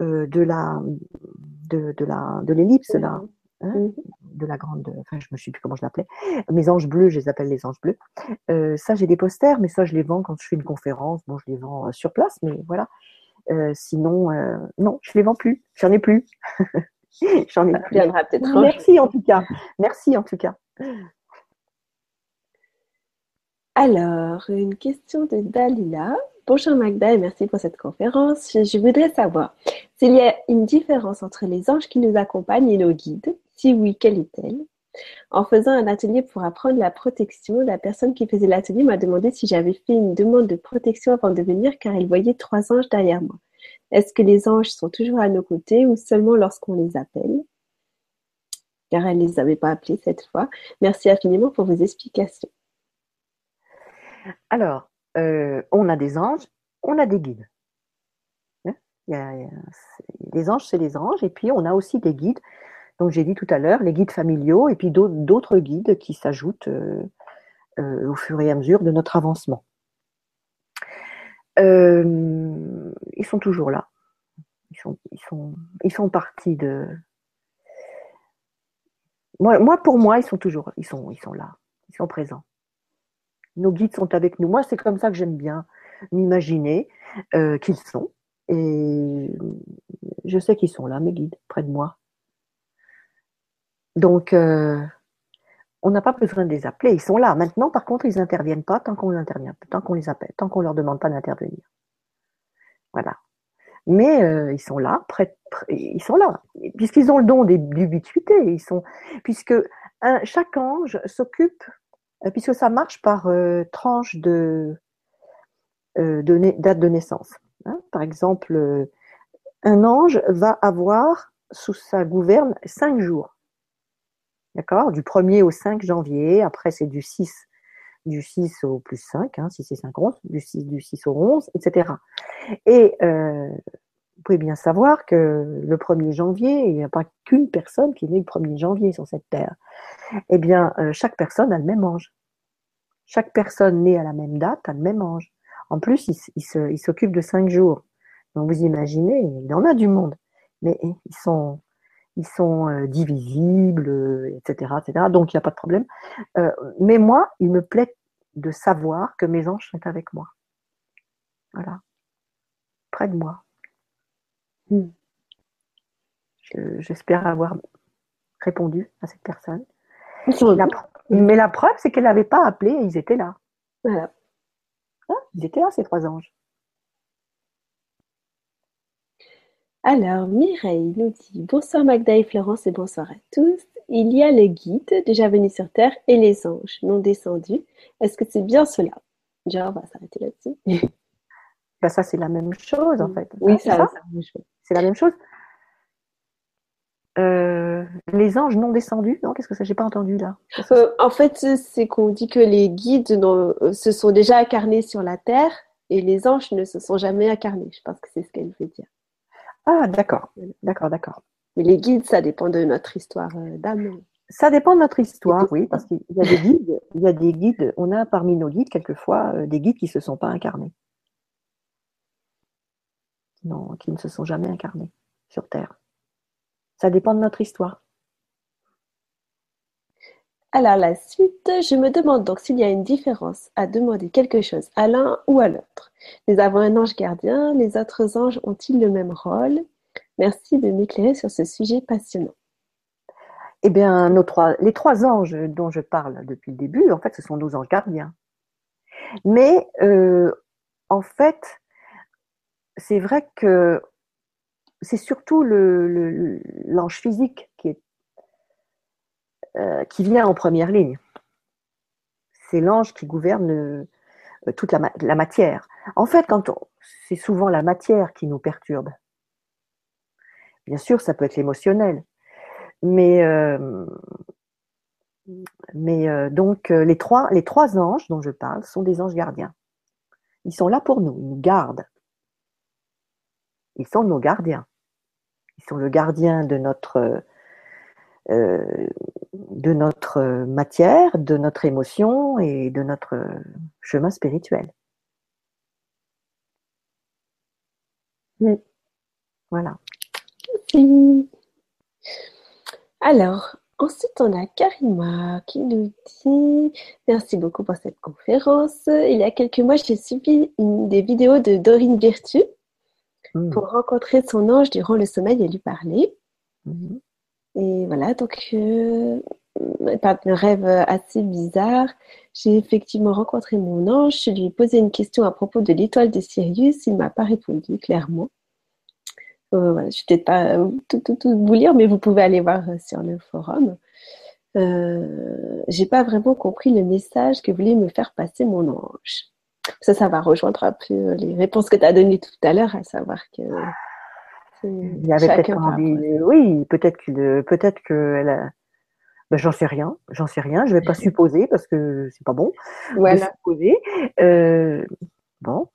euh, de la la de l'ellipse là, hein, mhm. de la grande. Enfin, je me sais plus comment je l'appelais. Mes anges bleus, je les appelle les anges bleus. Euh, ça, j'ai des posters, mais ça, je les vends quand je fais une conférence. Bon, je les vends sur place, mais voilà. sinon, non, je les vends plus. J'en ai plus. [LAUGHS] J'en ai plus. peut-être. Merci en tout cas. Merci en tout cas. Alors, une question de Dalila. Bonjour Magda et merci pour cette conférence. Je, voudrais savoir s'il y a une différence entre les anges qui nous accompagnent et nos guides? Si oui, quelle est-elle? En faisant un atelier pour apprendre la protection, la personne qui faisait l'atelier m'a demandé si j'avais fait une demande de protection avant de venir car elle voyait trois anges derrière moi. Est-ce que les anges sont toujours à nos côtés ou seulement lorsqu'on les appelle? Car elle ne les avait pas appelés cette fois. Merci infiniment pour vos explications. Alors, euh, on a des anges, on a des guides. Hein? Les anges, c'est les anges, et puis on a aussi des guides. Donc j'ai dit tout à l'heure, les guides familiaux, et puis d'autres guides qui s'ajoutent euh, euh, au fur et à mesure de notre avancement. Ils sont toujours là. Ils sont, ils partis de. Moi, pour moi, ils sont toujours, ils ils sont là, ils sont présents. Nos guides sont avec nous. Moi, c'est comme ça que j'aime bien m'imaginer euh, qu'ils sont. Et je sais qu'ils sont là, mes guides, près de moi. Donc, euh, on n'a pas besoin de les appeler, ils sont là. Maintenant, par contre, ils n'interviennent pas tant qu'on intervient, tant qu'on les appelle, tant qu'on leur demande pas d'intervenir. Voilà. Mais euh, ils sont là, prêts, ils sont là, puisqu'ils ont le don d'ubiquité. Ils sont, puisque chaque ange s'occupe, puisque ça marche par euh, tranche de, de date de naissance. Hein. Par exemple, un ange va avoir sous sa gouverne cinq jours. D'accord? Du 1er au 5 janvier, après c'est du 6, du 6 au plus 5, hein, 6 et 5, 11, du 6, du 6 au 11, etc. Et euh, vous pouvez bien savoir que le 1er janvier, il n'y a pas qu'une personne qui est née le 1er janvier sur cette terre. Eh bien, euh, chaque personne a le même ange. Chaque personne née à la même date a le même ange. En plus, il, il s'occupe de 5 jours. Donc vous imaginez, il y en a du monde. Mais ils sont, ils sont euh, divisibles, etc., etc. Donc il n'y a pas de problème. Euh, mais moi, il me plaît de savoir que mes anges sont avec moi. Voilà. Près de moi. J'espère avoir répondu à cette personne. mais la preuve, c'est qu'elle n'avait pas appelé et ils étaient là. Voilà. Ah, ils étaient là, ces trois anges. Alors, Mireille nous dit Bonsoir Magda et Florence et bonsoir à tous. Il y a le guide déjà venu sur Terre et les anges non descendus. Est-ce que c'est bien cela? Déjà, on va s'arrêter là-dessus. [LAUGHS] Bah, ça, c'est la même chose en fait. Oui, c'est la même chose. Euh, les anges non descendus, non Qu'est-ce que ça J'ai pas entendu là? Euh, en fait, c'est qu'on dit que les guides euh, se sont déjà incarnés sur la terre et les anges ne se sont jamais incarnés. Je pense que c'est ce qu'elle veut dire. Ah, d'accord, d'accord, d'accord. Mais les guides, ça dépend de notre histoire d'âme. Ça dépend de notre histoire, oui, parce qu'il y a des guides, il y a des guides, on a parmi nos guides quelquefois des guides qui ne se sont pas incarnés. Non, qui ne se sont jamais incarnés sur Terre. Ça dépend de notre histoire. Alors la suite, je me demande donc s'il y a une différence à demander quelque chose à l'un ou à l'autre. Nous avons un ange gardien, les autres anges ont-ils le même rôle? Merci de m'éclairer sur ce sujet passionnant. Eh bien, nos trois, les trois anges dont je parle depuis le début, en fait, ce sont nos anges gardiens. Mais en fait, c'est vrai que c'est surtout l'ange physique qui, est, qui vient en première ligne. C'est l'ange qui gouverne toute la, matière. En fait, quand c'est souvent la matière qui nous perturbe. Bien sûr, ça peut être l'émotionnel, mais euh, euh, donc euh, les trois anges dont je parle sont des anges gardiens. Ils sont là pour nous, ils nous gardent. Ils sont nos gardiens. Ils sont le gardien de notre de notre matière, de notre émotion et de notre chemin spirituel. Voilà. Alors, ensuite, on a Karima qui nous dit Merci beaucoup pour cette conférence. Il y a quelques mois, j'ai suivi des vidéos de Dorine Virtue hmm. pour rencontrer son ange durant le sommeil et lui parler. Hmm. Et voilà, donc, euh, de rêve assez bizarre. J'ai effectivement rencontré mon ange. Je lui ai posé une question à propos de l'étoile de Sirius. Il m'a pas répondu clairement. Euh, voilà, je ne vais peut-être pas tout, tout, tout, vous lire, mais vous pouvez aller voir euh, sur le forum. Euh, j'ai pas vraiment compris le message que voulait me faire passer mon ange. Ça, ça va rejoindre un peu les réponses que tu as données tout à l'heure, à savoir que. Il y avait peut-être envie. Oui, peut-être que peut-être que elle a... ben, j'en sais rien, j'en sais rien. Je vais pas [LAUGHS] supposer parce que c'est pas bon. Voilà. De supposer. Euh, bon.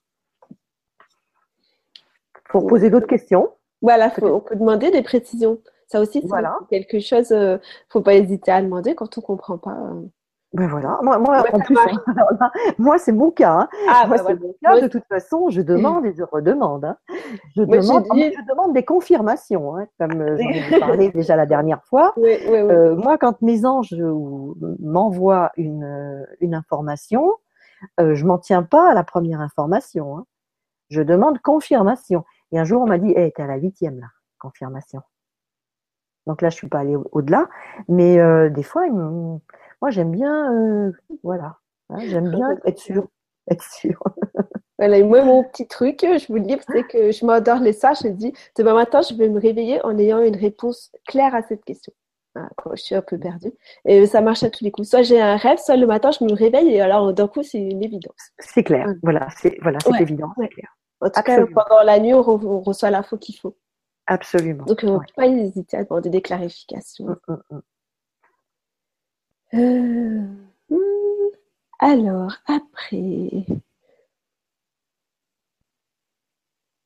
Pour poser d'autres questions. Voilà, on peut demander des précisions. Ça aussi, c'est quelque chose, ne euh, faut pas hésiter à demander quand on comprend pas. Euh. Ben voilà, moi, moi en plus, [LAUGHS] moi c'est mon cas. Hein. Ah, moi, bah mon cas. De toute façon, je demande et je redemande. Hein. Je, demande, je demande des confirmations, hein, comme euh, j'en ai [LAUGHS] parlé déjà la dernière fois. moi, quand mes anges m'envoient une, une information, je m'en tiens pas à la première information. Je demande confirmation. Et un jour, on m'a dit, hey, t'es à la huitième, là, confirmation. Donc là, je suis pas allée au-delà. Mais euh, des fois, moi, j'aime bien, euh, voilà, hein, j'aime [LAUGHS] bien être sûre. [LAUGHS] Être sûre. Voilà, et moi, mon petit truc, je vous le dis, c'est que je m'adore les ça. Je me dis, demain matin, je vais me réveiller en ayant une réponse claire à cette question. quand je suis un peu perdue. Et ça marche à tous les coups. Soit j'ai un rêve, soit le matin, je me réveille et alors d'un coup, c'est une évidence. C'est clair. Voilà, c'est voilà, évident. Clair. En tout cas, pendant la nuit, on, reçoit l'info qu'il faut. Absolument. Donc, on ne peut pas hésiter à demander des clarifications. Mm, mm, mm. Euh, hmm, alors, après.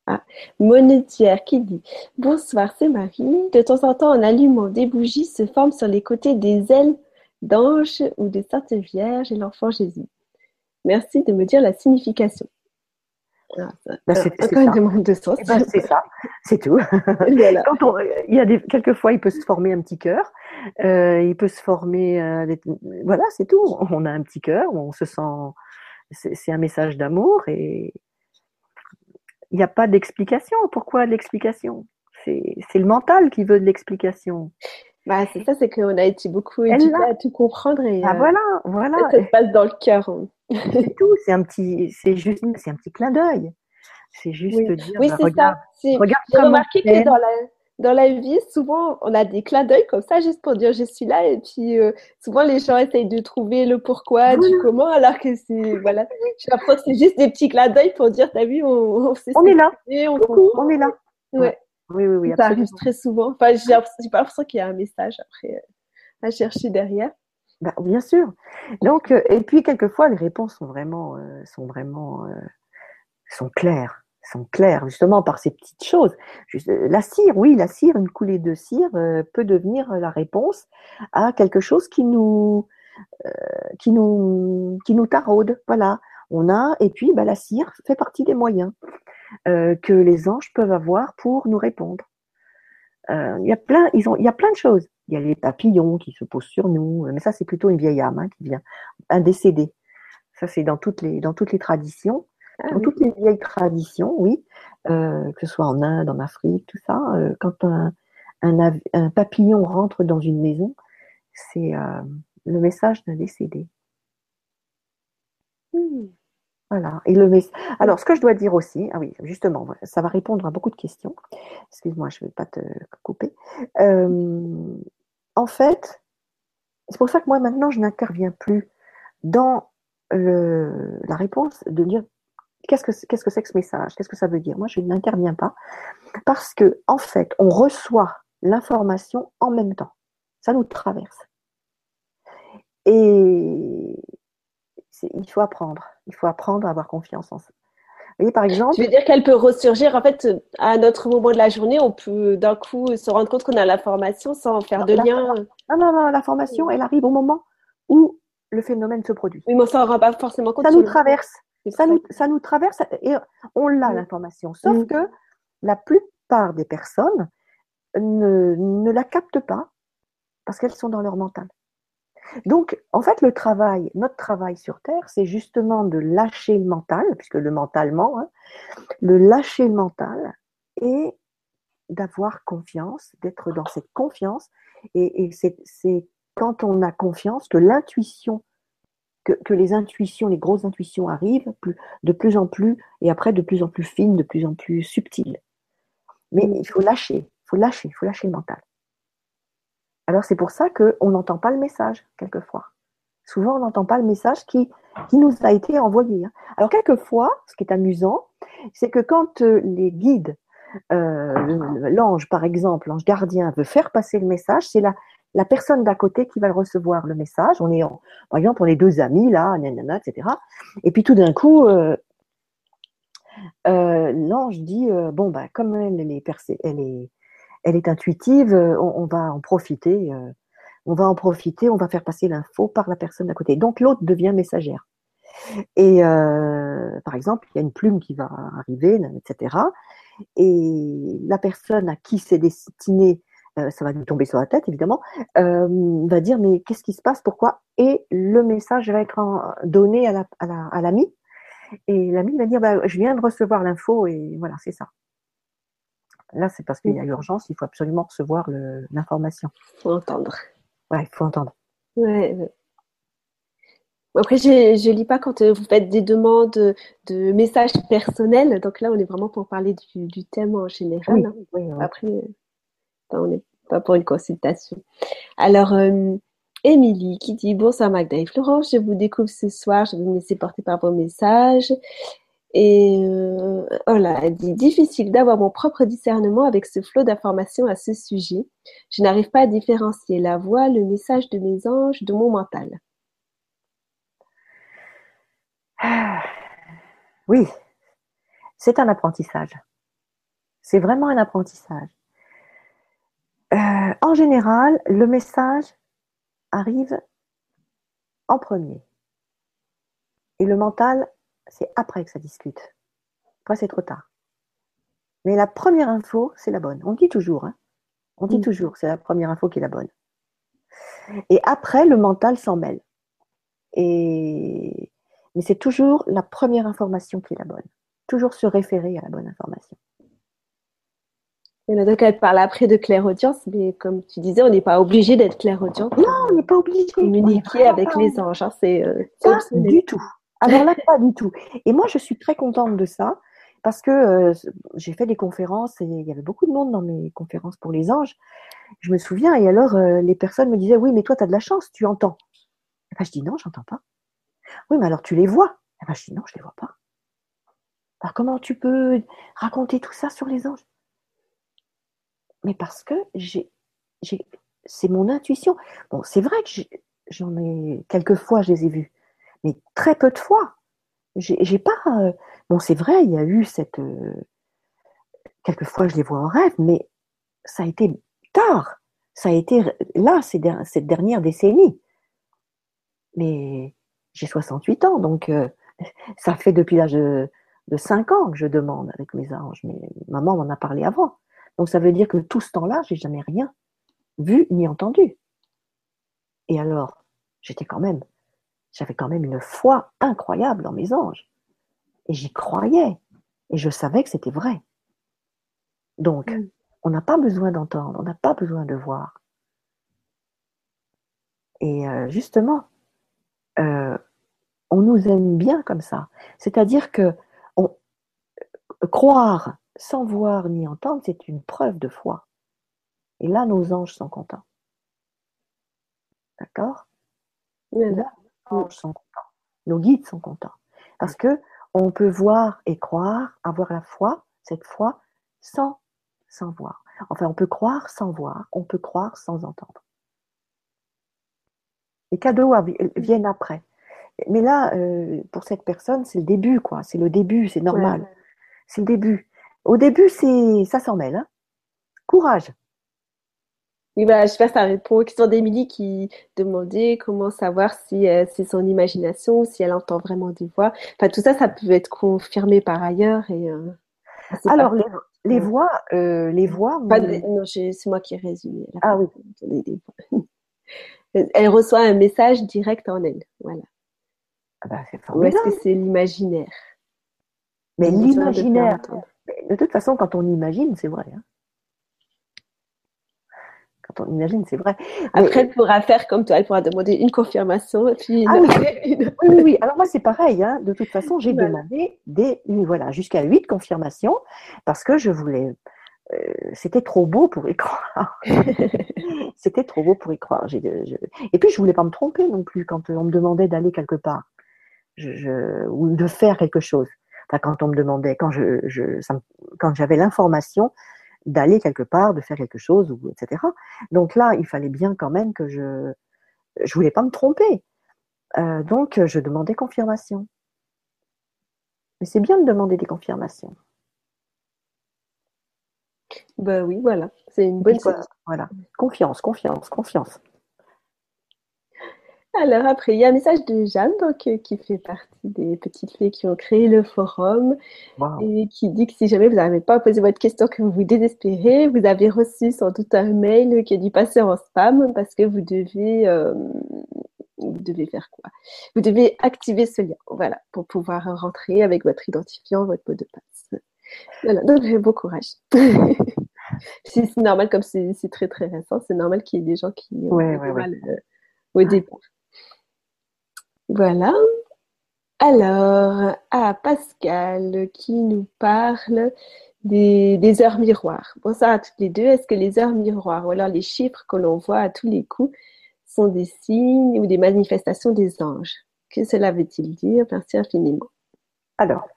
Ah, Monetière qui dit Bonsoir, c'est Marie. De temps en temps, en allumant des bougies, se forment sur les côtés des ailes d'ange ou de Sainte Vierge et l'enfant Jésus. Merci de me dire la signification. Ah, bah, c'est ça, c'est tout. [LAUGHS] il y a des, quelquefois, il peut se former un petit cœur. Euh, il peut se former. Euh, voilà, c'est tout. On a un petit cœur, on se sent. C'est un message d'amour et il n'y a pas d'explication. Pourquoi l'explication? C'est le mental qui veut de l'explication. Bah, c'est ça, c'est qu'on a été beaucoup éduqués à tout comprendre et bah, voilà, voilà. ça se passe dans le cœur. Hein. C'est tout, c'est un petit, c'est juste, c'est un petit clin d'œil. C'est juste oui. dire, oui, bah, c'est ça. Regarde J'ai remarqué que dans la, dans la vie, souvent, on a des clins d'œil comme ça, juste pour dire je suis là. Et puis, euh, souvent, les gens essayent de trouver le pourquoi, du comment, alors que c'est, voilà. J'ai que c'est juste des petits clins d'œil pour dire, t'as vu, on, on, on est là. On, on, est là. Ouais. Oui, oui, oui. Ça arrive très souvent. Enfin, j'ai pas l'impression qu'il y a un message après euh, à chercher derrière. Bah, bien sûr. Donc, euh, et puis quelquefois, les réponses sont vraiment, euh, sont vraiment, euh, sont claires, sont claires justement par ces petites choses. la cire, oui, la cire, une coulée de cire peut devenir la réponse à quelque chose qui nous, qui nous, qui nous taraude. Voilà. On a, et puis bah, la cire fait partie des moyens que les anges peuvent avoir pour nous répondre. Il y a plein, ils ont, il y a plein de choses. Il y a les papillons qui se posent sur nous, mais ça c'est plutôt une vieille âme hein, qui vient, un décédé. Ça c'est dans toutes les dans toutes les traditions, ah dans toutes les vieilles traditions, oui, euh, que ce soit en Inde, en Afrique, tout ça. Euh, quand un, un, papillon rentre dans une maison, c'est euh, le message d'un décédé. Hmm. Voilà. Et le Alors, ce que je dois dire aussi, ah oui, justement, ça va répondre à beaucoup de questions. Excuse-moi, je ne vais pas te couper. Euh, en fait, c'est pour ça que moi, maintenant, je n'interviens plus dans la réponse de dire qu'est-ce que c'est -ce que, ce message, qu'est-ce que ça veut dire. Moi, je n'interviens pas parce que, en fait, on reçoit l'information en même temps. Ça nous traverse. Et il faut apprendre. Il faut apprendre à avoir confiance en ça. Vous voyez, par exemple. Tu veux dire qu'elle peut ressurgir, en fait, à un autre moment de la journée, on peut d'un coup se rendre compte qu'on a l'information sans faire de lien. Non, non, non, l'information, elle arrive au moment où le phénomène se produit. Oui, mais on s'en rend pas forcément compte. Ça nous traverse. Ça nous, ça nous, traverse et on l'a, mm. l'information. Sauf mm. que la plupart des personnes ne, ne la captent pas parce qu'elles sont dans leur mental. Donc, en fait, le travail, notre travail sur Terre, c'est justement de lâcher le mental, puisque le mentalement, hein, le lâcher le mental et d'avoir confiance, d'être dans cette confiance. Et, c'est quand on a confiance que l'intuition, que, les intuitions, les grosses intuitions arrivent de plus en plus, et après de plus en plus fines, de plus en plus subtiles. Mais il faut lâcher, il faut lâcher, il faut lâcher le mental. Alors c'est pour ça qu'on n'entend pas le message, quelquefois. Souvent, on n'entend pas le message qui, nous a été envoyé. Hein. Alors quelquefois, ce qui est amusant, c'est que quand euh, les guides, euh, l'ange par exemple, l'ange gardien veut faire passer le message, c'est la, la personne d'à côté qui va le recevoir le message. On est, par exemple, on est deux amis là, nanana, etc. Et puis tout d'un coup, euh, l'ange dit bon bah comme elle est percée, elle est elle est intuitive, euh, on, va en profiter, euh, on va en profiter, on va faire passer l'info par la personne d'à côté. Donc l'autre devient messagère. Et euh, par exemple, il y a une plume qui va arriver, etc. Et la personne à qui c'est destiné, ça va lui tomber sur la tête évidemment, va dire mais qu'est-ce qui se passe, pourquoi? Et le message va être donné à l'ami. Et l'ami va dire bah, je viens de recevoir l'info et voilà, c'est ça. Là, c'est parce qu'il y a urgence, il faut absolument recevoir l'information. Il faut entendre. Ouais, il faut entendre. Ouais. Après, je ne lis pas quand euh, vous faites des demandes de messages personnels. Donc là, on est vraiment pour parler du, thème en général. Oui, hein. Après, euh, on n'est pas pour une consultation. Alors, euh, Émilie qui dit Bonsoir Magda et Florence, je vous découvre ce soir, je vais me laisser porter par vos messages. Et euh, voilà, elle dit difficile d'avoir mon propre discernement avec ce flot d'informations à ce sujet. Je n'arrive pas à différencier la voix, le message de mes anges de mon mental. Oui, c'est un apprentissage. C'est vraiment un apprentissage. Euh, en général, le message arrive en premier. Et le mental c'est après que ça discute. Après, c'est trop tard. Mais la première info, c'est la bonne. On dit toujours, hein. on dit mm. toujours, c'est la première info qui est la bonne. Et après, le mental s'en mêle. Et... Mais c'est toujours la première information qui est la bonne. Toujours se référer à la bonne information. Il y en a donc elle parle après de claire-audience, mais comme tu disais, on n'est pas obligé d'être clair-audience. Non, on n'est pas obligé. Communiquer avec les anges, hein, c'est euh, du tout. Alors là, pas du tout. Et moi, je suis très contente de ça parce que euh, j'ai fait des conférences et il y avait beaucoup de monde dans mes conférences pour les anges. Je me souviens, et alors euh, les personnes me disaient Oui, mais toi, tu as de la chance, tu entends. Et ben, je dis Non, j'entends pas. Oui, mais alors tu les vois. Et ben, je dis Non, je les vois pas. Alors comment tu peux raconter tout ça sur les anges? Mais parce que c'est mon intuition. Bon, c'est vrai que j'en ai, quelques fois, je les ai vus mais très peu de fois. J'ai pas. Euh, bon, c'est vrai, il y a eu cette. Euh, quelquefois, je les vois en rêve, mais ça a été tard. Ça a été là, cette dernière décennie. Mais j'ai 68 ans, donc euh, ça fait depuis l'âge de, de 5 ans que je demande avec mes anges. Mais maman m'en a parlé avant. Donc ça veut dire que tout ce temps-là, j'ai jamais rien vu ni entendu. Et alors, j'étais quand même j'avais quand même une foi incroyable dans mes anges. Et j'y croyais. Et je savais que c'était vrai. Donc, mm. on n'a pas besoin d'entendre, on n'a pas besoin de voir. Et euh, justement, euh, on nous aime bien comme ça. C'est-à-dire que croire sans voir ni entendre, c'est une preuve de foi. Et là, nos anges sont contents. D'accord? Là, anges sont contents. Nos guides sont contents. Parce que on peut voir et croire, avoir la foi, cette foi, sans, sans voir. Enfin, on peut croire sans voir, on peut croire sans entendre. Les cadeaux viennent après. Mais là, euh, pour cette personne, c'est le début, quoi. C'est le début, c'est normal. C'est le début. Au début, c'est ça s'en mêle. Hein. Courage. Oui, bah, je sais pas, ça répond aux questions d'Émilie qui demandait comment savoir si euh, c'est son imagination, si elle entend vraiment des voix. Enfin, tout ça, ça peut être confirmé par ailleurs. Et, euh, Alors, les, voix, euh, les voix. non, c'est moi qui ai résumé. Ah oui. [LAUGHS] elle reçoit un message direct en elle. Voilà. Ah bah, Ou est-ce que c'est l'imaginaire? Mais l'imaginaire. De toute façon, quand on imagine, c'est vrai. Hein quand on imagine, c'est vrai. Après, elle pourra faire comme toi, elle pourra demander une confirmation. Puis ah oui. [LAUGHS] oui, alors moi c'est pareil. Hein. De toute façon, j'ai demandé des, voilà, jusqu'à huit confirmations parce que je voulais. Euh, c'était trop beau pour y croire. [LAUGHS] c'était trop beau pour y croire. Et puis je voulais pas me tromper non plus quand on me demandait d'aller quelque part je, ou de faire quelque chose. Enfin, quand on me demandait, quand je, je quand j'avais l'information, d'aller quelque part, de faire quelque chose, ou, etc. Donc là, il fallait bien quand même que je je voulais pas me tromper. Euh, donc, je demandais confirmation. Mais c'est bien de demander des confirmations. Ben oui, voilà, c'est une bonne chose. Voilà, confiance, confiance, confiance. Alors après, il y a un message de Jeanne donc, euh, qui fait partie des petites fées qui ont créé le forum et qui dit que si jamais vous n'arrivez pas à poser votre question, que vous vous désespérez, vous avez reçu sans doute un mail qui a dû passer en spam parce que vous devez, euh, vous devez faire quoi? Vous devez activer ce lien, voilà, pour pouvoir rentrer avec votre identifiant, votre mot de passe. Voilà, donc bon courage. [LAUGHS] c'est normal, comme c'est très très récent, c'est normal qu'il y ait des gens qui ont ouais, mal euh, au départ. Voilà. Alors, à Pascal qui nous parle des, heures miroirs. Bonsoir à toutes les deux. Est-ce que les heures miroirs ou alors les chiffres que l'on voit à tous les coups sont des signes ou des manifestations des anges? Que cela veut-il dire? Merci infiniment. Alors,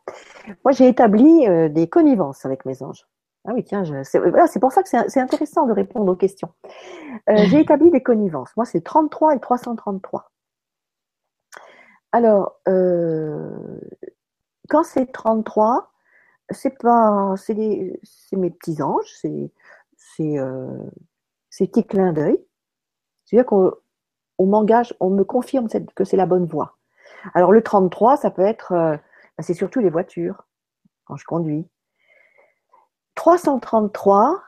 moi j'ai établi euh, des connivences avec mes anges. Ah oui, tiens, c'est pour ça que c'est intéressant de répondre aux questions. Euh, j'ai [LAUGHS] établi des connivences. Moi, c'est 33 et 333. Alors, euh, quand c'est 33, c'est pas, c'est mes petits anges, c'est, c'est, euh, ces petits d'œil. C'est-à-dire qu'on on m'engage, on me confirme que c'est la bonne voie. Alors le 33, ça peut être, euh, bah, c'est surtout les voitures quand je conduis. 333,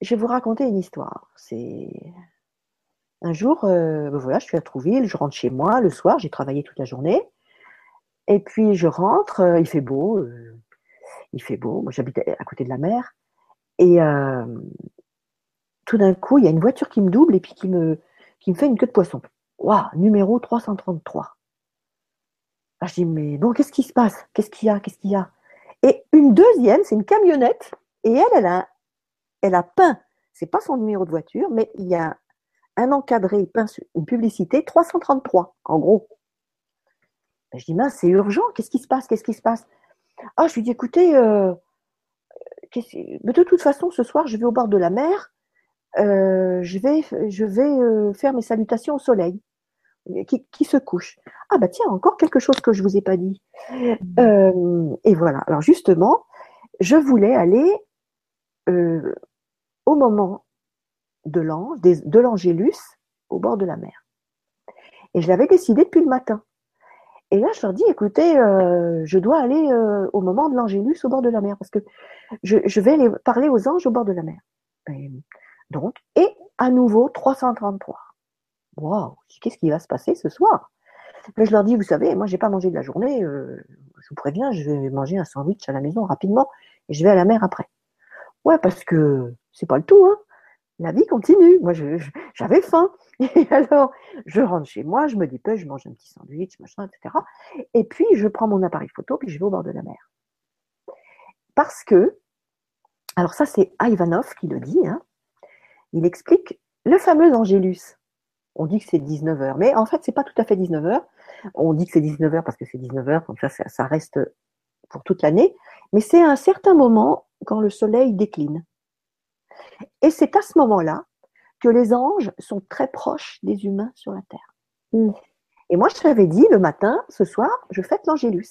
je vais vous raconter une histoire. C'est un jour, euh, ben voilà, je suis à Trouville, je rentre chez moi le soir, j'ai travaillé toute la journée. Et puis je rentre, euh, il fait beau, euh, il fait beau. Moi, j'habite à côté de la mer. Et tout d'un coup, il y a une voiture qui me double et puis qui me, fait une queue de poisson. Waouh, numéro 333. Ah, je dis, mais bon, qu'est-ce qui se passe? Qu'est-ce qu'il y a? Qu'est-ce qu'il y a? Et une deuxième, c'est une camionnette. Et elle, elle a, elle a peint, c'est pas son numéro de voiture, mais il y a un encadré, une publicité, 333, en gros. Ben, je dis, mince, c'est urgent, qu'est-ce qui se passe Qu'est-ce qui se passe? Ah, je lui dis, écoutez, euh, de toute façon, ce soir, je vais au bord de la mer, euh, je vais, je vais euh, faire mes salutations au soleil qui, se couche. Ah, bah tiens, encore quelque chose que je ne vous ai pas dit. Et voilà, alors justement, je voulais aller au moment de l'angélus au bord de la mer. Et je l'avais décidé depuis le matin. Et là, je leur dis, écoutez, euh, je dois aller euh, au moment de l'angélus au bord de la mer, parce que je, vais aller parler aux anges au bord de la mer. donc, et à nouveau, 333. Waouh, qu'est-ce qui va se passer ce soir? Mais je leur dis, vous savez, moi, j'ai pas mangé de la journée, euh, je vous préviens, je vais manger un sandwich à la maison rapidement, et je vais à la mer après. Ouais, parce que c'est pas le tout, hein la vie continue. Moi, j'avais faim. [LAUGHS] Et alors, je rentre chez moi, je me dépêche, je mange un petit sandwich, machin, etc. Et puis, je prends mon appareil photo, puis je vais au bord de la mer. Parce que, alors ça, c'est Ivanov qui le dit, hein, il explique le fameux Angélus. On dit que c'est 19h, mais en fait, c'est pas tout à fait 19h. On dit que c'est 19h parce que c'est 19h, comme ça, ça reste pour toute l'année. Mais c'est à un certain moment quand le soleil décline. Et c'est à ce moment-là que les anges sont très proches des humains sur la terre. Mm. Et moi, je t'avais dit le matin, ce soir, je fête l'Angélus.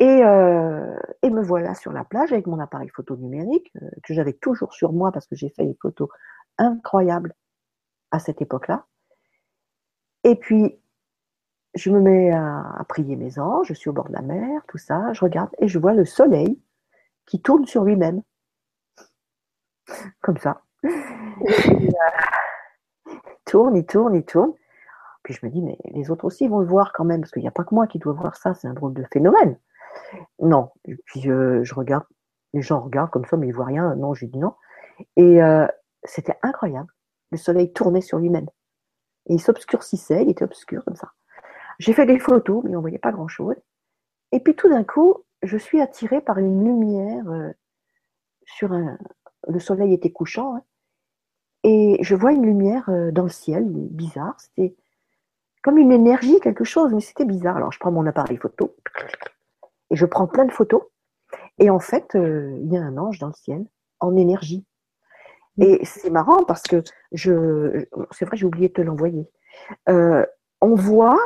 Et, euh, et, me voilà sur la plage avec mon appareil photo numérique euh, que j'avais toujours sur moi parce que j'ai fait des photos incroyables à cette époque-là. Et puis, je me mets à, à, prier mes anges, je suis au bord de la mer, tout ça, je regarde et je vois le soleil qui tourne sur lui-même. Comme ça. il [LAUGHS] tourne, il tourne, il tourne. Puis je me dis, mais les autres aussi vont le voir quand même, parce qu'il n'y a pas que moi qui dois voir ça, c'est un drôle de phénomène. Non. Et puis je, regarde, les gens regardent comme ça, mais ils ne voient rien. Non, j'ai dit non. Et euh, c'était incroyable. Le soleil tournait sur lui-même. Et il s'obscurcissait, il était obscur comme ça. J'ai fait des photos, mais on ne voyait pas grand-chose. Et puis tout d'un coup, je suis attirée par une lumière euh, sur un. Le soleil était couchant, hein, et je vois une lumière euh, dans le ciel, bizarre. C'était comme une énergie, quelque chose, mais c'était bizarre. Alors je prends mon appareil photo et je prends plein de photos. Et en fait, euh, il y a un ange dans le ciel en énergie. Et c'est marrant parce que je, c'est vrai, j'ai oublié de te l'envoyer. Euh, on voit,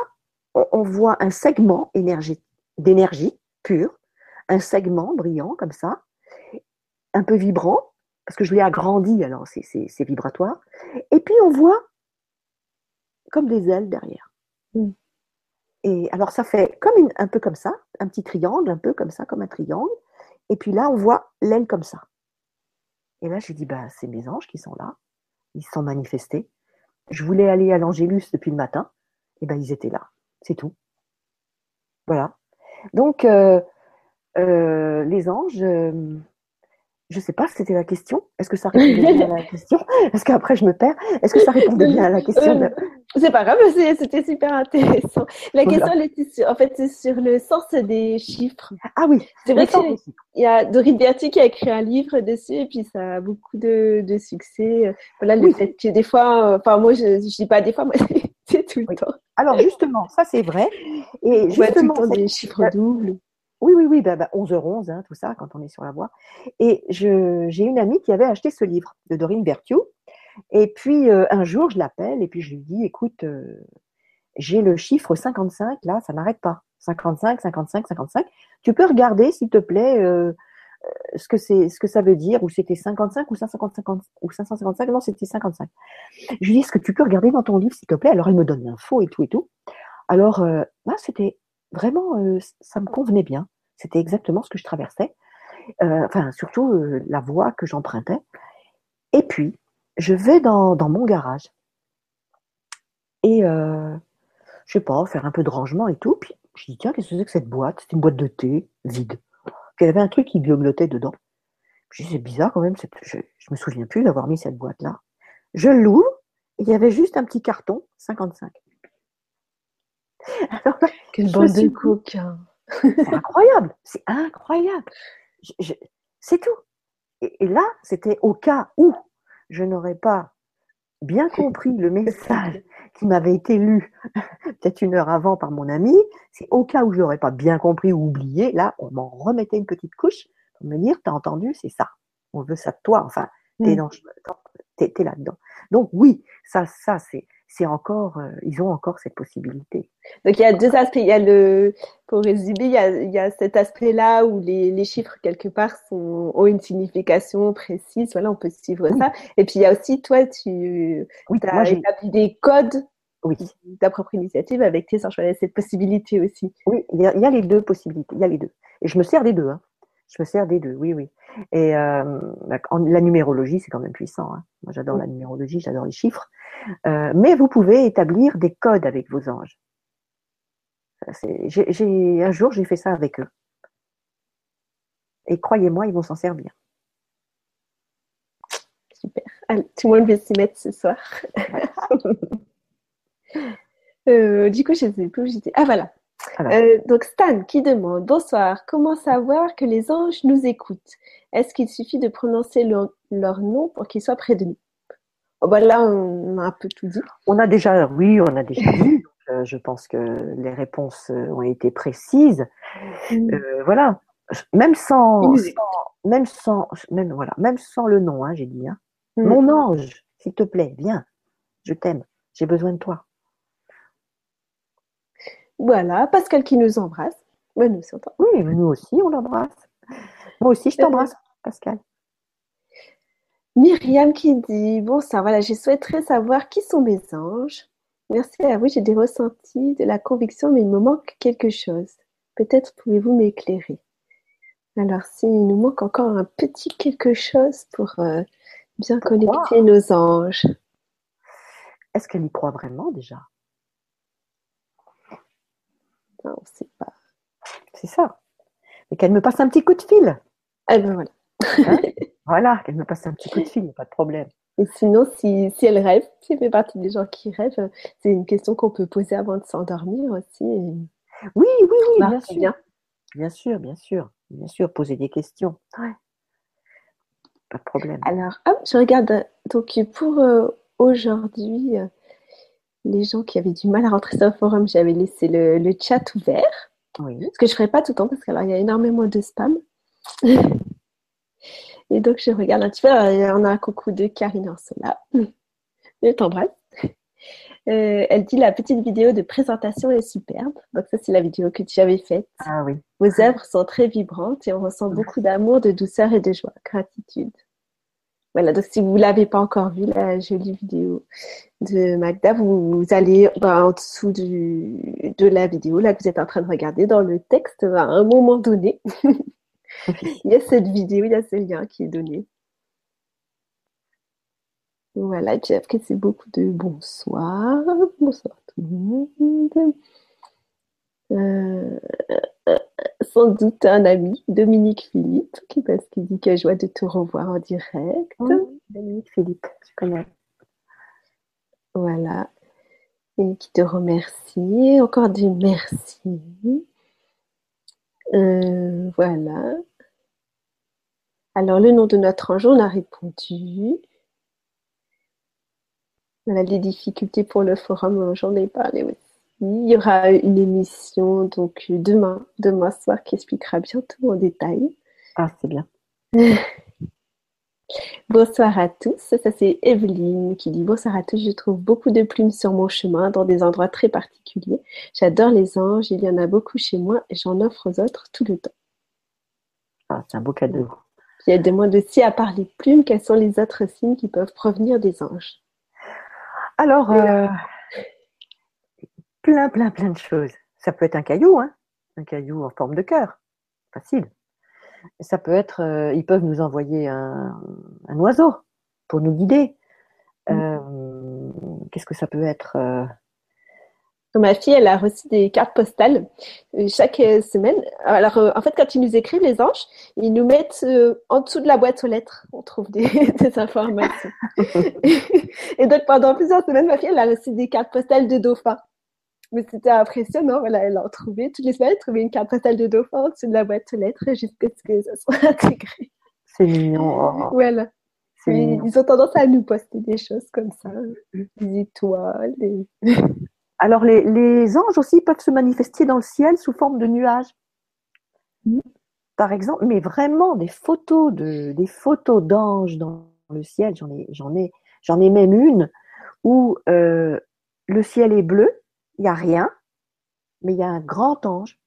on voit un segment d'énergie pure, un segment brillant comme ça, un peu vibrant, parce que je l'ai agrandi, alors c'est vibratoire. Et puis on voit comme des ailes derrière. Mm. Et alors ça fait comme un peu comme ça, un petit triangle, un peu comme ça, comme un triangle. Et puis là, on voit l'aile comme ça. Et là, j'ai dit, bah, c'est mes anges qui sont là. Ils se sont manifestés. Je voulais aller à l'Angélus depuis le matin. Et ben, ils étaient là. C'est tout. Voilà. Donc, euh, euh, les anges, euh, je ne sais pas, c'était la question. Est-ce que ça répondait bien à la [LAUGHS] question? Est-ce qu'après je me perds Est-ce que ça répondait bien à la question C'est pas grave, c'était super intéressant. La question, elle en fait, c'est sur le sens des chiffres. Ah oui, c'est vrai qu'il y a Dorine Berti qui a écrit un livre dessus et puis ça a beaucoup de, succès. Voilà, le fait que des fois, enfin, moi, je ne dis pas des fois, moi, [LAUGHS] c'est tout le temps. Alors, justement, ça c'est vrai. Et justement, tout le temps des chiffres doubles. Oui, oui, oui, bah, 11h11, bah, hein, tout ça, quand on est sur la voie. Et j'ai une amie qui avait acheté ce livre de Dorine Berthiaud. Et puis, euh, un jour, je l'appelle et puis je lui dis, écoute, euh, j'ai le chiffre 55, là, ça n'arrête pas. 55, 55, 55. Tu peux regarder, s'il te plaît, euh, ce, que ce que ça veut dire, ou c'était 55 ou 555, ou 555, non, c'était 55. Je lui dis, est-ce que tu peux regarder dans ton livre, s'il te plaît? Alors, elle me donne l'info et tout et tout. Alors, là, c'était vraiment, euh, ça me convenait bien. C'était exactement ce que je traversais. Euh, enfin, surtout euh, la voie que j'empruntais. Et puis, je vais dans, mon garage. Et, je sais pas, faire un peu de rangement et tout. Puis, je dis, tiens, qu'est-ce que c'est que cette boîte? C'est une boîte de thé vide. Puis, il y avait un truc qui bioglotait dedans. Je dis, c'est bizarre quand même. Je, ne me souviens plus d'avoir mis cette boîte-là. Je l'ouvre. Il y avait juste un petit carton, 55. [LAUGHS] Alors, Quelle bande de coquins C'est incroyable, c'est incroyable. c'est tout. Et, là, c'était au cas où je n'aurais pas bien compris le message qui m'avait été lu [LAUGHS] peut-être une heure avant par mon ami. C'est au cas où je n'aurais pas bien compris ou oublié. Là, on m'en remettait une petite couche pour me dire, t'as entendu, c'est ça. On veut ça de toi. Enfin, t'es mm. es, là-dedans. Donc oui, ça, ça c'est c'est encore, euh, ils ont encore cette possibilité. Donc il y a deux aspects. Il y a le, pour résumer, il y a, il y a cet aspect-là où les, les, chiffres quelque part sont, ont une signification précise. Voilà, on peut suivre ça. Et puis il y a aussi toi, tu as établi des codes. Oui. Ta propre initiative avec tes. Voilà, cette possibilité aussi. Oui, il y, a, il y, a, les deux possibilités. Il y a les deux. Et je me sers des deux. Hein. Je me sers des deux. Oui, oui. Et euh, la numérologie, c'est quand même puissant. Hein. Moi, j'adore la numérologie, j'adore les chiffres. Euh, mais vous pouvez établir des codes avec vos anges. Un jour, j'ai fait ça avec eux. Et croyez-moi, ils vont s'en servir. Super. tout le monde veut s'y mettre ce soir. [LAUGHS] Euh, du coup, je ne sais plus où j'étais. Ah voilà. Euh, donc Stan qui demande Bonsoir, comment savoir que les anges nous écoutent? Est-ce qu'il suffit de prononcer leur, nom pour qu'ils soient près de nous? Oh, bah Là, on a un peu tout dit. On a déjà, oui, on a déjà dit. [LAUGHS] Euh, je pense que les réponses ont été précises. Mm. voilà, même sans, même sans, même voilà, même sans le nom, hein, j'ai dit. Hein. Mm. Mon ange, s'il te plaît, viens, je t'aime, j'ai besoin de toi. Voilà, Pascal qui nous embrasse. nous aussi, oui, nous aussi, on l'embrasse. Moi aussi, je t'embrasse, Pascal. Myriam qui dit Bon, ça, voilà, je souhaiterais savoir qui sont mes anges. Merci à vous, j'ai des ressentis, de la conviction, mais il me manque quelque chose. Peut-être pouvez-vous m'éclairer. Alors, s'il nous manque encore un petit quelque chose pour euh, bien connecter nos anges. Est-ce qu'elle y croit vraiment déjà? Non, on ne sait pas. C'est ça. Et qu'elle me passe un petit coup de fil. Eh ben voilà. Hein [LAUGHS] voilà, qu'elle me passe un petit coup de fil, pas de problème. Et sinon, si, si elle rêve, si elle fait partie des gens qui rêvent, c'est une question qu'on peut poser avant de s'endormir aussi. Oui, oui, oui, bien sûr. Bien sûr, bien sûr. Bien sûr, poser des questions. Ouais. Pas de problème. Alors, je regarde. Donc, pour euh, aujourd'hui, euh, les gens qui avaient du mal à rentrer sur le forum, j'avais laissé le, chat ouvert. Oui. Ce que je ne ferai pas tout le temps parce qu'il y a énormément de spam. [LAUGHS] Et donc, je regarde un petit peu. on a un coucou de Karine Orsola. Je [LAUGHS] t'embrasse. Euh, elle dit la petite vidéo de présentation est superbe. Donc ça, c'est la vidéo que tu avais faite. Ah oui. Vos œuvres sont très vibrantes et on ressent beaucoup d'amour, de douceur et de joie. Gratitude. Voilà, donc si vous ne l'avez pas encore vu, la jolie vidéo de Magda, vous, allez bah, en dessous du, de la vidéo, là que vous êtes en train de regarder, dans le texte, à un moment donné, [LAUGHS] il y a cette vidéo, il y a ce lien qui est donné. Voilà, Jeff, que c'est beaucoup de bonsoir. Bonsoir tout le monde. Euh, sans doute un ami, Dominique Philippe, qui, parce qu'il dit qu'il a joie de te revoir en direct. Dominique Philippe, je connais. Voilà. Et qui te remercie. Encore du merci. Euh, voilà. Alors, le nom de notre ange, on a répondu. Voilà, les difficultés pour le forum, j'en ai parlé aussi. Il y aura une émission donc demain, demain soir, qui expliquera bien tout en détail. Ah, c'est bien. [LAUGHS] bonsoir à tous. Ça, c'est Evelyne qui dit Bonsoir à tous. Je trouve beaucoup de plumes sur mon chemin dans des endroits très particuliers. J'adore les anges. Il y en a beaucoup chez moi et j'en offre aux autres tout le temps. Ah, c'est un beau cadeau. Puis elle demande aussi, à part les plumes, quels sont les autres signes qui peuvent provenir des anges? Alors, euh, plein, plein, plein de choses. Ça peut être un caillou, hein un caillou en forme de cœur, facile. Ça peut être, euh, ils peuvent nous envoyer un, oiseau pour nous guider. Mm. Euh, qu'est-ce que ça peut être euh? Ma fille, elle a reçu des cartes postales chaque semaine. Alors, en fait, quand ils nous écrivent, les anges, ils nous mettent en dessous de la boîte aux lettres. On trouve des, [LAUGHS] des informations. [LAUGHS] et donc, pendant plusieurs semaines, ma fille, elle a reçu des cartes postales de dauphins. Mais c'était impressionnant. Voilà, elle a trouvé, toutes les semaines, elle trouvait une carte postale de dauphin au-dessus de la boîte aux lettres jusqu'à ce que ça soit [LAUGHS] intégré. C'est mignon. Voilà. Ils ont tendance à nous poster des choses comme ça, des étoiles. [LAUGHS] Alors, les, les, anges aussi peuvent se manifester dans le ciel sous forme de nuages. Mm. Par exemple, mais vraiment des photos de, des photos d'anges dans le ciel. J'en ai, j'en ai, j'en ai même une où euh, le ciel est bleu il n'y a rien, mais il y a un grand ange,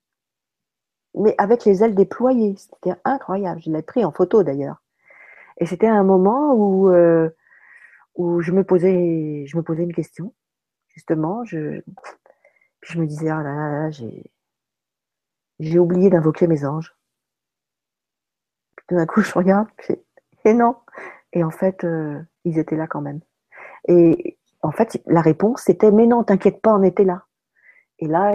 mais avec les ailes déployées. C'était incroyable. Je l'ai pris en photo d'ailleurs. Et c'était un moment où, euh, je, me posais, je me posais une question, justement. Puis je me disais, ah là là, j'ai, oublié d'invoquer mes anges. Puis tout d'un coup, [LAUGHS] je regarde, et non. Et en fait, euh, ils étaient là quand même. Et en fait, la réponse c'était mais non, t'inquiète pas, on était là. Et là,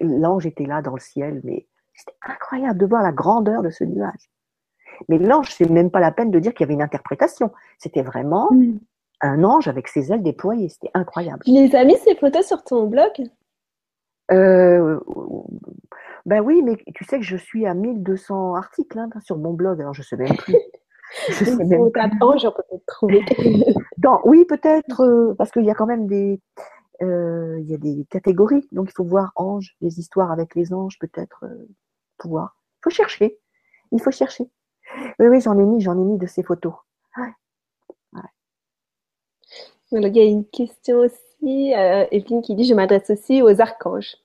l'ange était là dans le ciel, mais c'était incroyable de voir la grandeur de ce nuage. Mais l'ange, c'est même pas la peine de dire qu'il y avait une interprétation. C'était vraiment, mm. un ange avec ses ailes déployées. C'était incroyable. Tu les as mis ces photos sur ton blog? Euh, ben oui, mais tu sais que je suis à 1200 articles hein, sur mon blog, alors je sais même plus. [LAUGHS] Même. Ange, on peut peut-être trouver. [LAUGHS] oui, peut-être, euh, parce qu'il y a quand même des, euh, il y a des catégories, donc il faut voir ange, les histoires avec les anges, peut-être euh, pouvoir. Il faut chercher, il faut chercher. Oui, oui, j'en ai mis, j'en ai mis de ces photos. il y a une question aussi, Evelyne qui dit Je m'adresse aussi aux archanges.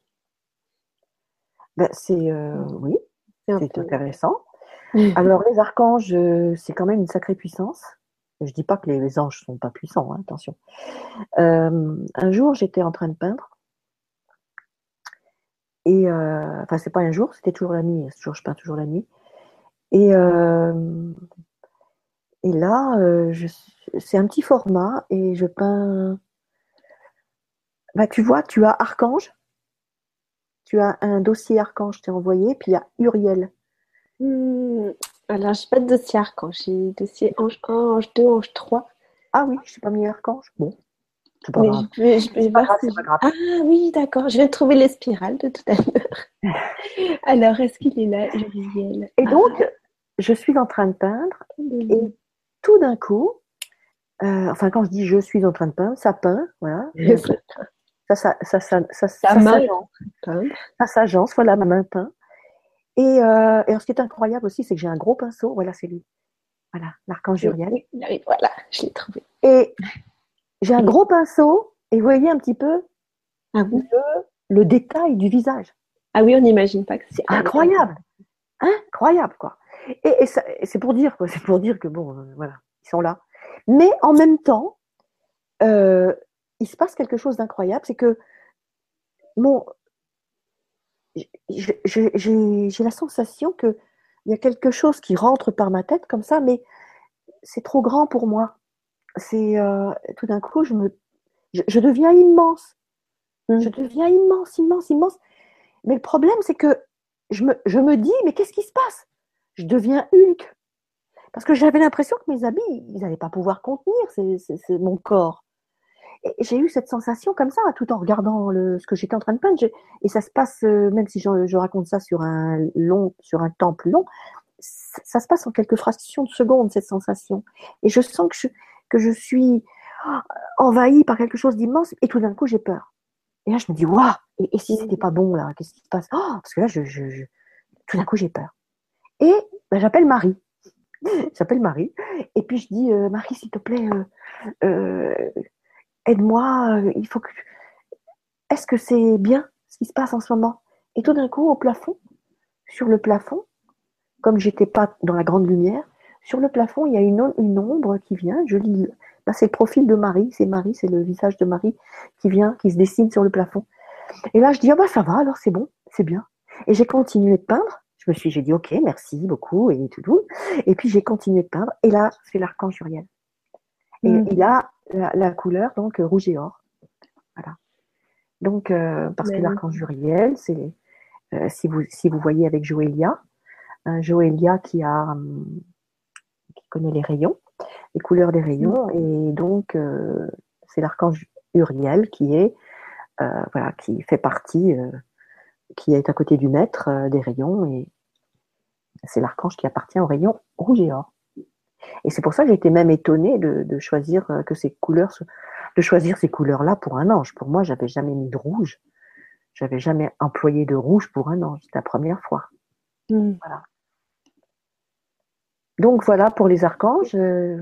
Ben, c'est oui, c'est intéressant. [LAUGHS] Alors les archanges, euh, c'est quand même une sacrée puissance. Je dis pas que les anges sont pas puissants, hein, attention. un jour, j'étais en train de peindre. Et enfin, c'est pas un jour, c'était toujours la nuit. Je peins toujours la nuit. Et, et là, c'est un petit format et je peins. Bah, tu vois, tu as Archange, tu as un dossier Archange, t'ai envoyé, puis il y a Uriel. Hmm, alors, je n'ai pas de dossier Archange, j'ai dossier Ange 1, Ange 2, Ange 3. Ah oui, je n'ai pas mis Archange. Bon. C'est pas, grave. Ah oui, d'accord. Je viens de trouver les spirales de tout à l'heure. [LAUGHS] Alors, est-ce qu'il est là, Uriel Et donc, je suis en train de peindre et tout d'un coup, euh, enfin, quand je dis je suis en train de peindre, ça peint, voilà. [LAUGHS] ça, ça, ça, ça, ça, ça s'agence, voilà, ma main peint. Et, euh, et ce qui est incroyable aussi, c'est que j'ai un gros pinceau, voilà, c'est lui. Voilà, l'archange Uriel. Oui, voilà, je l'ai trouvé. Et j'ai un gros pinceau, et vous voyez un petit peu ah le, le, détail du visage. Ah oui, on n'imagine pas que c'est incroyable. Incroyable, quoi. Et, et c'est pour dire, quoi, c'est pour dire que bon, euh, voilà, ils sont là. Mais en même temps, euh, il se passe quelque chose d'incroyable, c'est que mon, j'ai la sensation qu'il y a quelque chose qui rentre par ma tête comme ça, mais c'est trop grand pour moi. C'est euh, tout d'un coup, je me, je, deviens immense. Mmh. Je deviens immense, immense, immense. Mais le problème, c'est que je me, je me dis, mais qu'est-ce qui se passe? Je deviens Hulk. Parce que j'avais l'impression que mes habits, ils n'allaient pas pouvoir contenir c'est mon corps. Et j'ai eu cette sensation comme ça, tout en regardant le, ce que j'étais en train de peindre. Et ça se passe, euh, même si je, je, raconte ça sur un long, sur un temps plus long, ça se passe en quelques fractions de secondes, cette sensation. Et je sens que je, que je suis oh, envahie par quelque chose d'immense, et tout d'un coup, j'ai peur. Et là, je me dis, waouh, et, si c'était pas bon, là, qu'est-ce qui se passe? Oh, Parce que là, je, je, tout d'un coup, j'ai peur. Et ben, j'appelle Marie. [LAUGHS] s'appelle Marie. Et puis je dis, euh, Marie, s'il te plaît, euh, euh, aide-moi. il faut que. Est-ce que c'est bien ce qui se passe en ce moment? Et tout d'un coup, au plafond, sur le plafond, comme j'étais pas dans la grande lumière, sur le plafond, il y a une, ombre qui vient. Je lis. Là, c'est le profil de Marie. C'est Marie, c'est le visage de Marie qui vient, qui se dessine sur le plafond. Et là, je dis, ah bah ça va, alors c'est bon, c'est bien. Et j'ai continué de peindre je me suis, j'ai dit ok, merci beaucoup et tout. Et puis j'ai continué de peindre. Et là, c'est l'archange Uriel. Et mm. il a la, couleur donc rouge et or. Voilà. Donc euh, parce que l'archange Uriel, c'est euh, si vous si vous voyez avec Joélia, euh, Joélia qui a hum, qui connaît les rayons, les couleurs des rayons, et donc c'est l'archange Uriel qui est voilà qui fait partie qui est à côté du maître des rayons et c'est l'archange qui appartient au rayon rouge et or. Et c'est pour ça que j'étais même étonnée de, choisir euh, que ces couleurs, de choisir ces couleurs-là pour un ange. Pour moi, j'avais jamais mis de rouge. J'avais jamais employé de rouge pour un ange. C'était la première fois. Hmm. Voilà. Donc voilà pour les archanges. Euh,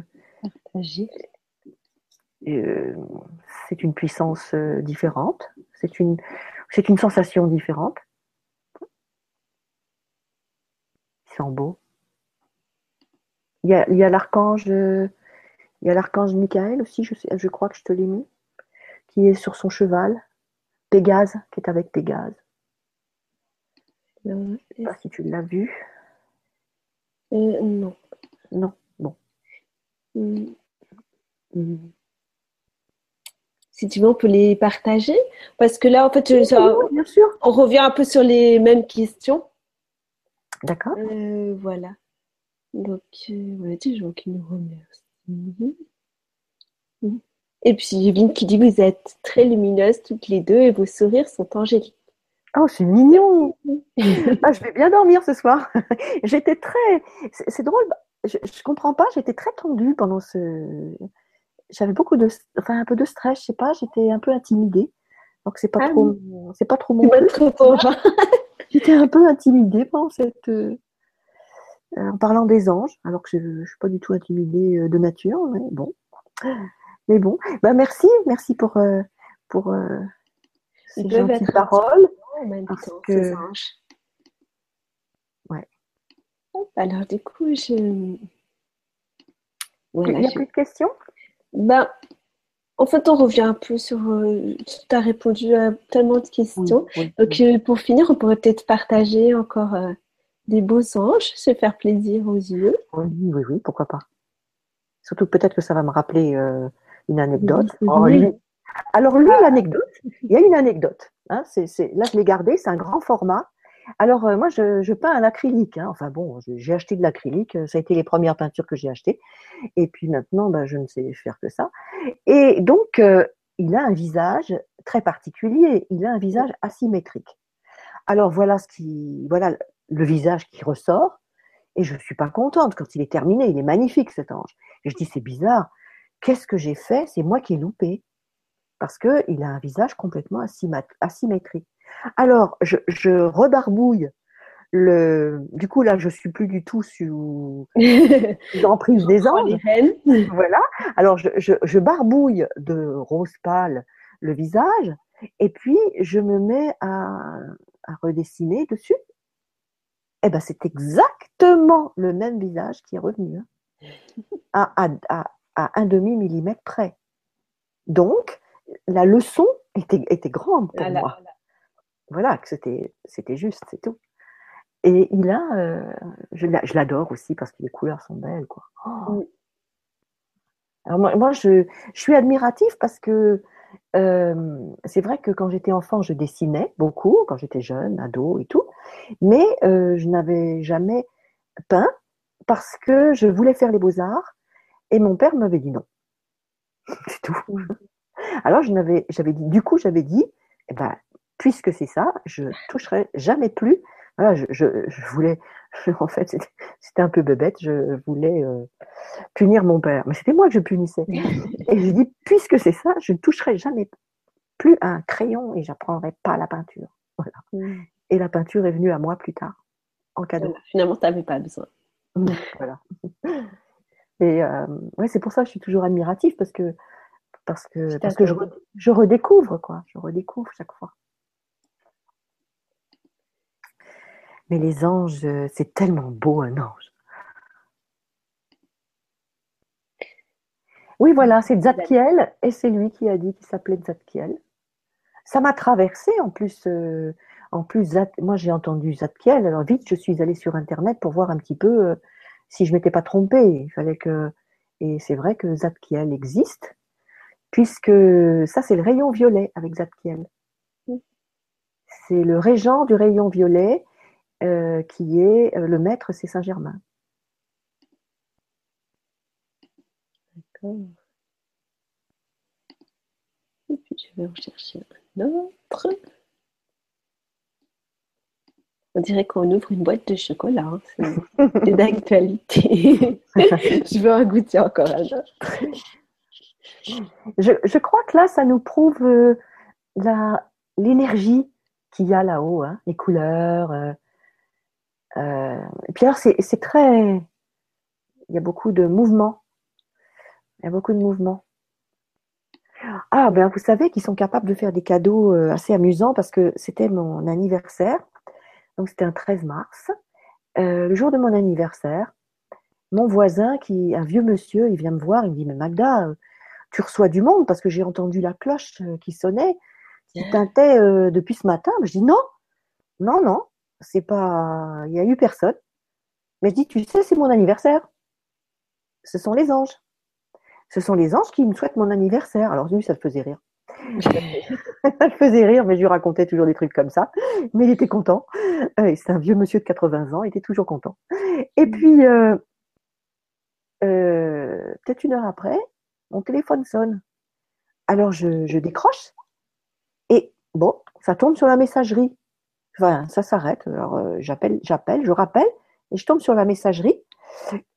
euh, c'est une puissance différente. C'est une, c'est une sensation différente. sont beaux. Il y a, il y a l'archange, il y a l'archange Michael aussi, je, sais, je crois que je te l'ai mis, qui est sur son cheval. Pégase, qui est avec Pégase. Je ne sais pas si tu l'as vu. Euh, non. Non, bon. Hmm. Si tu veux, on peut les partager. Parce que là, en fait, bien sûr. on revient un peu sur les mêmes questions. D'accord. Euh, voilà. Donc, euh, voilà, des gens qui nous remercient. Et puis Yvine qui dit vous êtes très lumineuses toutes les deux et vos sourires sont angéliques. Oh, c'est mignon. [LAUGHS] ah, je vais bien dormir ce soir. [LAUGHS] j'étais très. C'est drôle. Je, je comprends pas. J'étais très tendue pendant ce. J'avais beaucoup de, enfin un peu de stress. Je sais pas. J'étais un peu intimidée. Donc c'est pas ah trop. C'est pas trop mon. [LAUGHS] J'étais un peu intimidée pendant cette. Euh, en parlant des anges, alors que je, ne suis pas du tout intimidée euh, de nature. Mais bon. Mais bon. Bah merci, merci pour euh, pour ces gentilles paroles que... Ouais. Alors, du coup, je. Il n'y a plus de questions? Ben, En fait, on revient un peu sur. Euh, tu as répondu à tellement de questions. Donc, euh, pour finir, on pourrait peut-être partager encore euh, des beaux anges, se faire plaisir aux yeux. Oui, oui, oui, pourquoi pas. Surtout, peut-être que ça va me rappeler une anecdote. Oh, Alors, lui, l'anecdote, il y a une anecdote. Hein, là, je l'ai gardé, c'est un grand format. Alors, euh, moi, je, peins à l'acrylique. Hein. Enfin bon, j'ai acheté de l'acrylique. Ça a été les premières peintures que j'ai achetées. Et puis maintenant, ben, je ne sais faire que ça. Et donc, euh, il a un visage très particulier. Il a un visage asymétrique. Alors, voilà, ce qui, voilà le visage qui ressort. Et je ne suis pas contente. Quand il est terminé, il est magnifique, cet ange. Et je dis, c'est bizarre. Qu'est-ce que j'ai fait? C'est moi qui ai loupé parce qu'il a un visage complètement asymétrique. Alors, je, rebarbouille le. Du coup, là, je suis plus du tout sous [LAUGHS] l'emprise des anges. [LAUGHS] voilà. Alors, je, barbouille de rose pâle le visage, et puis je me mets à, redessiner dessus. Eh ben, c'est exactement le même visage qui est revenu, hein. à, à un demi millimètre près. Donc, la leçon était, était grande pour moi. Voilà, que c'était, c'était juste, c'est tout. Et il a, euh, je, l'adore aussi parce que les couleurs sont belles, quoi. Oh. Alors moi, je, suis admirative parce que euh, c'est vrai que quand j'étais enfant, je dessinais beaucoup, quand j'étais jeune, ado et tout, mais euh, je n'avais jamais peint parce que je voulais faire les beaux-arts et mon père m'avait dit non. [LAUGHS] C'est tout. Alors, j'avais dit, du coup, j'avais dit, eh ben, puisque c'est ça, je toucherai jamais plus. Voilà, je, voulais, [LAUGHS] en fait, c'était un peu bébête, je voulais euh, punir mon père. Mais c'était moi que je punissais. [LAUGHS] Et j'ai dit, puisque c'est ça, je ne toucherai jamais plus un crayon et j'apprendrai pas la peinture. Voilà. Mm. Et la peinture est venue à moi plus tard, en cadeau. finalement, tu n'avais pas besoin. voilà. [LAUGHS] Et euh, ouais, c'est pour ça que je suis toujours admirative parce que parce que, parce que je, redécouvre, quoi. Je redécouvre chaque fois. Mais les anges, c'est tellement beau un ange. Oui, voilà, c'est Zadkiel, et c'est lui qui a dit qu'il s'appelait Zadkiel. Ça m'a traversé en plus. Euh, en plus, moi j'ai entendu Zadkiel, alors vite je suis allée sur internet pour voir un petit peu euh, si je m'étais pas trompée. Il fallait que et c'est vrai que Zadkiel existe puisque ça, c'est le rayon violet avec Zadkiel. C'est le régent du rayon violet euh, qui est euh, le maître, c'est Saint-Germain. D'accord. Et puis je vais en chercher un autre. On dirait qu'on ouvre une boîte de chocolat. Hein. C'est [LAUGHS] d'actualité. [LAUGHS] je veux en goûter encore un autre. Je, crois que là, ça nous prouve euh, l'énergie qu'il y a là-haut, hein, les couleurs. Euh, euh, et puis alors, c'est très. Il y a beaucoup de mouvements. Il y a beaucoup de mouvements. Ah, ben vous savez qu'ils sont capables de faire des cadeaux assez amusants parce que c'était mon anniversaire. Donc c'était un 13 mars. le jour de mon anniversaire, mon voisin, qui un vieux monsieur, il vient me voir, il me dit Mais Magda, tu reçois du monde parce que j'ai entendu la cloche euh, qui sonnait, qui tintait euh, depuis ce matin. Je dis non, non, non, c'est pas, il n'y a eu personne. Mais je dis, tu sais, c'est mon anniversaire. Ce sont les anges. Ce sont les anges qui me souhaitent mon anniversaire. Alors lui, ça le faisait rire. [LAUGHS] ça le faisait rire, mais je lui racontais toujours des trucs comme ça. Mais il était content. Euh, c'est un vieux monsieur de 80 ans, il était toujours content. Et puis, peut-être une heure après, mon téléphone sonne. Alors je, je décroche et bon, ça tombe sur la messagerie. Ça s'arrête. Alors euh, j'appelle, j'appelle, je rappelle et je tombe sur la messagerie.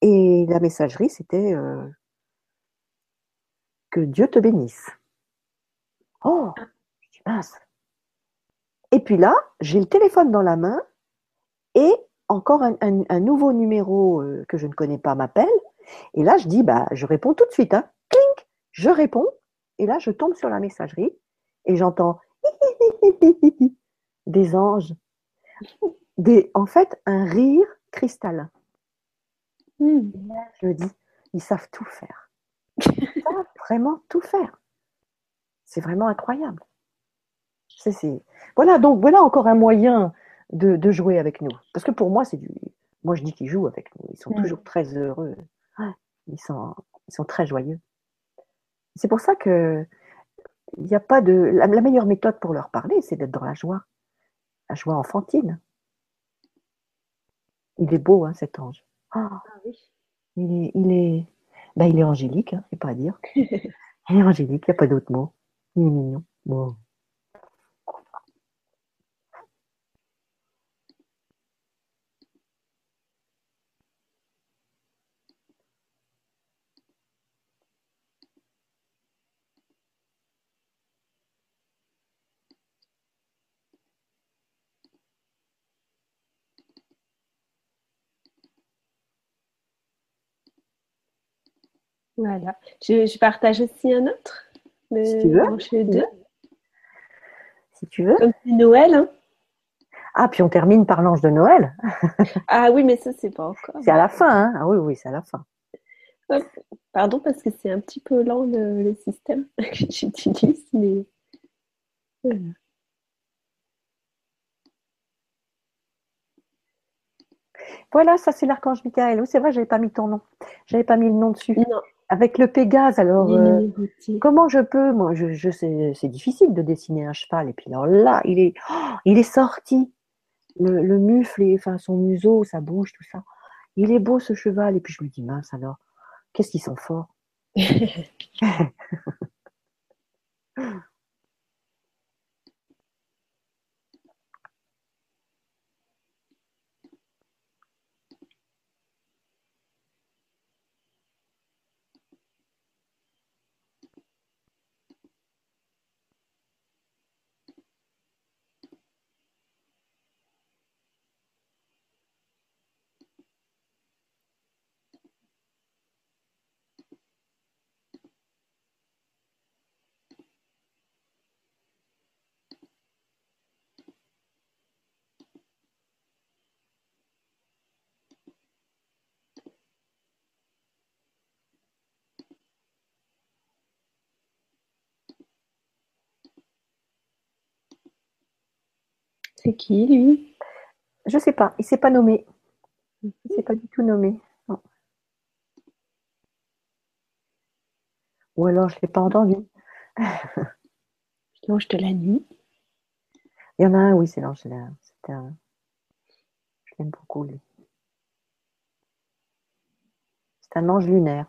Et la messagerie, c'était euh, que Dieu te bénisse. Oh, je dis mince. Et puis là, j'ai le téléphone dans la main et encore un nouveau numéro euh, que je ne connais pas m'appelle. Et là, je dis, bah, je réponds tout de suite. Hein. Clink, je réponds. Et là, je tombe sur la messagerie et j'entends des anges. Des, en fait, un rire cristallin. Hmm. Je me dis, ils savent tout faire. Ils savent vraiment tout faire. C'est vraiment incroyable. Voilà, donc voilà encore un moyen de, de jouer avec nous. Parce que pour moi, c'est du. Moi, je dis qu'ils jouent avec nous. Ils sont Mm. toujours très heureux. Ils sont, ils sont très joyeux. C'est pour ça que il n'y a pas de. La, la meilleure méthode pour leur parler, c'est d'être dans la joie. La joie enfantine. Il est beau, hein, cet ange. Ah, il est, il est, ben, il est angélique, hein, c'est pas à dire. [LAUGHS] il est angélique, il n'y a pas d'autre mot. Il est mignon. Bon. Voilà. Je, je partage aussi un autre. Si tu veux. deux. Si tu veux. Comme c'est Noël. hein. Ah, puis on termine par l'ange de Noël. [LAUGHS] Ah oui, mais ça, c'est pas encore. C'est à la fin, hein. Ah oui, oui, c'est à la fin. Pardon, parce que c'est un petit peu lent le, le système [LAUGHS] que j'utilise, mais voilà. Voilà, ça c'est l'archange Michael. Oui, c'est vrai, j'avais pas mis ton nom. J'avais pas mis le nom dessus. Non, Avec le Pégase, alors. euh. Comment je peux Moi, je, je sais, c'est difficile de dessiner un cheval. Et puis alors là, il est, oh, il est sorti. Le, le mufle, et, enfin son museau, sa bouche, tout ça. Il est beau ce cheval. Et puis je me dis mince alors, qu'est-ce qu'ils sont forts. [LAUGHS] [LAUGHS] C'est qui, lui? Je sais pas. Il s'est pas nommé. Il s'est pas du tout nommé. Non. Ou alors je l'ai pas entendu. [LAUGHS] L'ange de la nuit. Il y en a un, oui, c'est l'ange. c'est un- c'est un- Je l'aime beaucoup, lui. C'est un ange lunaire.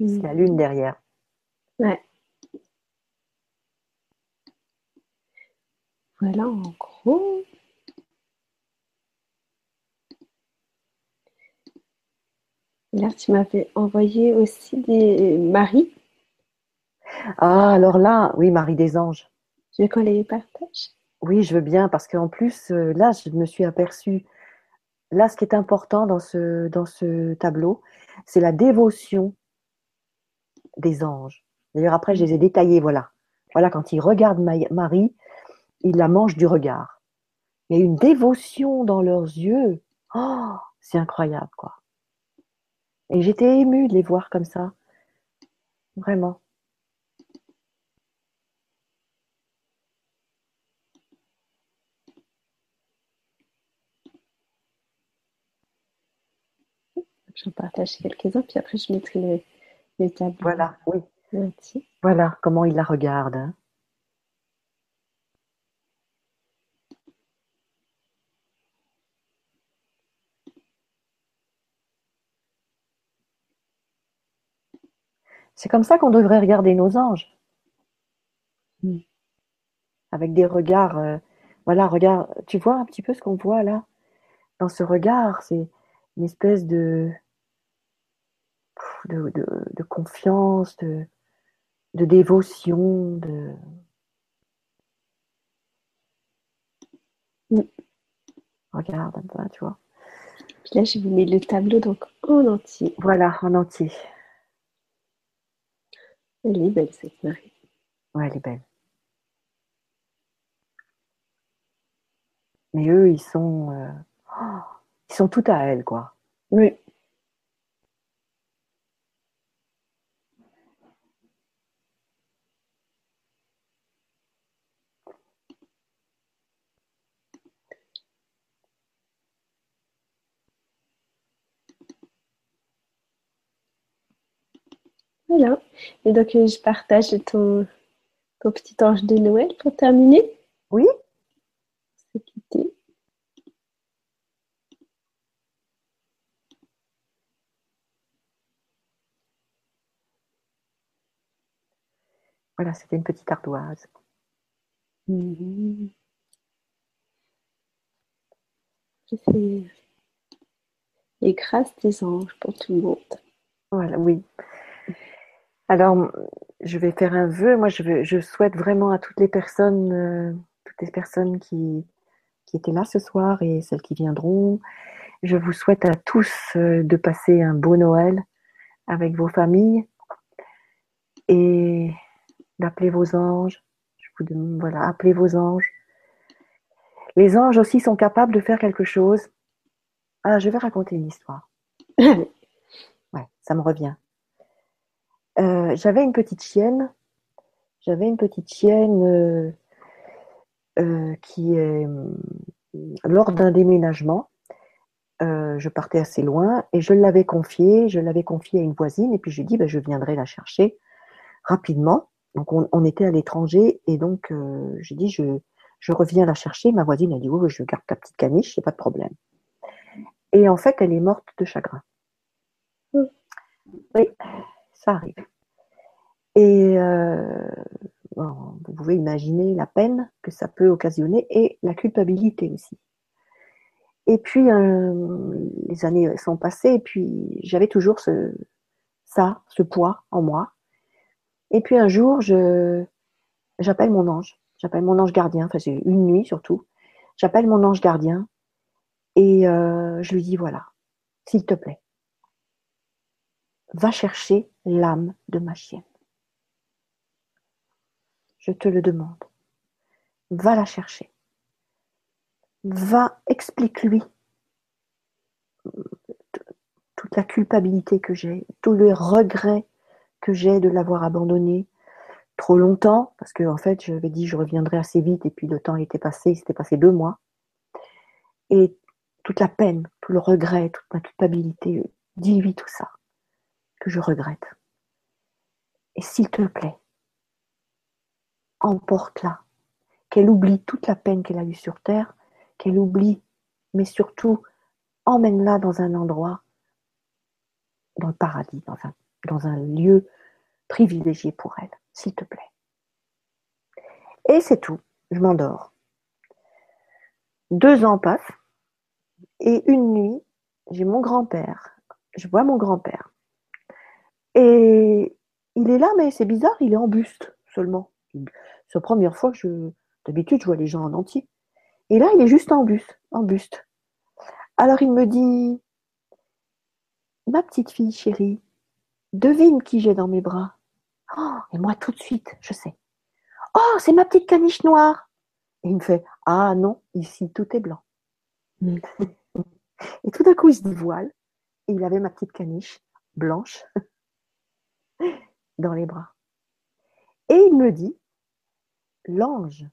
C'est la lune derrière. Ouais. Voilà, en gros. Là, tu m'avais envoyé aussi des maris. Ah, alors là, oui, Marie des Anges. Tu veux qu'on les partage? Oui, je veux bien, parce qu'en plus, euh, là, je me suis aperçue, là, ce qui est important dans ce, dans ce tableau, c'est la dévotion des anges. D'ailleurs, après, je les ai détaillés, voilà. Voilà, quand ils regardent Ma- Marie, ils la mangent du regard. Il y a une dévotion dans leurs yeux. Oh, c'est incroyable, quoi. Et j'étais émue de les voir comme ça. Vraiment. J'en partage quelques-uns, puis après, je mettrai les, les tableaux. Voilà, oui. Voilà comment il la regarde. hein. C'est comme ça qu'on devrait regarder nos anges. Mm. Avec des regards, euh, voilà, regarde, tu vois un petit peu ce qu'on voit là? Dans ce regard, c'est une espèce de, de, de, de confiance, de, de dévotion, de... Mm. Regarde un peu, tu vois. Là, je vous mets le tableau donc en entier. Voilà, en entier. Elle est belle cette Marie. Ouais, elle est belle. Mais eux, ils sont, euh, oh, ils sont tout à elle, quoi. Oui. Voilà. Et donc, euh, je partage ton, ton petit ange de Noël pour terminer. Oui. C'est quitté. Voilà, c'était une petite ardoise. Je fais les grâces des anges pour tout le monde. Voilà, oui. Alors, je vais faire un vœu. Moi, je, veux- je souhaite vraiment à toutes les personnes, euh, toutes les personnes qui, qui étaient là ce soir et celles qui viendront, je vous souhaite à tous euh, de passer un beau Noël avec vos familles et d'appeler vos anges. Je vous demande, voilà, appelez vos anges. Les anges aussi sont capables de faire quelque chose. Ah, je vais raconter une histoire. [LAUGHS] Ouais, ça me revient. Euh, j'avais une petite chienne. J'avais une petite chienne euh, euh, qui est lors d'un déménagement. je partais assez loin et je l'avais confiée. Je l'avais confiée à une voisine et puis je lui ai dit ben, je viendrai la chercher rapidement. Donc on, on était à l'étranger et donc j'ai dit je, je reviens la chercher. Ma voisine a dit oui, oui, je garde ta petite caniche, c'est pas de problème. Et en fait, elle est morte de chagrin. Oui, arrive. Et euh, vous pouvez imaginer la peine que ça peut occasionner et la culpabilité aussi. Et puis, euh, les années sont passées et puis j'avais toujours ça, ce poids en moi. Et puis un jour, j'appelle mon ange. J'appelle mon ange gardien. Enfin, c'est une nuit surtout. J'appelle mon ange gardien et euh, je lui dis voilà, s'il te plaît, va chercher l'âme de ma chienne. Je te le demande. Va la chercher. Va, explique-lui toute la culpabilité que j'ai, tous les regrets que j'ai de l'avoir abandonné trop longtemps, parce que en fait, je m'avais dit je reviendrai assez vite, et puis le temps était passé, il s'était passé deux mois. Et toute la peine, tout le regret, toute ma culpabilité, dis-lui tout ça, que je regrette. Et s'il te plaît, emporte-la, qu'elle oublie toute la peine qu'elle a eue sur terre, qu'elle oublie, mais surtout, emmène-la dans un endroit, dans le paradis, dans un, lieu privilégié pour elle, s'il te plaît. Et c'est tout, je m'endors. Deux ans passent, et une nuit, j'ai mon grand-père, je vois mon grand-père, et il est là, mais c'est bizarre, il est en buste seulement. C'est la première fois que je. D'habitude, je vois les gens en entier. Et là, il est juste en buste. En buste. Alors il me dit Ma petite fille chérie, devine qui j'ai dans mes bras. Oh, et moi, tout de suite, je sais. Oh, c'est ma petite caniche noire. Et il me fait Ah non, ici, tout est blanc. Mm. [LAUGHS] et tout d'un coup, il se dévoile. Et il avait ma petite caniche blanche dans les bras. Et il me dit, l'ange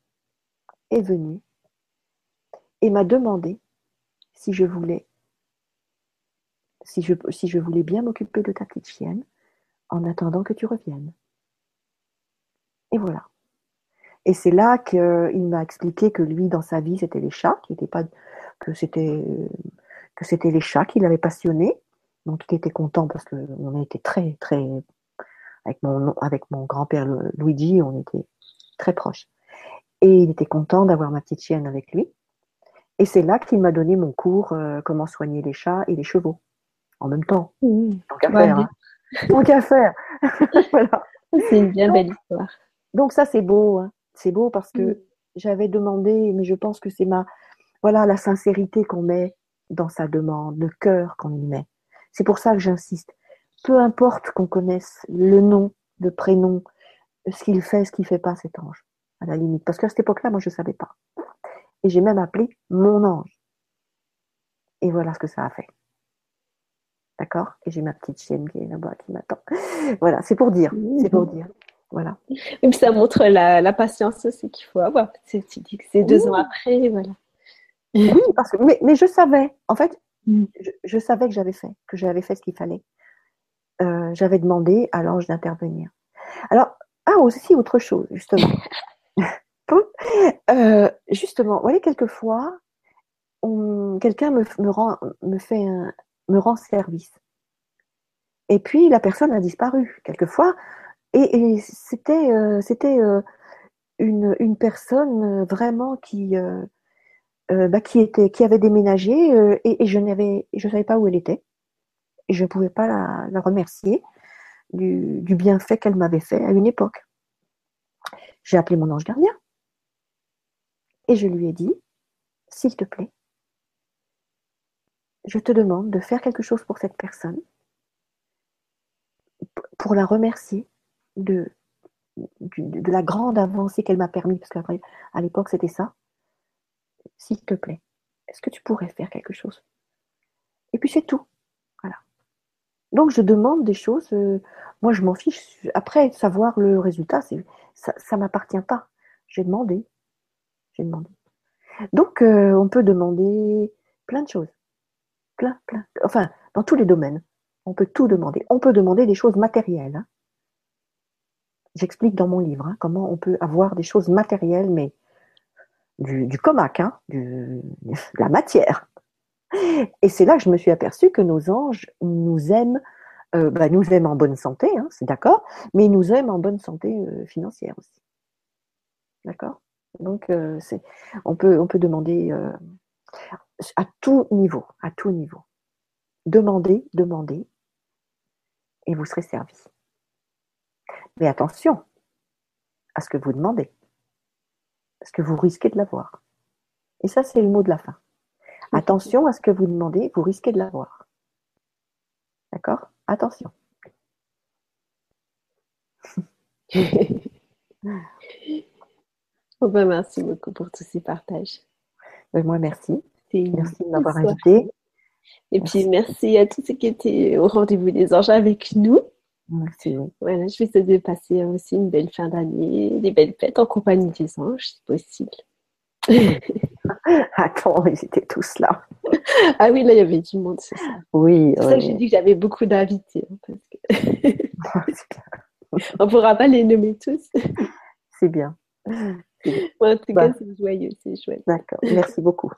est venu et m'a demandé si je voulais, si je, voulais bien m'occuper de ta petite chienne en attendant que tu reviennes. Et voilà. Et c'est là qu'il m'a expliqué que lui, dans sa vie, c'était les chats, pas, que c'était, que c'était les chats qui l'avaient passionné. Donc il était content parce qu'on a été très, très avec mon, avec mon grand-père Luigi, on était très proches. Et il était content d'avoir ma petite chienne avec lui. Et c'est là qu'il m'a donné mon cours euh, comment soigner les chats et les chevaux en même temps. Mmh. Tant qu'à faire. Hein. Tant qu'à faire. [LAUGHS] voilà. C'est une bien belle histoire. Donc ça c'est beau, hein. c'est beau parce que mmh. j'avais demandé, mais je pense que c'est ma, voilà la sincérité qu'on met dans sa demande, le cœur qu'on y met. C'est pour ça que j'insiste. Peu importe qu'on connaisse le nom, le prénom, ce qu'il fait, ce qu'il fait pas cet ange, à la limite. Parce qu'à cette époque-là, moi je savais pas. Et j'ai même appelé mon ange. Et voilà ce que ça a fait. D'accord? Et j'ai ma petite chienne qui est là-bas, qui m'attend. [LAUGHS] Voilà, c'est pour dire. C'est pour dire. Voilà. Et puis ça montre la, patience aussi qu'il faut avoir. Tu dis que c'est deux ans après, voilà. Oui, parce que, mais, je savais, en fait, mm. je, savais que j'avais fait, que j'avais fait ce qu'il fallait. Euh, j'avais demandé à l'ange d'intervenir. Alors, ah, aussi autre chose, justement. [LAUGHS] Euh, justement, vous voyez, quelquefois, quelqu'un me, me, rend, me, fait me rend service. Et puis, la personne a disparu, quelquefois. Et, c'était euh, c'était une, une, personne vraiment qui, bah, qui, était, qui avait déménagé et, je n'avais je savais pas où elle était. Et je ne pouvais pas la, remercier du, bienfait qu'elle m'avait fait à une époque. J'ai appelé mon ange gardien. Et je lui ai dit, s'il te plaît, je te demande de faire quelque chose pour cette personne, pour la remercier de, de, la grande avancée qu'elle m'a permis, parce qu'à l'époque c'était ça. S'il te plaît, est-ce que tu pourrais faire quelque chose? Et puis c'est tout. Donc je demande des choses, euh, moi je m'en fiche. Après, savoir le résultat, ça ne m'appartient pas. J'ai demandé. Donc, euh, on peut demander plein de choses. Plein, plein. Enfin, dans tous les domaines. On peut tout demander. On peut demander des choses matérielles. Hein. J'explique dans mon livre hein, comment on peut avoir des choses matérielles, mais du, du comac, hein, [LAUGHS] de la matière. Et c'est là que je me suis aperçue que nos anges nous aiment, euh, bah, nous aiment en bonne santé, c'est d'accord, mais ils nous aiment en bonne santé euh, financière aussi. D'accord? Donc, euh, on, peut, on peut demander à tout niveau, à tout niveau. Demandez, demandez, et vous serez servi. Mais attention à ce que vous demandez, parce que vous risquez de l'avoir. Et ça, c'est le mot de la fin. Attention à ce que vous demandez, vous risquez de l'avoir. D'accord? Attention. [LAUGHS] Ben, merci beaucoup pour tous ces partages. Ben, moi, merci. Merci de m'avoir invité. Et puis, merci à tous ceux qui étaient au rendez-vous des anges avec nous. Merci. Voilà, je vais te passer aussi une belle fin d'année, des belles fêtes en compagnie des anges, si possible. [LAUGHS] Attends, ils étaient tous là. [LAUGHS] Ah oui, là, il y avait du monde, c'est ça. Oui. C'est ça que j'ai dit que j'avais beaucoup d'invités. Hein, [LAUGHS] On ne pourra pas les nommer tous. C'est bien en tout cas, bah. c'est joyeux, c'est chouette. D'accord, merci beaucoup.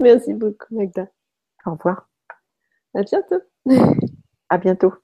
merci beaucoup, Magda. Au revoir. À bientôt. À bientôt.